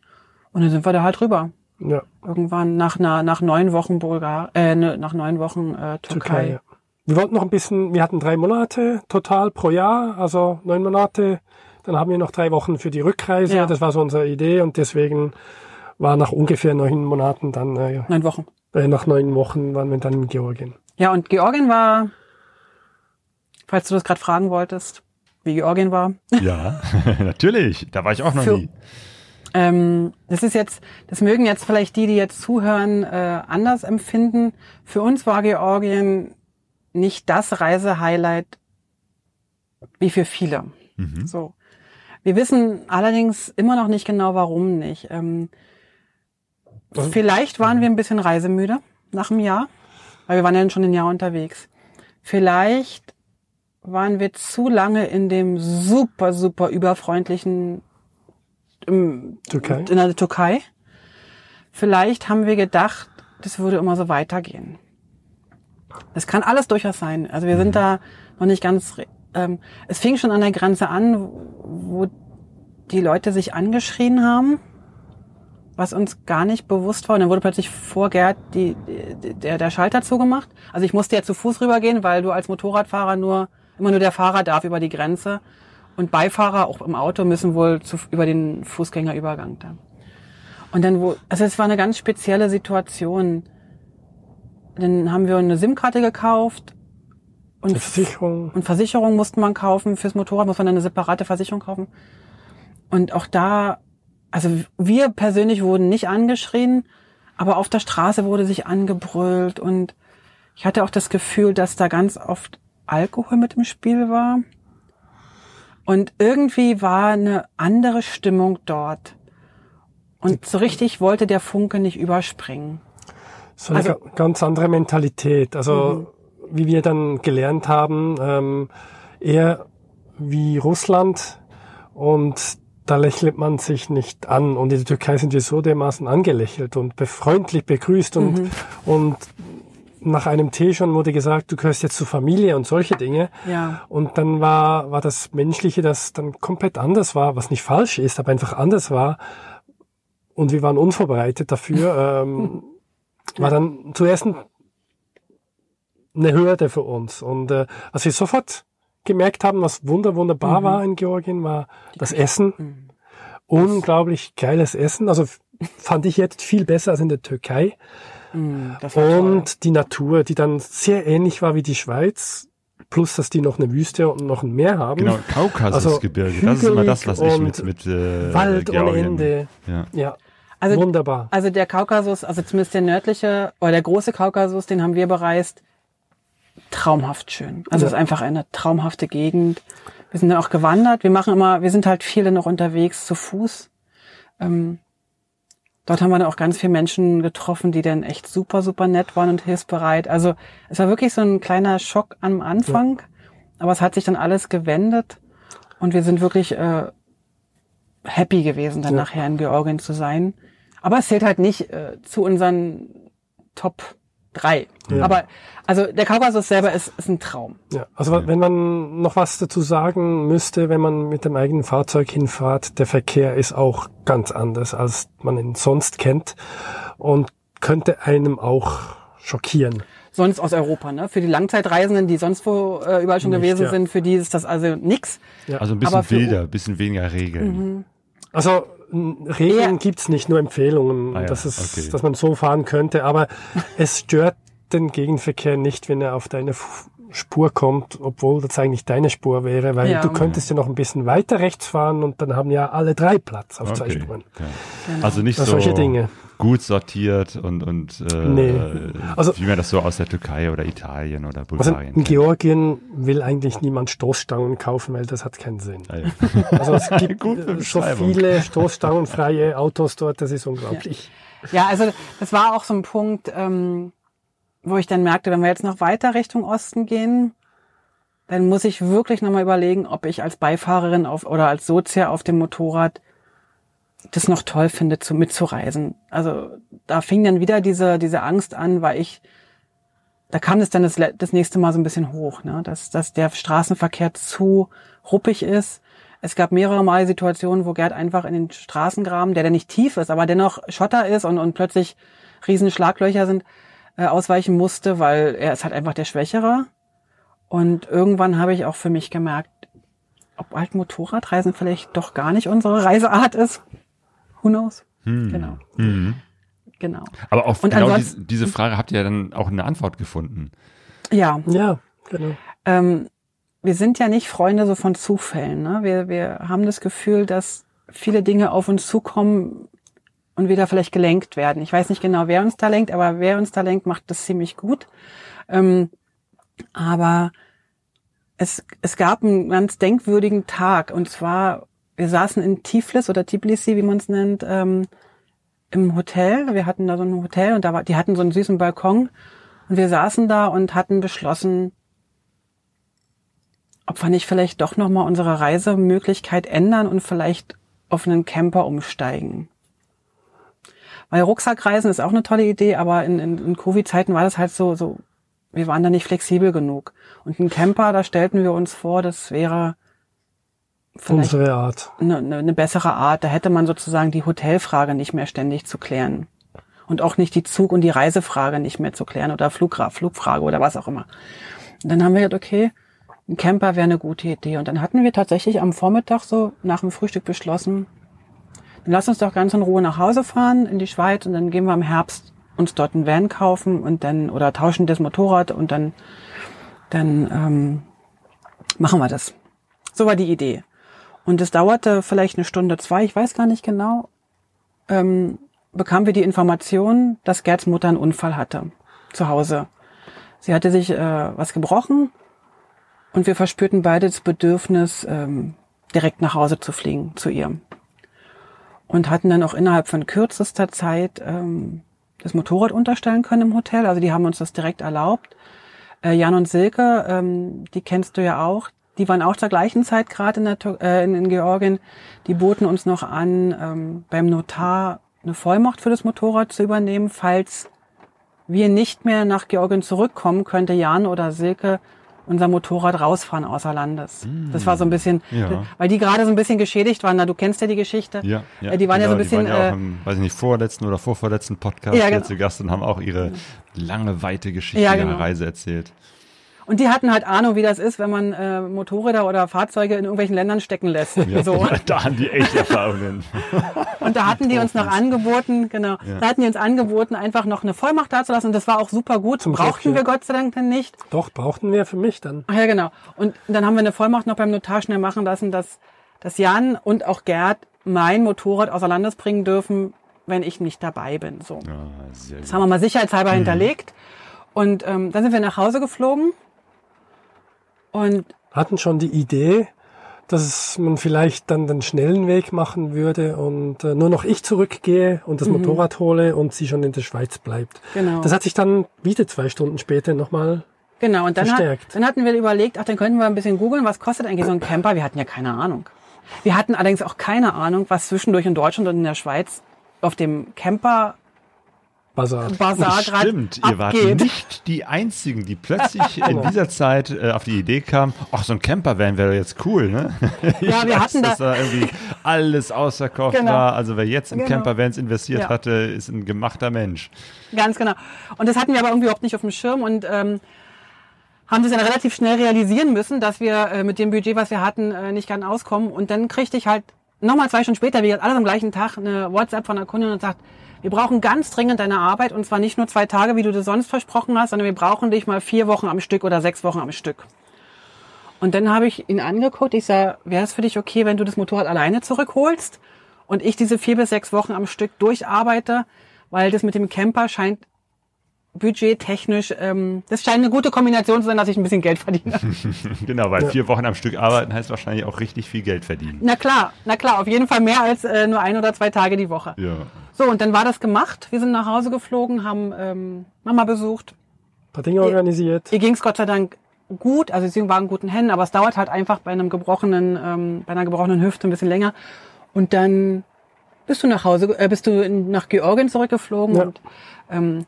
Und dann sind wir da halt rüber. Ja, Irgendwann nach, einer, nach neun Wochen Bulgar, äh, ne, nach neun Wochen äh, Türkei. Türkei. Ja. Wir wollten noch ein bisschen, wir hatten drei Monate total pro Jahr, also neun Monate. Dann haben wir noch drei Wochen für die Rückreise. Ja. Das war so unsere Idee und deswegen war nach ungefähr neun Monaten dann, äh, Neun Wochen. äh, nach neun Wochen waren wir dann in Georgien. Ja, und Georgien war, falls du das gerade fragen wolltest, wie Georgien war. Ja, natürlich. Da war ich auch noch Für- nie. Ähm, das ist jetzt, das mögen jetzt vielleicht die, die jetzt zuhören, äh, anders empfinden. Für uns war Georgien nicht das Reisehighlight wie für viele. Mhm. So. Wir wissen allerdings immer noch nicht genau, warum nicht. Ähm, vielleicht waren wir ein bisschen reisemüde nach einem Jahr, weil wir waren ja schon ein Jahr unterwegs. Vielleicht waren wir zu lange in dem super, super überfreundlichen im, Türkei? in der Türkei. Vielleicht haben wir gedacht, das würde immer so weitergehen. Das kann alles durchaus sein. Also wir sind da noch nicht ganz. Ähm, es fing schon an der Grenze an, wo die Leute sich angeschrien haben, was uns gar nicht bewusst war. Und dann wurde plötzlich vor Gerd die, die, der, der Schalter zugemacht. Also ich musste ja zu Fuß rübergehen, weil du als Motorradfahrer nur immer nur der Fahrer darf über die Grenze. und Beifahrer auch im Auto müssen wohl zu, über den Fußgängerübergang da. Und dann wo, also es war eine ganz spezielle Situation. Dann haben wir eine SIM-Karte gekauft und Versicherung. und Versicherung musste man kaufen. Fürs Motorrad muss man eine separate Versicherung kaufen. Und auch da, also wir persönlich wurden nicht angeschrien, aber auf der Straße wurde sich angebrüllt und ich hatte auch das Gefühl, dass da ganz oft Alkohol mit im Spiel war. Und irgendwie war eine andere Stimmung dort. Und so richtig wollte der Funke nicht überspringen. So eine Also- ga- ganz andere Mentalität. Also wie wir dann gelernt haben, ähm, eher wie Russland und da lächelt man sich nicht an. Und in der Türkei sind wir so dermaßen angelächelt und befreundlich begrüßt und, und nach einem Tee schon wurde gesagt, du gehörst jetzt zur Familie und solche Dinge. Ja. Und dann war, war das Menschliche, das dann komplett anders war, was nicht falsch ist, aber einfach anders war. Und wir waren unvorbereitet dafür. ähm, war dann zuerst ein, eine Hürde für uns. Und äh, als wir sofort gemerkt haben, was wunder wunderbar war in Georgien, war das Essen. Unglaublich geiles Essen. Also fand ich jetzt viel besser als in der Türkei. Mm, Das war toll. Und die Natur, die dann sehr ähnlich war wie die Schweiz, plus dass die noch eine Wüste und noch ein Meer haben. Genau, Kaukasusgebirge. das ist immer das, was ich mit, mit äh, Wald ohne Georgien. Ende. Ja. Ja, Also- wunderbar. Also der Kaukasus, also zumindest der nördliche oder der große Kaukasus, den haben wir bereist. Traumhaft schön. Also es ist einfach eine traumhafte Gegend. Wir sind dann auch gewandert. Wir machen immer, wir sind halt viele noch unterwegs zu Fuß. Ähm, dort haben wir dann auch ganz viele Menschen getroffen, die dann echt super, super nett waren und hilfsbereit. Also es war wirklich so ein kleiner Schock am Anfang, aber es hat sich dann alles gewendet und wir sind wirklich äh, happy gewesen, dann Ja. nachher in Georgien zu sein. Aber es zählt halt nicht äh, zu unseren Top drei. Aber also der Kaukasus selber ist, ist ein Traum. Ja, also wenn man noch was dazu sagen müsste, wenn man mit dem eigenen Fahrzeug hinfahrt, der Verkehr ist auch ganz anders, als man ihn sonst kennt und könnte einem auch schockieren. Sonst aus Europa, ne? Für die Langzeitreisenden, die sonst wo äh, überall schon Nicht, gewesen ja. sind, für die ist das also nix. Also ein bisschen wilder, ein bisschen weniger Regeln. Also n- Regeln Ja. gibt's nicht, nur Empfehlungen, Ah ja, dass, es, okay. dass man so fahren könnte, aber es stört den Gegenverkehr nicht, wenn er auf deine Spur kommt, obwohl das eigentlich deine Spur wäre, weil Ja. du könntest ja noch ein bisschen weiter rechts fahren und dann haben ja alle drei Platz auf zwei Okay. Spuren. okay. Also nicht Ja, so solche Dinge. gut sortiert und, und äh, Nee. Also- wie man das so aus der Türkei oder Italien oder Also Bulgarien in kennt. Georgien will eigentlich niemand Stoßstangen kaufen, weil das hat keinen Sinn. Ah, ja. Also es gibt Gute so viele stoßstangenfreie Autos dort, das ist unglaublich. Ja, also das war auch so ein Punkt, ähm, wo ich dann merkte, wenn wir jetzt noch weiter Richtung Osten gehen, dann muss ich wirklich nochmal überlegen, ob ich als Beifahrerin auf, oder als Sozia auf dem Motorrad das noch toll finde, zu, mitzureisen. Also da fing dann wieder diese, diese Angst an, weil ich, da kam es dann das, das nächste Mal so ein bisschen hoch, ne? dass, dass der Straßenverkehr zu ruppig ist. Es gab mehrere Mal Situationen, wo Gerd einfach in den Straßengraben, der dann nicht tief ist, aber dennoch Schotter ist und, und plötzlich riesen Schlaglöcher sind, äh, ausweichen musste, weil er ist halt einfach der Schwächere. Und irgendwann habe ich auch für mich gemerkt, ob halt Motorradreisen vielleicht doch gar nicht unsere Reiseart ist. Who knows? Genau. Mhm. Genau. Aber auf Und genau diese, diese Frage habt ihr dann auch eine Antwort gefunden. Ja, Ja, genau. ähm, wir sind ja nicht Freunde so von Zufällen. Ne? Wir, wir haben das Gefühl, dass viele Dinge auf uns zukommen und wir da vielleicht gelenkt werden. Ich weiß nicht genau, wer uns da lenkt, aber wer uns da lenkt, macht das ziemlich gut. Ähm, aber es, es gab einen ganz denkwürdigen Tag und zwar, wir saßen in Tiflis oder Tbilisi, wie man es nennt, ähm, im Hotel. Wir hatten da so ein Hotel und da war, die hatten so einen süßen Balkon und wir saßen da und hatten beschlossen, ob wir nicht vielleicht doch nochmal unsere Reisemöglichkeit ändern und vielleicht auf einen Camper umsteigen. Weil Rucksackreisen ist auch eine tolle Idee, aber in, in, in Covid-Zeiten war das halt so, so, wir waren da nicht flexibel genug. Und ein Camper, da stellten wir uns vor, das wäre Unsere Art. eine, eine, eine bessere Art. Da hätte man sozusagen die Hotelfrage nicht mehr ständig zu klären. Und auch nicht die Zug- und die Reisefrage nicht mehr zu klären oder Flugra Flugfrage oder was auch immer. Und dann haben wir gedacht, okay, ein Camper wäre eine gute Idee. Und dann hatten wir tatsächlich am Vormittag so nach dem Frühstück beschlossen, dann lass uns doch ganz in Ruhe nach Hause fahren in die Schweiz und dann gehen wir im Herbst uns dort einen Van kaufen und dann oder tauschen das Motorrad und dann dann ähm, machen wir das. So war die Idee. Und es dauerte vielleicht eine Stunde, zwei, ich weiß gar nicht genau, ähm, bekamen wir die Information, dass Gerds Mutter einen Unfall hatte zu Hause. Sie hatte sich äh, was gebrochen und wir verspürten beide das Bedürfnis, ähm, direkt nach Hause zu fliegen zu ihr. Und hatten dann auch innerhalb von kürzester Zeit ähm, das Motorrad unterstellen können im Hotel. Also die haben uns das direkt erlaubt. Äh, Jan und Silke, ähm, die kennst du ja auch, die waren auch zur gleichen Zeit gerade in, äh, in, in Georgien. Die boten uns noch an, ähm, beim Notar eine Vollmacht für das Motorrad zu übernehmen. Falls wir nicht mehr nach Georgien zurückkommen, könnte Jan oder Silke unser Motorrad rausfahren außer Landes. Das war so ein bisschen, Ja. weil die gerade so ein bisschen geschädigt waren. Na, du kennst ja die Geschichte. Ja, ja, die waren ja so ein bisschen, Die waren ja auch äh, im, weiß ich nicht, vorletzten oder vorvorletzten Podcast Ja, hier genau. zu Gast und haben auch ihre lange, weite Geschichte Ja, ihrer genau. Reise erzählt. Und die hatten halt Ahnung, wie das ist, wenn man äh, Motorräder oder Fahrzeuge in irgendwelchen Ländern stecken lässt. Ja, So. Da haben die echt Erfahrungen. Und da hatten die uns noch angeboten, genau, da hatten die uns angeboten, einfach noch eine Vollmacht dazulassen. Und das war auch super gut. Zum Brauchten Glück, ja. wir Gott sei Dank dann nicht. Doch, brauchten wir für mich dann. Ach ja, genau. Und dann haben wir eine Vollmacht noch beim Notar schnell machen lassen, dass, dass Jan und auch Gerd mein Motorrad außer Landes bringen dürfen, wenn ich nicht dabei bin. So. Ja, sehr Das gut. haben wir mal sicherheitshalber hinterlegt. Und ähm, dann sind wir nach Hause geflogen. Und Hatten schon die Idee, dass man vielleicht dann den schnellen Weg machen würde und äh, nur noch ich zurückgehe und das Motorrad hole und sie schon in der Schweiz bleibt. Mhm. Genau. Das hat sich dann wieder zwei Stunden später nochmal Genau, und dann, hat, Verstärkt. dann hatten wir überlegt, ach, dann könnten wir ein bisschen googeln, was kostet eigentlich so ein Camper? Wir hatten ja keine Ahnung. Wir hatten allerdings auch keine Ahnung, was zwischendurch in Deutschland und in der Schweiz auf dem Camper Bazar. Bazar gerade Stimmt, ihr wart abgeht. nicht die Einzigen, die plötzlich in dieser Zeit äh, auf die Idee kamen, ach, so ein Campervan wäre jetzt cool, ne? Ja, Ich wir weiß, hatten da- dass da irgendwie alles ausverkauft Genau. war. Also wer jetzt in Genau. Campervans investiert Ja. hatte, ist ein gemachter Mensch. Ganz genau. Und das hatten wir aber irgendwie überhaupt nicht auf dem Schirm und ähm, haben das dann relativ schnell realisieren müssen, dass wir äh, mit dem Budget, was wir hatten, äh, nicht ganz auskommen. Und dann kriegte ich halt nochmal zwei Stunden später, wie gesagt, alles am gleichen Tag, eine WhatsApp von einer Kundin und sagt, wir brauchen ganz dringend deine Arbeit und zwar nicht nur zwei Tage, wie du das sonst versprochen hast, sondern wir brauchen dich mal vier Wochen am Stück oder sechs Wochen am Stück. Und dann habe ich ihn angeguckt. Ich sage, wäre es für dich okay, wenn du das Motorrad alleine zurückholst und ich diese vier bis sechs Wochen am Stück durcharbeite, weil das mit dem Camper scheint budgettechnisch, ähm, das scheint eine gute Kombination zu sein, dass ich ein bisschen Geld verdiene. Genau, weil vier Wochen am Stück arbeiten heißt wahrscheinlich auch richtig viel Geld verdienen. na klar, na klar, auf jeden Fall mehr als äh, nur ein oder zwei Tage die Woche. Ja. So, und dann war das gemacht. Wir sind nach Hause geflogen, haben ähm, Mama besucht. Ein paar Dinge organisiert. Ihr ging es Gott sei Dank gut, also sie war in guten Händen, aber es dauert halt einfach bei einem gebrochenen, ähm, bei einer gebrochenen Hüfte ein bisschen länger. Und dann bist du nach Hause, äh, bist du nach Georgien zurückgeflogen Ja. und ähm,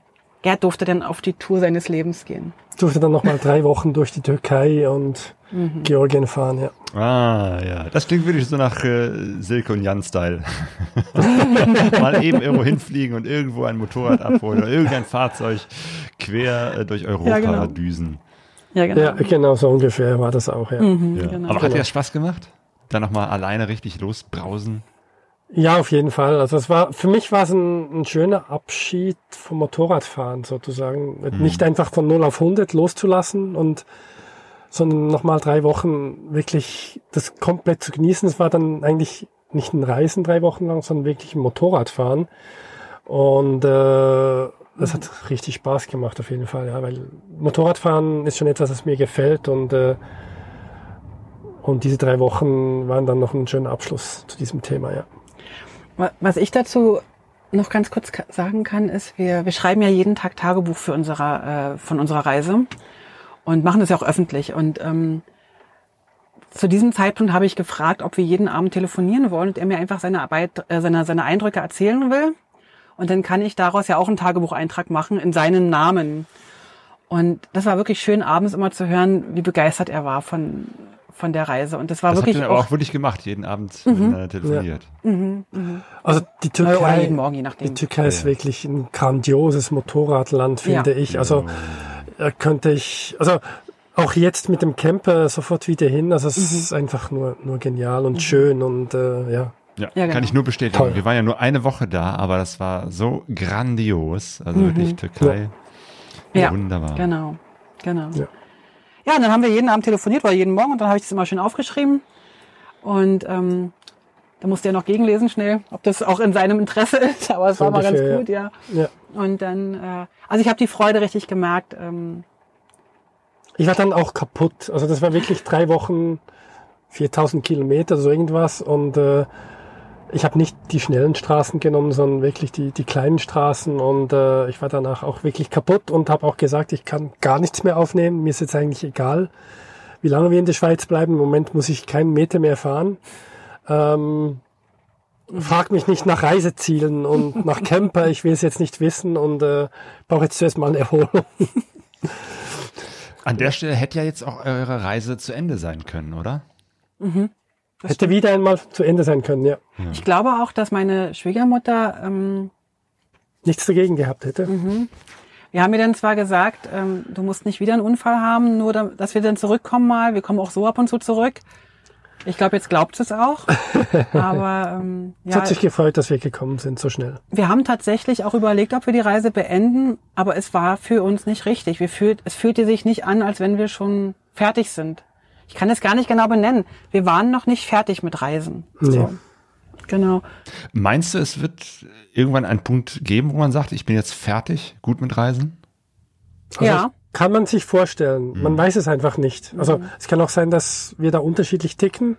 Gerd durfte dann auf die Tour seines Lebens gehen. Durfte dann nochmal drei Wochen durch die Türkei und Mhm. Georgien fahren, ja. Ah, ja. Das klingt wirklich so nach äh, Silke und Jan-Style. Mal eben irgendwo hinfliegen und irgendwo ein Motorrad abholen oder irgendein Fahrzeug quer äh, durch Europa Ja, genau. düsen. Ja, genau. Ja, genau so ungefähr war das auch, ja. Mhm, Ja. genau. Aber hat dir das Spaß gemacht? Dann nochmal alleine richtig losbrausen? Ja, auf jeden Fall. Also es war, für mich war es ein, ein schöner Abschied vom Motorradfahren sozusagen. Nicht einfach von 0 auf 100 loszulassen und, sondern nochmal drei Wochen wirklich das komplett zu genießen. Es war dann eigentlich nicht ein Reisen drei Wochen lang, sondern wirklich ein Motorradfahren. Und, äh, das hat richtig Spaß gemacht auf jeden Fall, ja, weil Motorradfahren ist schon etwas, das mir gefällt und, äh, und diese drei Wochen waren dann noch ein schöner Abschluss zu diesem Thema, ja. Wa- Was ich dazu noch ganz kurz sagen kann, ist, wir, wir schreiben ja jeden Tag Tagebuch für unsere, äh, von unserer Reise und machen das ja auch öffentlich. Und ähm, zu diesem Zeitpunkt habe ich gefragt, ob wir jeden Abend telefonieren wollen und er mir einfach seine Arbeit, äh, seine, seine Eindrücke erzählen will. Und dann kann ich daraus ja auch einen Tagebucheintrag machen in seinen Namen. Und das war wirklich schön, abends immer zu hören, wie begeistert er war von, von der Reise. Und das war Das habt wirklich ihr aber auch, auch wirklich gemacht, jeden Abend Mhm. miteinander telefoniert. Also die äh, oder Türkei, jeden Morgen, je nachdem. die Türkei ist wirklich ein grandioses Motorradland, finde Ja. ich. Also äh, könnte ich, also auch jetzt mit dem Camper sofort wieder hin. Also es ist einfach nur, nur genial und schön und äh, ja. Ja, Ja, kann genau. ich nur bestätigen. Toll. Wir waren ja nur eine Woche da, aber das war so grandios. Also wirklich Türkei. Ja, Wunderbar. Genau, genau. Ja. Ja. und dann haben wir jeden Abend telefoniert oder jeden Morgen und dann habe ich das immer schön aufgeschrieben. Und ähm, da musste er noch gegenlesen schnell, ob das auch in seinem Interesse ist, aber es So war mal ganz ungefähr, gut, ja. ja. Und dann, äh, also ich habe die Freude richtig gemerkt. Ähm, Ich war dann auch kaputt. Also das war wirklich drei Wochen, 4000 Kilometer, so irgendwas. Und äh, ich habe nicht die schnellen Straßen genommen, sondern wirklich die, die kleinen Straßen. Und äh, ich war danach auch wirklich kaputt und habe auch gesagt, ich kann gar nichts mehr aufnehmen. Mir ist jetzt eigentlich egal, wie lange wir in der Schweiz bleiben. Im Moment muss ich keinen Meter mehr fahren. Ähm, frag mich nicht nach Reisezielen und nach Camper. Ich will es jetzt nicht wissen und äh, brauche jetzt zuerst mal eine Erholung. An der Stelle hätte ja jetzt auch eure Reise zu Ende sein können, oder? Hätte wieder einmal zu Ende sein können, ja. Ich glaube auch, dass meine Schwiegermutter, ähm, Nichts dagegen gehabt hätte. wir haben mir dann zwar gesagt, ähm, du musst nicht wieder einen Unfall haben, nur da, dass wir dann zurückkommen mal. Wir kommen auch so ab und zu zurück. Ich glaube, jetzt glaubt es auch. Aber ähm, Es ja, hat sich gefreut, dass wir gekommen sind so schnell. wir haben tatsächlich auch überlegt, ob wir die Reise beenden, aber es war für uns nicht richtig. Wir fühlt, es fühlte sich nicht an, als wenn wir schon fertig sind. Ich kann es gar nicht genau benennen. Wir waren noch nicht fertig mit Reisen. Nee. Genau. Meinst du, es wird irgendwann einen Punkt geben, wo man sagt, ich bin jetzt fertig, gut mit Reisen? Also Ja. Kann man sich vorstellen. Man weiß es einfach nicht. Also es kann auch sein, dass wir da unterschiedlich ticken.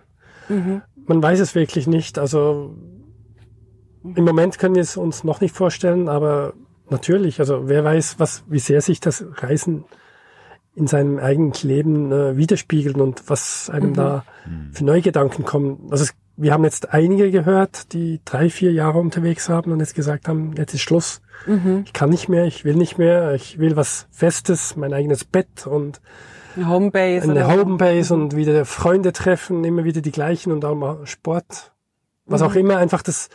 Man weiß es wirklich nicht. Also im Moment können wir es uns noch nicht vorstellen, aber natürlich, also wer weiß, was, wie sehr sich das Reisen in seinem eigenen Leben äh, widerspiegelt und was einem da für neue Gedanken kommen. Also es, wir haben jetzt einige gehört, die drei, vier Jahre unterwegs haben und jetzt gesagt haben, jetzt ist Schluss. Ich kann nicht mehr, ich will nicht mehr, ich will was Festes, mein eigenes Bett und Eine Homebase. eine. Homebase und wieder Freunde treffen, immer wieder die gleichen und auch mal Sport. Was auch immer, einfach das,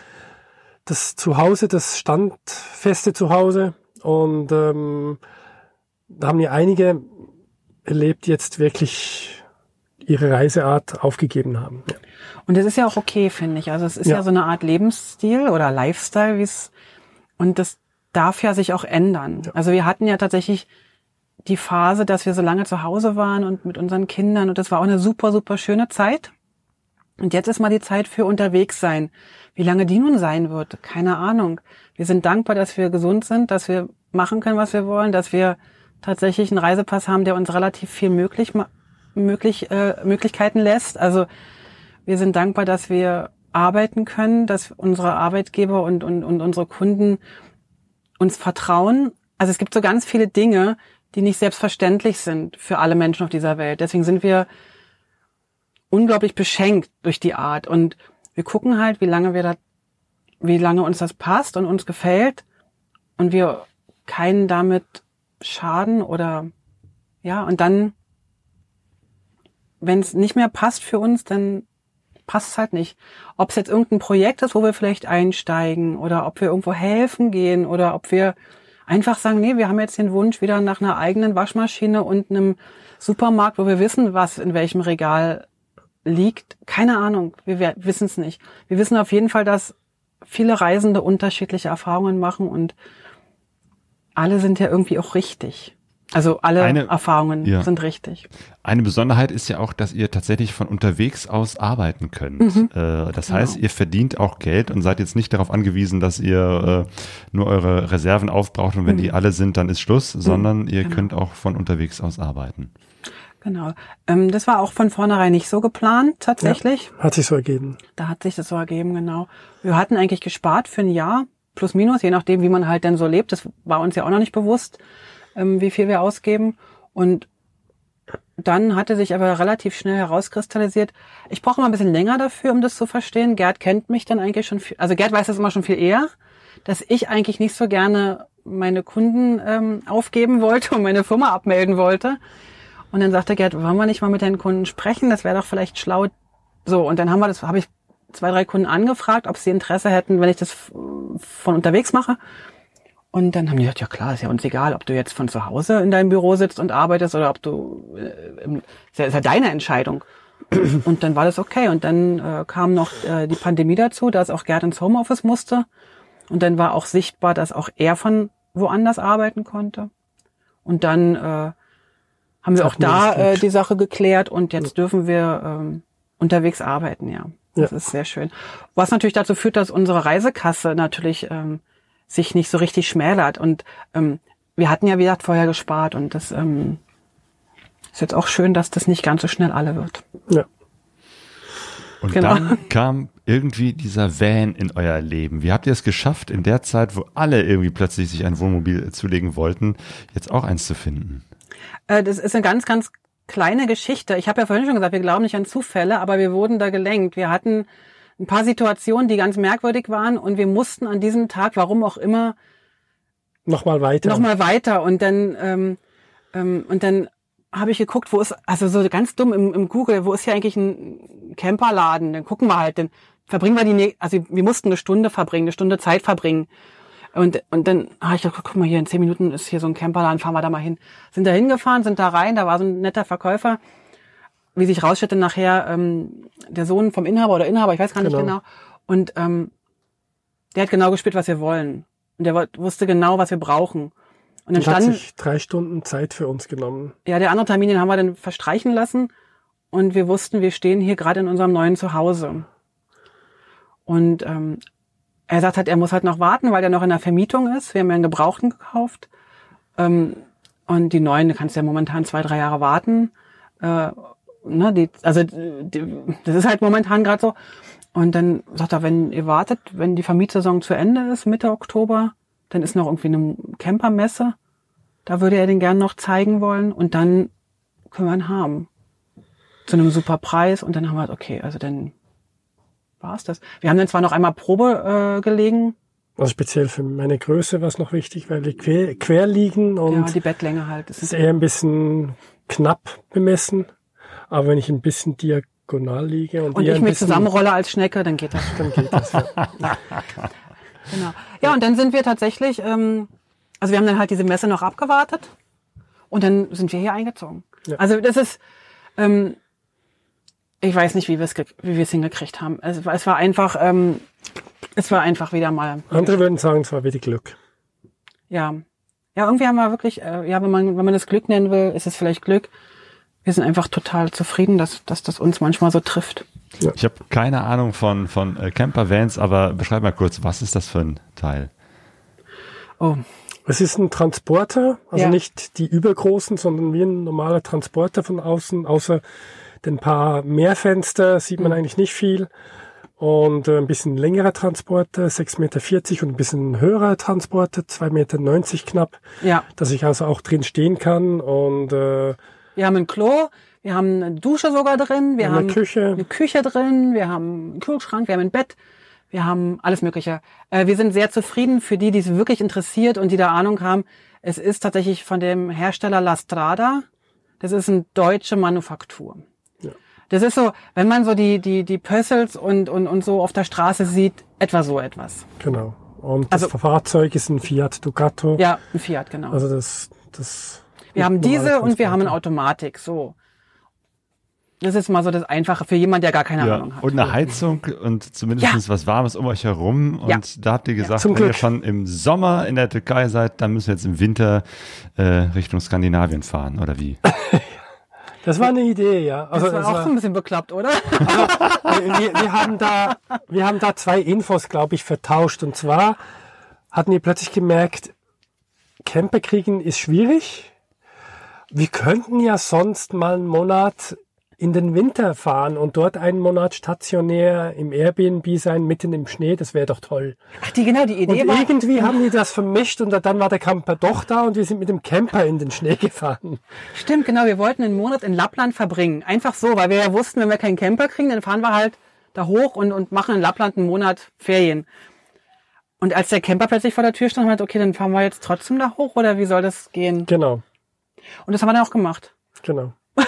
das Zuhause, das standfeste Zuhause. Und ähm, da haben ja einige erlebt, jetzt wirklich ihre Reiseart aufgegeben haben. Ja. Und das ist ja auch okay, finde ich. Also es ist ja. Ja. so eine Art Lebensstil oder Lifestyle, wie es und das darf ja sich auch ändern. Also wir hatten ja tatsächlich die Phase, dass wir so lange zu Hause waren und mit unseren Kindern und das war auch eine super super schöne Zeit. Und jetzt ist mal die Zeit für unterwegs sein. Wie lange die nun sein wird, keine Ahnung. Wir sind dankbar, dass wir gesund sind, dass wir machen können, was wir wollen, dass wir tatsächlich einen Reisepass haben, der uns relativ viel möglich, möglich, äh, Möglichkeiten lässt. Also wir sind dankbar, dass wir arbeiten können, dass unsere Arbeitgeber und, und, und unsere Kunden uns vertrauen. Also es gibt so ganz viele Dinge, die nicht selbstverständlich sind für alle Menschen auf dieser Welt. Deswegen sind wir unglaublich beschenkt durch die Art. Und wir gucken halt, wie lange wir da, wie lange uns das passt und uns gefällt und wir keinen damit schaden oder ja, und dann, wenn es nicht mehr passt für uns, dann passt es halt nicht. Ob es jetzt irgendein Projekt ist, wo wir vielleicht einsteigen oder ob wir irgendwo helfen gehen oder ob wir einfach sagen, nee, wir haben jetzt den Wunsch wieder nach einer eigenen Waschmaschine und einem Supermarkt, wo wir wissen, was in welchem Regal liegt. Keine Ahnung, wir wissen es nicht. Wir wissen auf jeden Fall, dass viele Reisende unterschiedliche Erfahrungen machen und alle sind ja irgendwie auch richtig. Also alle Eine- Erfahrungen ja. sind richtig. Eine Besonderheit ist ja auch, dass ihr tatsächlich von unterwegs aus arbeiten könnt. Mhm. Äh, das Genau. heißt, ihr verdient auch Geld und seid jetzt nicht darauf angewiesen, dass ihr äh, nur eure Reserven aufbraucht und wenn Mhm. die alle sind, dann ist Schluss, sondern ihr Genau. könnt auch von unterwegs aus arbeiten. Genau. Ähm, das war auch von vornherein nicht so geplant, tatsächlich. Hat sich so ergeben. Da hat sich das so ergeben, genau. Wir hatten eigentlich gespart für ein Jahr, plus minus, je nachdem, wie man halt denn so lebt. Das war uns ja auch noch nicht bewusst, ähm, wie viel wir ausgeben. Und dann hatte sich aber relativ schnell herauskristallisiert, ich brauche mal ein bisschen länger dafür, um das zu verstehen. Gerd kennt mich dann eigentlich schon viel, also Gerd weiß das immer schon viel eher, dass ich eigentlich nicht so gerne meine Kunden ähm, aufgeben wollte und meine Firma abmelden wollte. Und dann sagte Gerd, wollen wir nicht mal mit den Kunden sprechen? Das wäre doch vielleicht schlau. So, und dann haben wir das, habe ich zwei, drei Kunden angefragt, ob sie Interesse hätten, wenn ich das f- von unterwegs mache. Und dann haben die gesagt, ja klar, ist ja uns egal, ob du jetzt von zu Hause in deinem Büro sitzt und arbeitest oder ob du, äh, ist, ja, ist ja deine Entscheidung. Und dann war das okay. Und dann äh, kam noch äh, die Pandemie dazu, dass auch Gerd ins Homeoffice musste. Und dann war auch sichtbar, dass auch er von woanders arbeiten konnte. Und dann äh, haben wir auch da äh, die Sache geklärt und jetzt dürfen wir ähm, unterwegs arbeiten, ja. Das Ja. ist sehr schön. Was natürlich dazu führt, dass unsere Reisekasse natürlich ähm, sich nicht so richtig schmälert. Und ähm, wir hatten ja, wie gesagt, vorher gespart und das ähm, ist jetzt auch schön, dass das nicht ganz so schnell alle wird. Ja. Und Genau. dann kam irgendwie dieser Van in euer Leben. Wie habt ihr es geschafft, in der Zeit, wo alle irgendwie plötzlich sich ein Wohnmobil zulegen wollten, jetzt auch eins zu finden? Äh, das ist eine ganz, ganz kleine Geschichte. Ich habe ja vorhin schon gesagt, wir glauben nicht an Zufälle, aber wir wurden da gelenkt. Wir hatten ein paar Situationen, die ganz merkwürdig waren und wir mussten an diesem Tag, warum auch immer, Nochmal weiter. nochmal weiter und dann ähm, ähm, und dann habe ich geguckt, wo ist also so ganz dumm im, im Google, wo ist hier eigentlich ein Camperladen? Dann gucken wir halt, dann verbringen wir die, also wir mussten eine Stunde verbringen, eine Stunde Zeit verbringen. Und, und dann habe ich gedacht, guck mal hier, in zehn Minuten ist hier so ein Camperladen, fahren wir da mal hin. Sind da hingefahren, sind da rein, da war so ein netter Verkäufer. Wie sich rausstellte nachher, ähm, der Sohn vom Inhaber oder Inhaber, ich weiß gar nicht Genau. genau. Und ähm, der hat genau gespielt, was wir wollen. Und der wusste genau, was wir brauchen. Und dann Und hat standen, sich drei Stunden Zeit für uns genommen. ja, der andere Termin, den haben wir dann verstreichen lassen. Und wir wussten, wir stehen hier gerade in unserem neuen Zuhause. Und ähm, er sagt halt, er muss halt noch warten, weil der noch in der Vermietung ist. Wir haben ja einen Gebrauchten gekauft. Ähm, und die neuen, kannst ja momentan zwei, drei Jahre warten. Äh, ne, die, also die, das ist halt momentan gerade so. Und dann sagt er, wenn ihr wartet, wenn die Vermietsaison zu Ende ist, Mitte Oktober, dann ist noch irgendwie eine Campermesse. Da würde er den gern noch zeigen wollen und dann können wir ihn haben. Zu einem super Preis und dann haben wir halt, okay, also dann war's das. Wir haben dann zwar noch einmal Probe äh, gelegen, Also speziell für meine Größe war es noch wichtig, weil wir quer, quer liegen ja, und die Bettlänge halt. Das ist eher ein bisschen knapp bemessen. Aber wenn ich ein bisschen diagonal liege und, und ich bisschen, zusammenrolle als Schnecke, dann geht das. dann geht das. Ja. Genau. Ja, und dann sind wir tatsächlich, ähm, also wir haben dann halt diese Messe noch abgewartet und dann sind wir hier eingezogen. Ja. Also das ist, ähm, ich weiß nicht, wie wir es ge- wie wir es hingekriegt haben. Es, war- es war einfach, ähm, es war einfach wieder mal. Andere würden sagen, es war wieder Glück. Ja. Ja, irgendwie haben wir wirklich, äh, ja, wenn man, wenn man das Glück nennen will, ist es vielleicht Glück. Wir sind einfach total zufrieden, dass, dass das uns manchmal so trifft. Ich habe keine Ahnung von, von äh, Camper-Vans, aber beschreib mal kurz, was ist das für ein Teil? Oh, Es ist ein Transporter, also Ja. nicht die übergroßen, sondern wie ein normaler Transporter von außen, außer den paar Mehrfenster sieht Mhm. man eigentlich nicht viel. Und äh, ein bisschen längerer Transporter, 6,40 Meter und ein bisschen höherer Transporter, 2,90 Meter knapp, ja. dass ich also auch drin stehen kann. Und äh, Wir haben ein Klo, wir haben eine Dusche sogar drin, wir Eine haben Küche. eine Küche drin, wir haben einen Kühlschrank, wir haben ein Bett, wir haben alles Mögliche. Äh, wir sind sehr zufrieden für die, die es wirklich interessiert und die da Ahnung haben. Es ist tatsächlich von dem Hersteller La Strada. Das ist eine deutsche Manufaktur. Ja. Das ist so, wenn man so die, die, die Pössels und, und, und so auf der Straße sieht, etwa so etwas. genau. Und Also- das Fahrzeug ist ein Fiat Ducato. Ja, ein Fiat, genau. Also das, das. Wir haben diese und wir haben eine. Automatik, so. Das ist mal so das Einfache für jemand, der gar keine Ja, Ahnung hat. und eine Heizung und zumindest was Warmes um euch herum. Und Ja. da habt ihr gesagt, wenn ihr Glück. schon im Sommer in der Türkei seid, dann müssen wir jetzt im Winter äh, Richtung Skandinavien fahren, oder wie? Das war eine Idee, ja. Also das war auch war- so ein bisschen bekloppt, oder? wir, wir, haben da, wir haben da zwei Infos, glaube ich, vertauscht. Und zwar hatten wir plötzlich gemerkt, Camper kriegen ist schwierig. Wir könnten ja sonst mal einen Monat in den Winter fahren und dort einen Monat stationär im Airbnb sein, mitten im Schnee. Das wäre doch toll. Ach, die, genau, die Idee Und war, irgendwie haben die das vermischt und dann war der Camper doch da und wir sind mit dem Camper in den Schnee gefahren. stimmt, genau, wir wollten einen Monat in Lappland verbringen. Einfach so, weil wir ja wussten, wenn wir keinen Camper kriegen, dann fahren wir halt da hoch und, und machen in Lappland einen Monat Ferien. Und als der Camper plötzlich vor der Tür stand, gedacht, okay, dann fahren wir jetzt trotzdem da hoch oder wie soll das gehen? Genau, Und das haben wir dann auch gemacht. genau.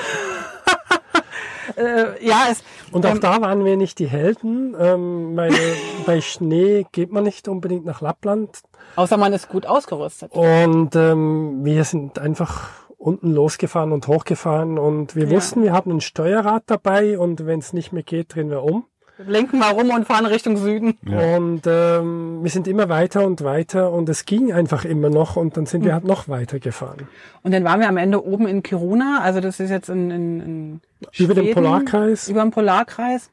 äh, ja, es, Und auch ähm, da waren wir nicht die Helden. Ähm, weil bei Schnee geht man nicht unbedingt nach Lappland. außer man ist gut ausgerüstet. Und ähm, wir sind einfach unten losgefahren und hochgefahren und wir Ja. wussten, wir haben ein Steuerrad dabei und wenn es nicht mehr geht, drehen wir um. Lenken mal rum und fahren Richtung Süden. Ja. Und ähm, wir sind immer weiter und weiter und es ging einfach immer noch und dann sind wir halt noch weiter gefahren. Und dann waren wir am Ende oben in Kiruna, also das ist jetzt in, in, in Über den Schweden, Polarkreis. Über dem Polarkreis.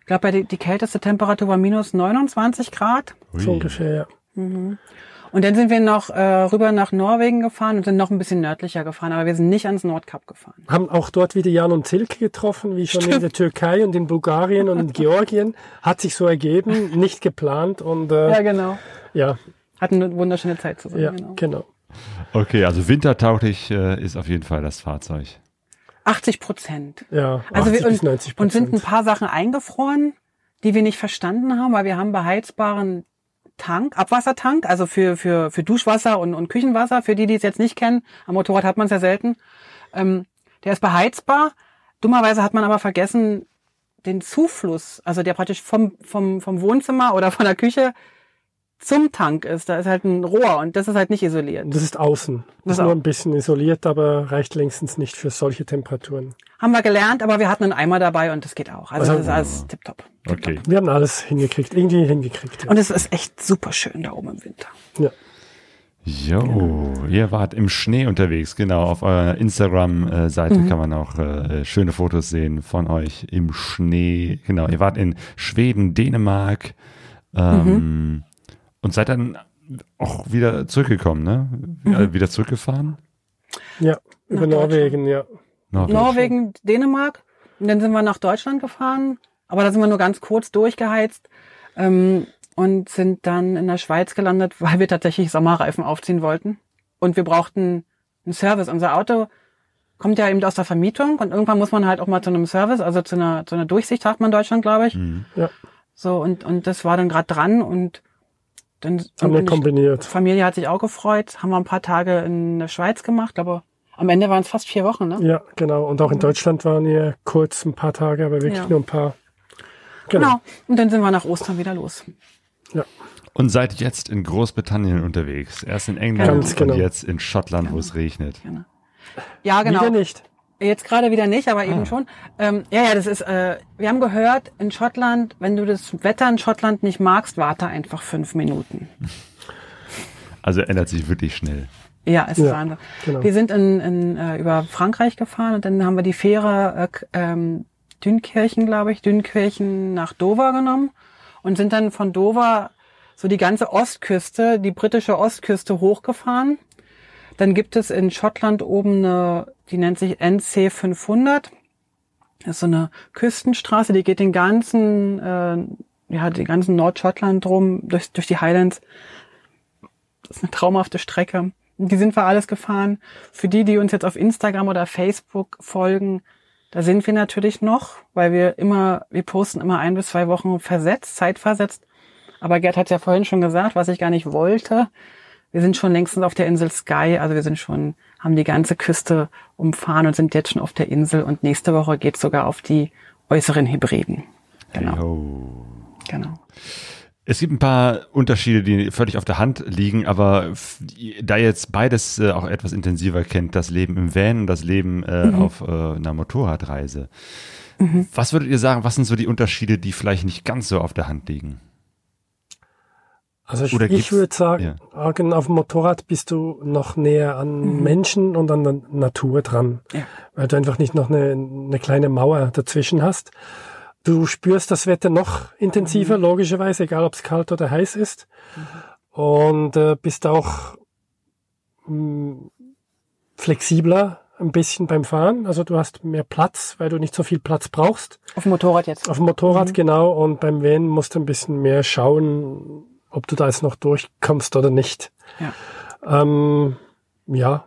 Ich glaube, die, die kälteste Temperatur war minus 29 Grad. So ungefähr, ja. Und dann sind wir noch äh, rüber nach Norwegen gefahren und sind noch ein bisschen nördlicher gefahren, aber wir sind nicht ans Nordkap gefahren. Haben auch dort wieder Jan und Tilke getroffen, wie schon in der Türkei und in Bulgarien und in Georgien. Hat sich so ergeben, nicht geplant und äh, Ja, genau. ja, Hatten eine wunderschöne Zeit zusammen. ja, genau. genau. Okay, also wintertauglich äh, ist auf jeden Fall das Fahrzeug. 80 Prozent. Ja, Also 80 wir, bis und, 90 und sind ein Prozent. paar Sachen eingefroren, die wir nicht verstanden haben, weil wir haben beheizbaren Tank, Abwassertank, also für, für, für Duschwasser und, und Küchenwasser, für die, die es jetzt nicht kennen. Am Motorrad hat man es ja selten. Ähm, der ist beheizbar. Dummerweise hat man aber vergessen, den Zufluss, also der praktisch vom, vom, vom Wohnzimmer oder von der Küche zum Tank ist. Da ist halt ein Rohr und das ist halt nicht isoliert. Das ist außen. Das ist nur ein bisschen isoliert, aber reicht längstens nicht für solche Temperaturen. Haben wir gelernt, aber wir hatten einen Eimer dabei und das geht auch. Also Also- das ist alles tipptopp. Okay. Wir haben alles hingekriegt, irgendwie hingekriegt. Ja. Und es ist echt super schön da oben im Winter. ja. Jo, ihr wart im Schnee unterwegs, genau. Auf eurer Instagram-Seite Mhm. kann man auch äh, schöne Fotos sehen von euch im Schnee. Genau, ihr wart in Schweden, Dänemark ähm, Mhm. Und seid dann auch wieder zurückgekommen, ne? Mhm. Äh, Wieder zurückgefahren? ja, über Nach Norwegen, ja. Norwegen. Norwegen, Dänemark. Und dann sind wir nach Deutschland gefahren. Aber da sind wir nur ganz kurz durchgeheizt. Ähm, und sind dann in der Schweiz gelandet, weil wir tatsächlich Sommerreifen aufziehen wollten. Und wir brauchten einen Service. Unser Auto kommt ja eben aus der Vermietung und irgendwann muss man halt auch mal zu einem Service, also zu einer, zu einer Durchsicht sagt man in Deutschland, glaube ich. Mhm. Ja, So, und, und das war dann gerade dran und dann haben wir kombiniert. Familie hat sich auch gefreut, haben wir ein paar Tage in der Schweiz gemacht, aber am Ende waren es fast vier Wochen, ne? Ja, genau. Und auch in Deutschland waren wir kurz ein paar Tage, aber wirklich Ja. nur ein paar. Genau. Genau. Und dann sind wir nach Ostern wieder los. Ja. Und seid jetzt in Großbritannien unterwegs. Erst in England Ganz genau. und jetzt in Schottland, wo es regnet. Genau. Ja, genau. Wieder nicht. Jetzt gerade wieder nicht, aber Ah. eben schon. Ähm, ja, ja, das ist, äh, wir haben gehört, in Schottland, wenn du das Wetter in Schottland nicht magst, warte einfach fünf Minuten. Also ändert sich wirklich schnell. Ja, ist Ja, genau. Wir sind in, in, äh, über Frankreich gefahren und dann haben wir die Fähre äh, ähm, Dünkirchen, glaube ich, Dünkirchen nach Dover genommen und sind dann von Dover so die ganze Ostküste, die britische Ostküste hochgefahren. Dann gibt es in Schottland oben eine, die nennt sich NC 500. Das ist so eine Küstenstraße, die geht den ganzen, äh, ja, den ganzen Nordschottland drum, durch, durch die Highlands. Das ist eine traumhafte Strecke. Die sind wir alles gefahren. Für die, die uns jetzt auf Instagram oder Facebook folgen, da sind wir natürlich noch, weil wir immer, wir posten immer ein bis zwei Wochen versetzt, zeitversetzt. Aber Gerd hat ja vorhin schon gesagt, was ich gar nicht wollte. Wir sind schon längstens auf der Insel Sky, also wir sind schon, haben die ganze Küste umfahren und sind jetzt schon auf der Insel und nächste Woche geht's sogar auf die äußeren Hebriden. Genau, Heyo. genau. Es gibt ein paar Unterschiede, die völlig auf der Hand liegen, aber da ihr jetzt beides äh, auch etwas intensiver kennt, das Leben im Van und das Leben äh, Mhm. auf äh, einer Motorradreise, was würdet ihr sagen, was sind so die Unterschiede, die vielleicht nicht ganz so auf der Hand liegen? Also ich, ich würde sagen, Argen, auf dem Motorrad bist du noch näher an Menschen und an der Natur dran, Ja. weil du einfach nicht noch eine, eine kleine Mauer dazwischen hast. Du spürst das Wetter noch intensiver, logischerweise, egal ob es kalt oder heiß ist. Und äh, bist auch mh, flexibler ein bisschen beim Fahren. Also du hast mehr Platz, weil du nicht so viel Platz brauchst. Auf dem Motorrad jetzt. Auf dem Motorrad genau und beim Van musst du ein bisschen mehr schauen, ob du da jetzt noch durchkommst oder nicht. Ja. Ähm, ja,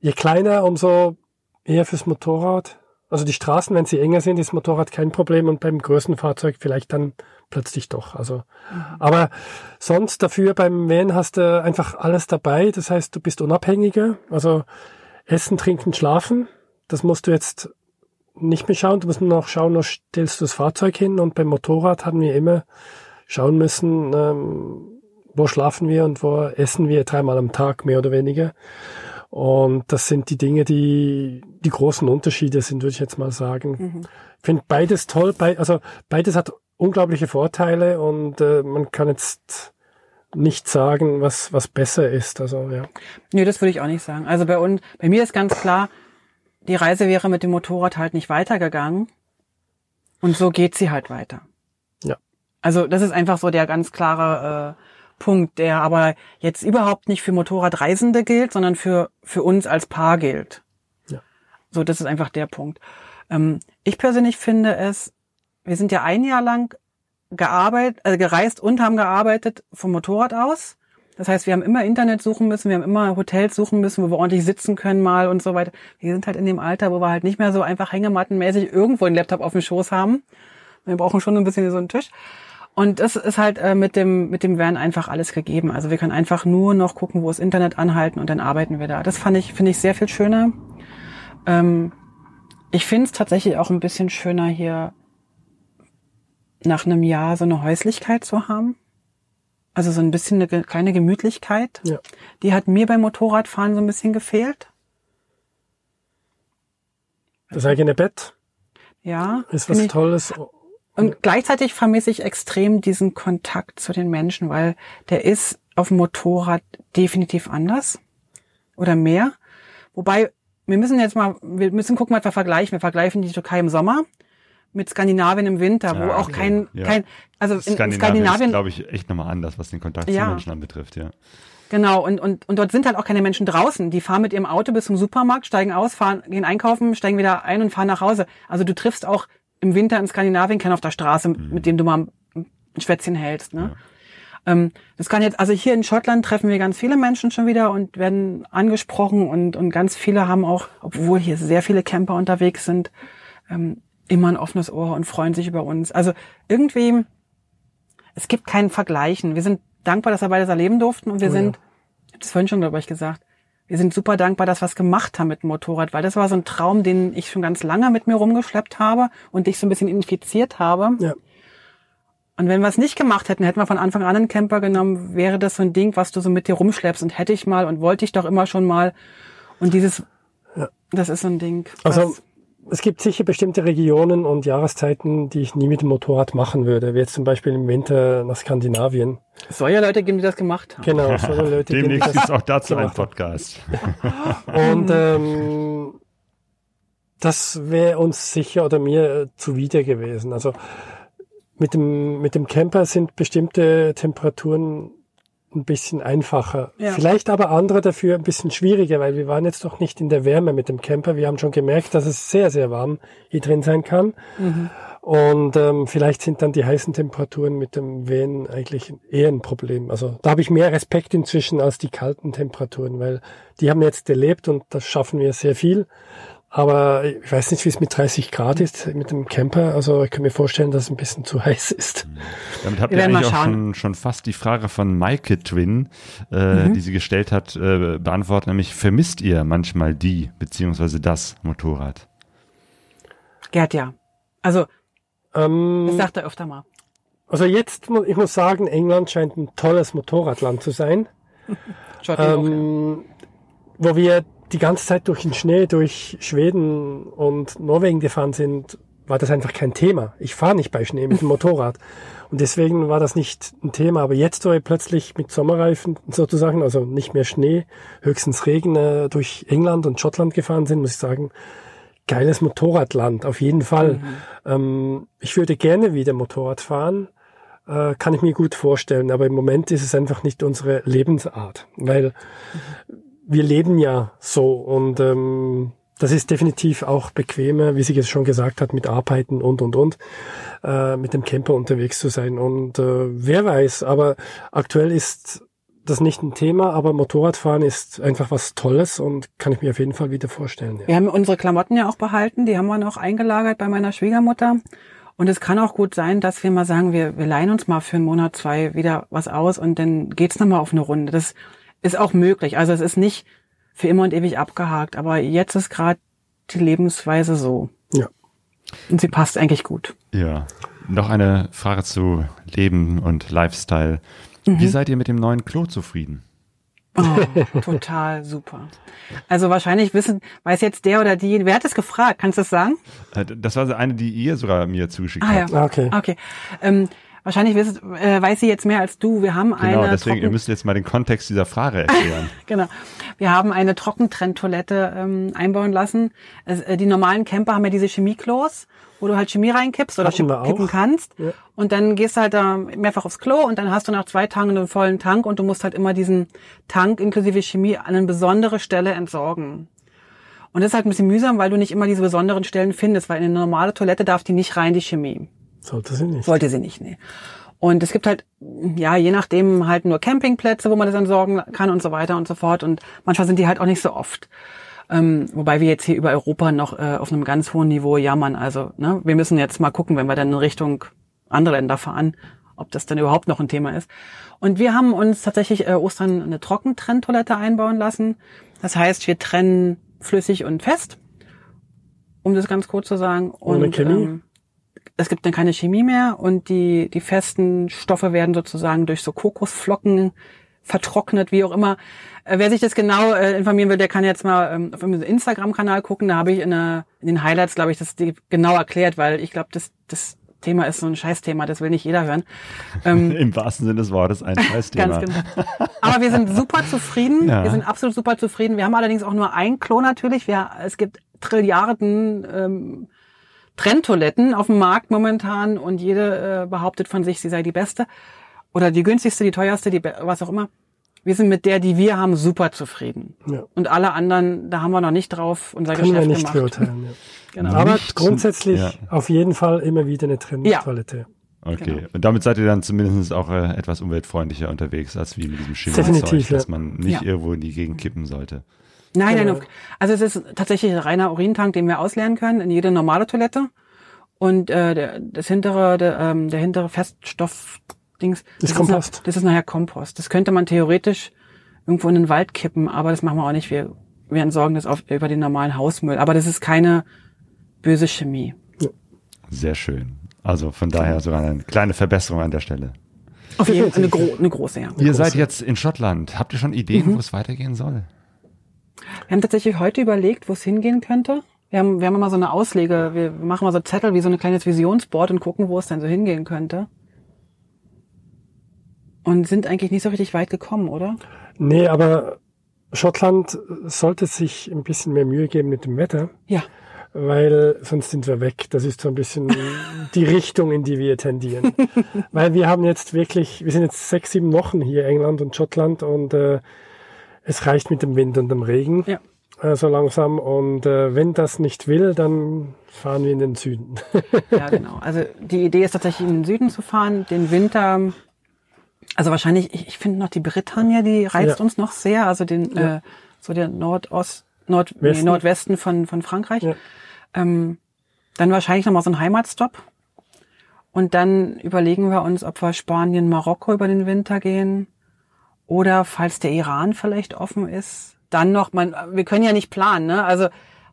je kleiner, umso eher fürs Motorrad. Also die Straßen, wenn sie enger sind, ist Motorrad kein Problem und beim größten Fahrzeug vielleicht dann plötzlich doch. Also, aber sonst dafür beim Van hast du einfach alles dabei. Das heißt, du bist unabhängiger. Also Essen, Trinken, Schlafen. Das musst du jetzt nicht mehr schauen. Du musst nur noch schauen, wo stellst du das Fahrzeug hin. Und beim Motorrad haben wir immer schauen müssen, ähm, wo schlafen wir und wo essen wir dreimal am Tag, mehr oder weniger. Und das sind die Dinge, die die großen Unterschiede sind, würde ich jetzt mal sagen. Mhm. Ich finde beides toll. Be also beides hat unglaubliche Vorteile und äh, man kann jetzt nicht sagen, was, was besser ist. Also, ja. Nö, das würde ich auch nicht sagen. Also bei uns, bei mir ist ganz klar, die Reise wäre mit dem Motorrad halt nicht weitergegangen. Und so geht sie halt weiter. Also das ist einfach so der ganz klare äh, Punkt, der aber jetzt überhaupt nicht für Motorradreisende gilt, sondern für, für uns als Paar gilt. Ja. So, das ist einfach der Punkt. Ähm, ich persönlich finde es, wir sind ja ein Jahr lang gearbeitet, äh, gereist und haben gearbeitet vom Motorrad aus. Das heißt, wir haben immer Internet suchen müssen, wir haben immer Hotels suchen müssen, wo wir ordentlich sitzen können mal und so weiter. Wir sind halt in dem Alter, wo wir halt nicht mehr so einfach hängemattenmäßig irgendwo einen Laptop auf dem Schoß haben. Wir brauchen schon ein bisschen so einen Tisch. Und das ist halt äh, mit dem mit dem Van einfach alles gegeben. Also wir können einfach nur noch gucken, wo das Internet anhalten und dann arbeiten wir da. Das fand ich finde ich sehr viel schöner. Ähm, ich finde es tatsächlich auch ein bisschen schöner hier nach einem Jahr so eine Häuslichkeit zu haben. Also so ein bisschen eine kleine Gemütlichkeit. Ja. Die hat mir beim Motorradfahren so ein bisschen gefehlt. Das eigene Bett Ja. ist was ich, Tolles. Und gleichzeitig vermisse ich extrem diesen Kontakt zu den Menschen, weil der ist auf dem Motorrad definitiv anders oder mehr. Wobei, wir müssen jetzt mal, wir müssen gucken, was wir vergleichen. Wir vergleichen die Türkei im Sommer mit Skandinavien im Winter, wo Ja, auch okay. kein, Ja. kein, also in Skandinavien, Skandinavien, ist, glaube ich, echt nochmal anders, was den Kontakt Ja. zu Menschen anbetrifft, ja. genau, und, und, und dort sind halt auch keine Menschen draußen. Die fahren mit ihrem Auto bis zum Supermarkt, steigen aus, fahren, gehen einkaufen, steigen wieder ein und fahren nach Hause. Also du triffst auch im Winter in Skandinavien keinen auf der Straße, mit dem du mal ein Schwätzchen hältst, ne? Ähm, das kann jetzt, also hier in Schottland treffen wir ganz viele Menschen schon wieder und werden angesprochen und, und ganz viele haben auch, obwohl hier sehr viele Camper unterwegs sind, ähm, immer ein offenes Ohr und freuen sich über uns. Also irgendwie, es gibt keinen Vergleichen. Wir sind dankbar, dass wir beides erleben durften und wir Oh ja. sind, ich habe das vorhin schon, glaube ich, gesagt, wir sind super dankbar, dass wir es gemacht haben mit dem Motorrad, weil das war so ein Traum, den ich schon ganz lange mit mir rumgeschleppt habe und dich so ein bisschen infiziert habe. Ja. Und wenn wir es nicht gemacht hätten, hätten wir von Anfang an einen Camper genommen, wäre das so ein Ding, was du so mit dir rumschleppst und hätte ich mal und wollte ich doch immer schon mal. Und dieses, Ja. das ist so ein Ding. Also es gibt sicher bestimmte Regionen und Jahreszeiten, die ich nie mit dem Motorrad machen würde. Wie jetzt zum Beispiel im Winter nach Skandinavien. es soll ja Leute geben, die das gemacht haben. Genau, so eine Leute, die Demnächst gibt es auch dazu einen. Podcast. Und ähm, das wäre uns sicher oder mir zuwider gewesen. Also mit dem, mit dem Camper sind bestimmte Temperaturen ein bisschen einfacher. Ja. Vielleicht aber andere dafür ein bisschen schwieriger, weil wir waren jetzt doch nicht in der Wärme mit dem Camper. Wir haben schon gemerkt, dass es sehr, sehr warm hier drin sein kann. Und ähm, vielleicht sind dann die heißen Temperaturen mit dem Van eigentlich eher ein Problem. Also da habe ich mehr Respekt inzwischen als die kalten Temperaturen, weil die haben wir jetzt erlebt und das schaffen wir sehr viel. Aber ich weiß nicht, wie es mit 30 Grad ist mit dem Camper. Also ich kann mir vorstellen, dass es ein bisschen zu heiß ist. Damit habt ihr eigentlich auch schon, schon fast die Frage von Maike Twin, äh, die sie gestellt hat, äh, beantwortet, nämlich vermisst ihr manchmal die beziehungsweise das Motorrad? Gerd, ja. Also, Ähm, das sagt er öfter mal. also jetzt, ich muss sagen, England scheint ein tolles Motorradland zu sein. Schottland auch, ja. ähm, wo wir die ganze Zeit durch den Schnee, durch Schweden und Norwegen gefahren sind, war das einfach kein Thema. Ich fahre nicht bei Schnee mit dem Motorrad. Und deswegen war das nicht ein Thema. Aber jetzt, wo wir plötzlich mit Sommerreifen sozusagen, also nicht mehr Schnee, höchstens Regen äh, durch England und Schottland gefahren sind, muss ich sagen, geiles Motorradland, auf jeden Fall. Ähm, ich würde gerne wieder Motorrad fahren, äh, kann ich mir gut vorstellen. Aber im Moment ist es einfach nicht unsere Lebensart, weil wir leben ja so und ähm, das ist definitiv auch bequemer, wie sie jetzt schon gesagt hat, mit Arbeiten und und und äh, mit dem Camper unterwegs zu sein. Und äh, wer weiß, aber aktuell ist das nicht ein Thema, aber Motorradfahren ist einfach was Tolles und kann ich mir auf jeden Fall wieder vorstellen. Ja. Wir haben unsere Klamotten ja auch behalten, die haben wir noch eingelagert bei meiner Schwiegermutter. Und es kann auch gut sein, dass wir mal sagen, wir, wir leihen uns mal für einen Monat, zwei wieder was aus und dann geht's nochmal auf eine Runde. Das ist auch möglich. Also es ist nicht für immer und ewig abgehakt, aber jetzt ist gerade die Lebensweise so. ja. Und sie passt eigentlich gut. Ja. Noch eine Frage zu Leben und Lifestyle. Mhm. Wie seid ihr mit dem neuen Klo zufrieden? Oh, total super. Also wahrscheinlich wissen, weiß jetzt der oder die, wer hat es gefragt? Kannst du es sagen? Äh, Das war so eine, die ihr sogar mir zugeschickt Ah ja. habt. Ah, okay. Okay. Ähm, wahrscheinlich wisst, äh, weiß sie jetzt mehr als du. Wir haben Genau, eine deswegen, ihr müsst jetzt mal den Kontext dieser Frage erklären. genau. Wir haben eine Trockentrenntoilette ähm, einbauen lassen. Es, äh, die normalen Camper haben ja diese Chemieklos, wo du halt Chemie reinkippst oder Hatten kippen auch. kannst. Ja. Und dann gehst du halt da mehrfach aufs Klo und dann hast du nach zwei Tagen einen vollen Tank und du musst halt immer diesen Tank inklusive Chemie an eine besondere Stelle entsorgen. Und das ist halt ein bisschen mühsam, weil du nicht immer diese besonderen Stellen findest, weil in eine normale Toilette darf die nicht rein, die Chemie. Sollte sie nicht. Wollte sie nicht, nee. Und es gibt halt, ja, je nachdem halt nur Campingplätze, wo man das entsorgen kann und so weiter und so fort. Und manchmal sind die halt auch nicht so oft. Ähm, wobei wir jetzt hier über Europa noch äh, auf einem ganz hohen Niveau jammern. Also, ne, wir müssen jetzt mal gucken, wenn wir dann in Richtung andere Länder fahren, ob das dann überhaupt noch ein Thema ist. Und wir haben uns tatsächlich äh, Ostern eine Trockentrenntoilette einbauen lassen. Das heißt, wir trennen flüssig und fest, um das ganz kurz zu sagen. Ohne und, Chemie? Ähm, es gibt dann keine Chemie mehr und die, die festen Stoffe werden sozusagen durch so Kokosflocken vertrocknet, wie auch immer. Äh, wer sich das genau äh, informieren will, der kann jetzt mal ähm, auf unserem Instagram-Kanal gucken. Da habe ich in, der, in den Highlights, glaube ich, das die genau erklärt, weil ich glaube, das, das Thema ist so ein Scheißthema, das will nicht jeder hören. Ähm, Im wahrsten Sinne des Wortes ein Scheißthema. Ganz genau. Aber wir sind super zufrieden. Ja. Wir sind absolut super zufrieden. Wir haben allerdings auch nur ein Klo natürlich. Wir, es gibt Trilliarden ähm, Trenntoiletten auf dem Markt momentan und jede äh, behauptet von sich, sie sei die beste oder die günstigste, die teuerste, die was auch immer. Wir sind mit der, die wir haben, super zufrieden. Ja. Und alle anderen, da haben wir noch nicht drauf unser Können wir Geschäft nicht gemacht. beurteilen. Ja. Genau. Aber Nicht- grundsätzlich ja. auf jeden Fall immer wieder eine Trenntoilette. Okay. Genau. Und damit seid ihr dann zumindest auch äh, etwas umweltfreundlicher unterwegs, als wie mit diesem Definitiv, ja. dass man nicht Ja. irgendwo in die Gegend kippen sollte. Nein, nein, Genau. okay. also es ist tatsächlich ein reiner Urintank, den wir ausleeren können in jede normale Toilette. Und äh, der, das hintere, der, ähm, der hintere Feststoffdings, das Kompost. Ist, das ist nachher Kompost. Das könnte man theoretisch irgendwo in den Wald kippen, aber das machen wir auch nicht. Wir, wir entsorgen das auf, über den normalen Hausmüll. Aber das ist keine böse Chemie. Sehr schön. Also von daher sogar eine kleine Verbesserung an der Stelle. Auf jeden Fall eine, gro eine große, ja. Ihr seid jetzt in Schottland. Habt ihr schon Ideen, Mhm. wo es weitergehen soll? Wir haben tatsächlich heute überlegt, wo es hingehen könnte. Wir haben, wir haben immer so eine Auslege, wir machen mal so Zettel wie so ein kleines Visionsboard und gucken, wo es denn so hingehen könnte. Und sind eigentlich nicht so richtig weit gekommen, oder? Nee, aber Schottland sollte sich ein bisschen mehr Mühe geben mit dem Wetter, Ja. weil sonst sind wir weg. Das ist so ein bisschen die Richtung, in die wir tendieren. weil wir haben jetzt wirklich, wir sind jetzt sechs, sieben Wochen hier, England und Schottland, und äh, es reicht mit dem Wind und dem Regen. Ja. äh, So langsam. Und äh, wenn das nicht will, dann fahren wir in den Süden. Ja, genau. Also die Idee ist tatsächlich in den Süden zu fahren, den Winter. Also wahrscheinlich, ich, ich finde noch die Britannia, die reizt Ja. uns noch sehr. Also den Ja. äh, so der Nordost, Nord, nee, Westen. Nordwesten von von Frankreich. Ja. Ähm, dann wahrscheinlich noch mal so ein Heimatstopp. Und dann überlegen wir uns, ob wir Spanien, Marokko über den Winter gehen oder falls der Iran vielleicht offen ist, dann noch man wir können ja nicht planen, ne? Also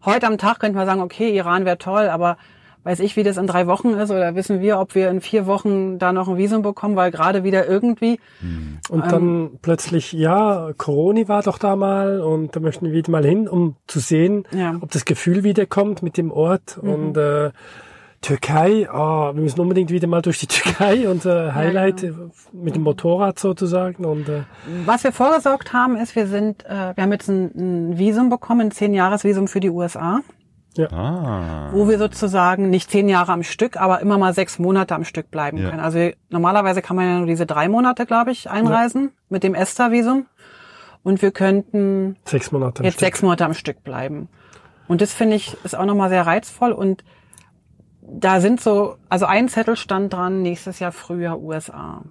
heute am Tag könnte man sagen, okay, Iran wäre toll, aber weiß ich, wie das in drei Wochen ist oder wissen wir, ob wir in vier Wochen da noch ein Visum bekommen, weil gerade wieder irgendwie Und Ähm. dann plötzlich, ja, Corona war doch da mal und da möchten wir wieder mal hin, um zu sehen, Ja. Mhm. ob das Gefühl wiederkommt mit dem Ort. Und äh, Türkei, ah, wir müssen unbedingt wieder mal durch die Türkei, unser Highlight genau. äh, mit dem Motorrad sozusagen. Und äh, Was wir vorgesorgt haben, ist, wir sind, äh, wir haben jetzt ein, ein Visum bekommen, ein zehn Jahres Visum für die USA, Ah. wo wir sozusagen nicht zehn Jahre am Stück, aber immer mal sechs Monate am Stück bleiben Ja. können. Also normalerweise kann man ja nur diese drei Monate, glaube ich, einreisen mit dem ESTA-Visum. Und wir könnten sechs Monate. jetzt Stück. sechs Monate am Stück bleiben. Und das finde ich ist auch nochmal sehr reizvoll und da sind so, also ein Zettel stand dran, nächstes Jahr Frühjahr USA.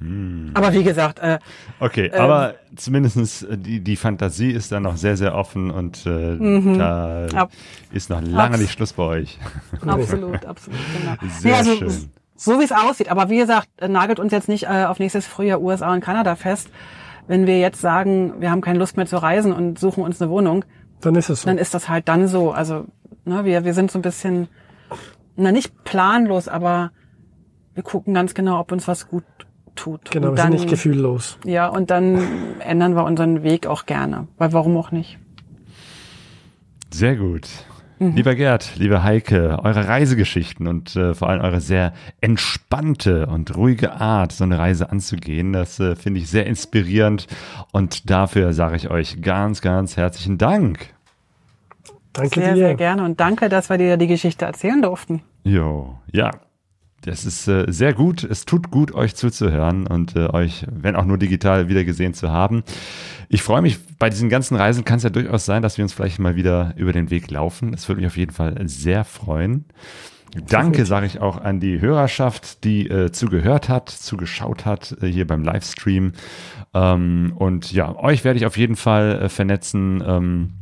Hm. Aber wie gesagt, äh, Okay, Ähm. aber zumindestens äh, die, die Fantasie ist da noch sehr, sehr offen und äh, da Ab- ist noch lange Abs- nicht Schluss bei euch. absolut, absolut, genau. Sehr also, schön. So wie es aussieht. Aber wie gesagt, äh, nagelt uns jetzt nicht äh, auf nächstes Frühjahr USA und Kanada fest. Wenn wir jetzt sagen, wir haben keine Lust mehr zu reisen und suchen uns eine Wohnung, Dann ist es so. dann ist das halt dann so. Also ne, wir, wir sind so ein bisschen na nicht planlos, aber wir gucken ganz genau, ob uns was gut tut. Genau, und wir sind nicht gefühllos. Ja, und dann ändern wir unseren Weg auch gerne. Weil warum auch nicht? Sehr gut. Lieber Gerd, liebe Heike, eure Reisegeschichten und äh, vor allem eure sehr entspannte und ruhige Art, so eine Reise anzugehen, das äh, finde ich sehr inspirierend und dafür sage ich euch ganz, ganz herzlichen Dank. Danke Sehr, dir. sehr gerne. Und danke, dass wir dir die Geschichte erzählen durften. Jo, ja. Das ist äh, sehr gut. Es tut gut, euch zuzuhören und äh, euch, wenn auch nur digital, wieder gesehen zu haben. Ich freue mich, bei diesen ganzen Reisen kann es ja durchaus sein, dass wir uns vielleicht mal wieder über den Weg laufen. Das würde mich auf jeden Fall sehr freuen. Danke sage ich auch an die Hörerschaft, die äh, zugehört hat, zugeschaut hat äh, hier beim Livestream. Ähm, und ja, euch werde ich auf jeden Fall äh, vernetzen. Ähm,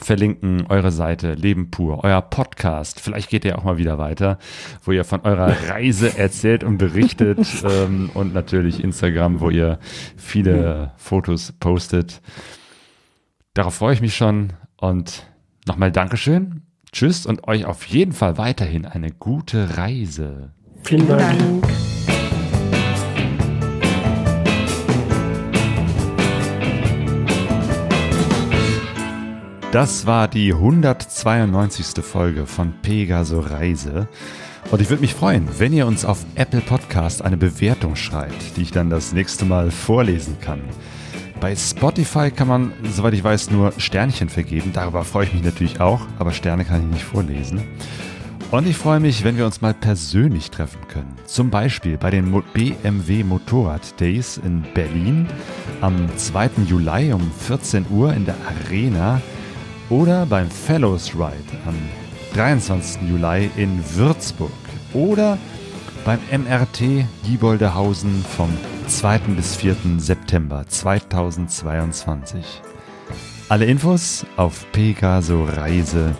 verlinken eure Seite Leben pur, euer Podcast. Vielleicht geht ihr auch mal wieder weiter, wo ihr von eurer Reise erzählt und berichtet ähm, und natürlich Instagram, wo ihr viele Fotos postet. Darauf freue ich mich schon und nochmal Dankeschön. Tschüss und euch auf jeden Fall weiterhin eine gute Reise. Vielen Dank. Das war die 192. Folge von Pegaso Reise. Und ich würde mich freuen, wenn ihr uns auf Apple Podcast eine Bewertung schreibt, die ich dann das nächste Mal vorlesen kann. Bei Spotify kann man, soweit ich weiß, nur Sternchen vergeben. Darüber freue ich mich natürlich auch, aber Sterne kann ich nicht vorlesen. Und ich freue mich, wenn wir uns mal persönlich treffen können. Zum Beispiel bei den BMW Motorrad Days in Berlin am 2. Juli um 14 Uhr in der Arena oder beim Fellows Ride am 23. Juli in Würzburg oder beim MRT Gieboldehausen vom 2. bis 4. September 2022. Alle Infos auf pegasoreise.de.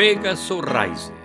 Pegaso Reise.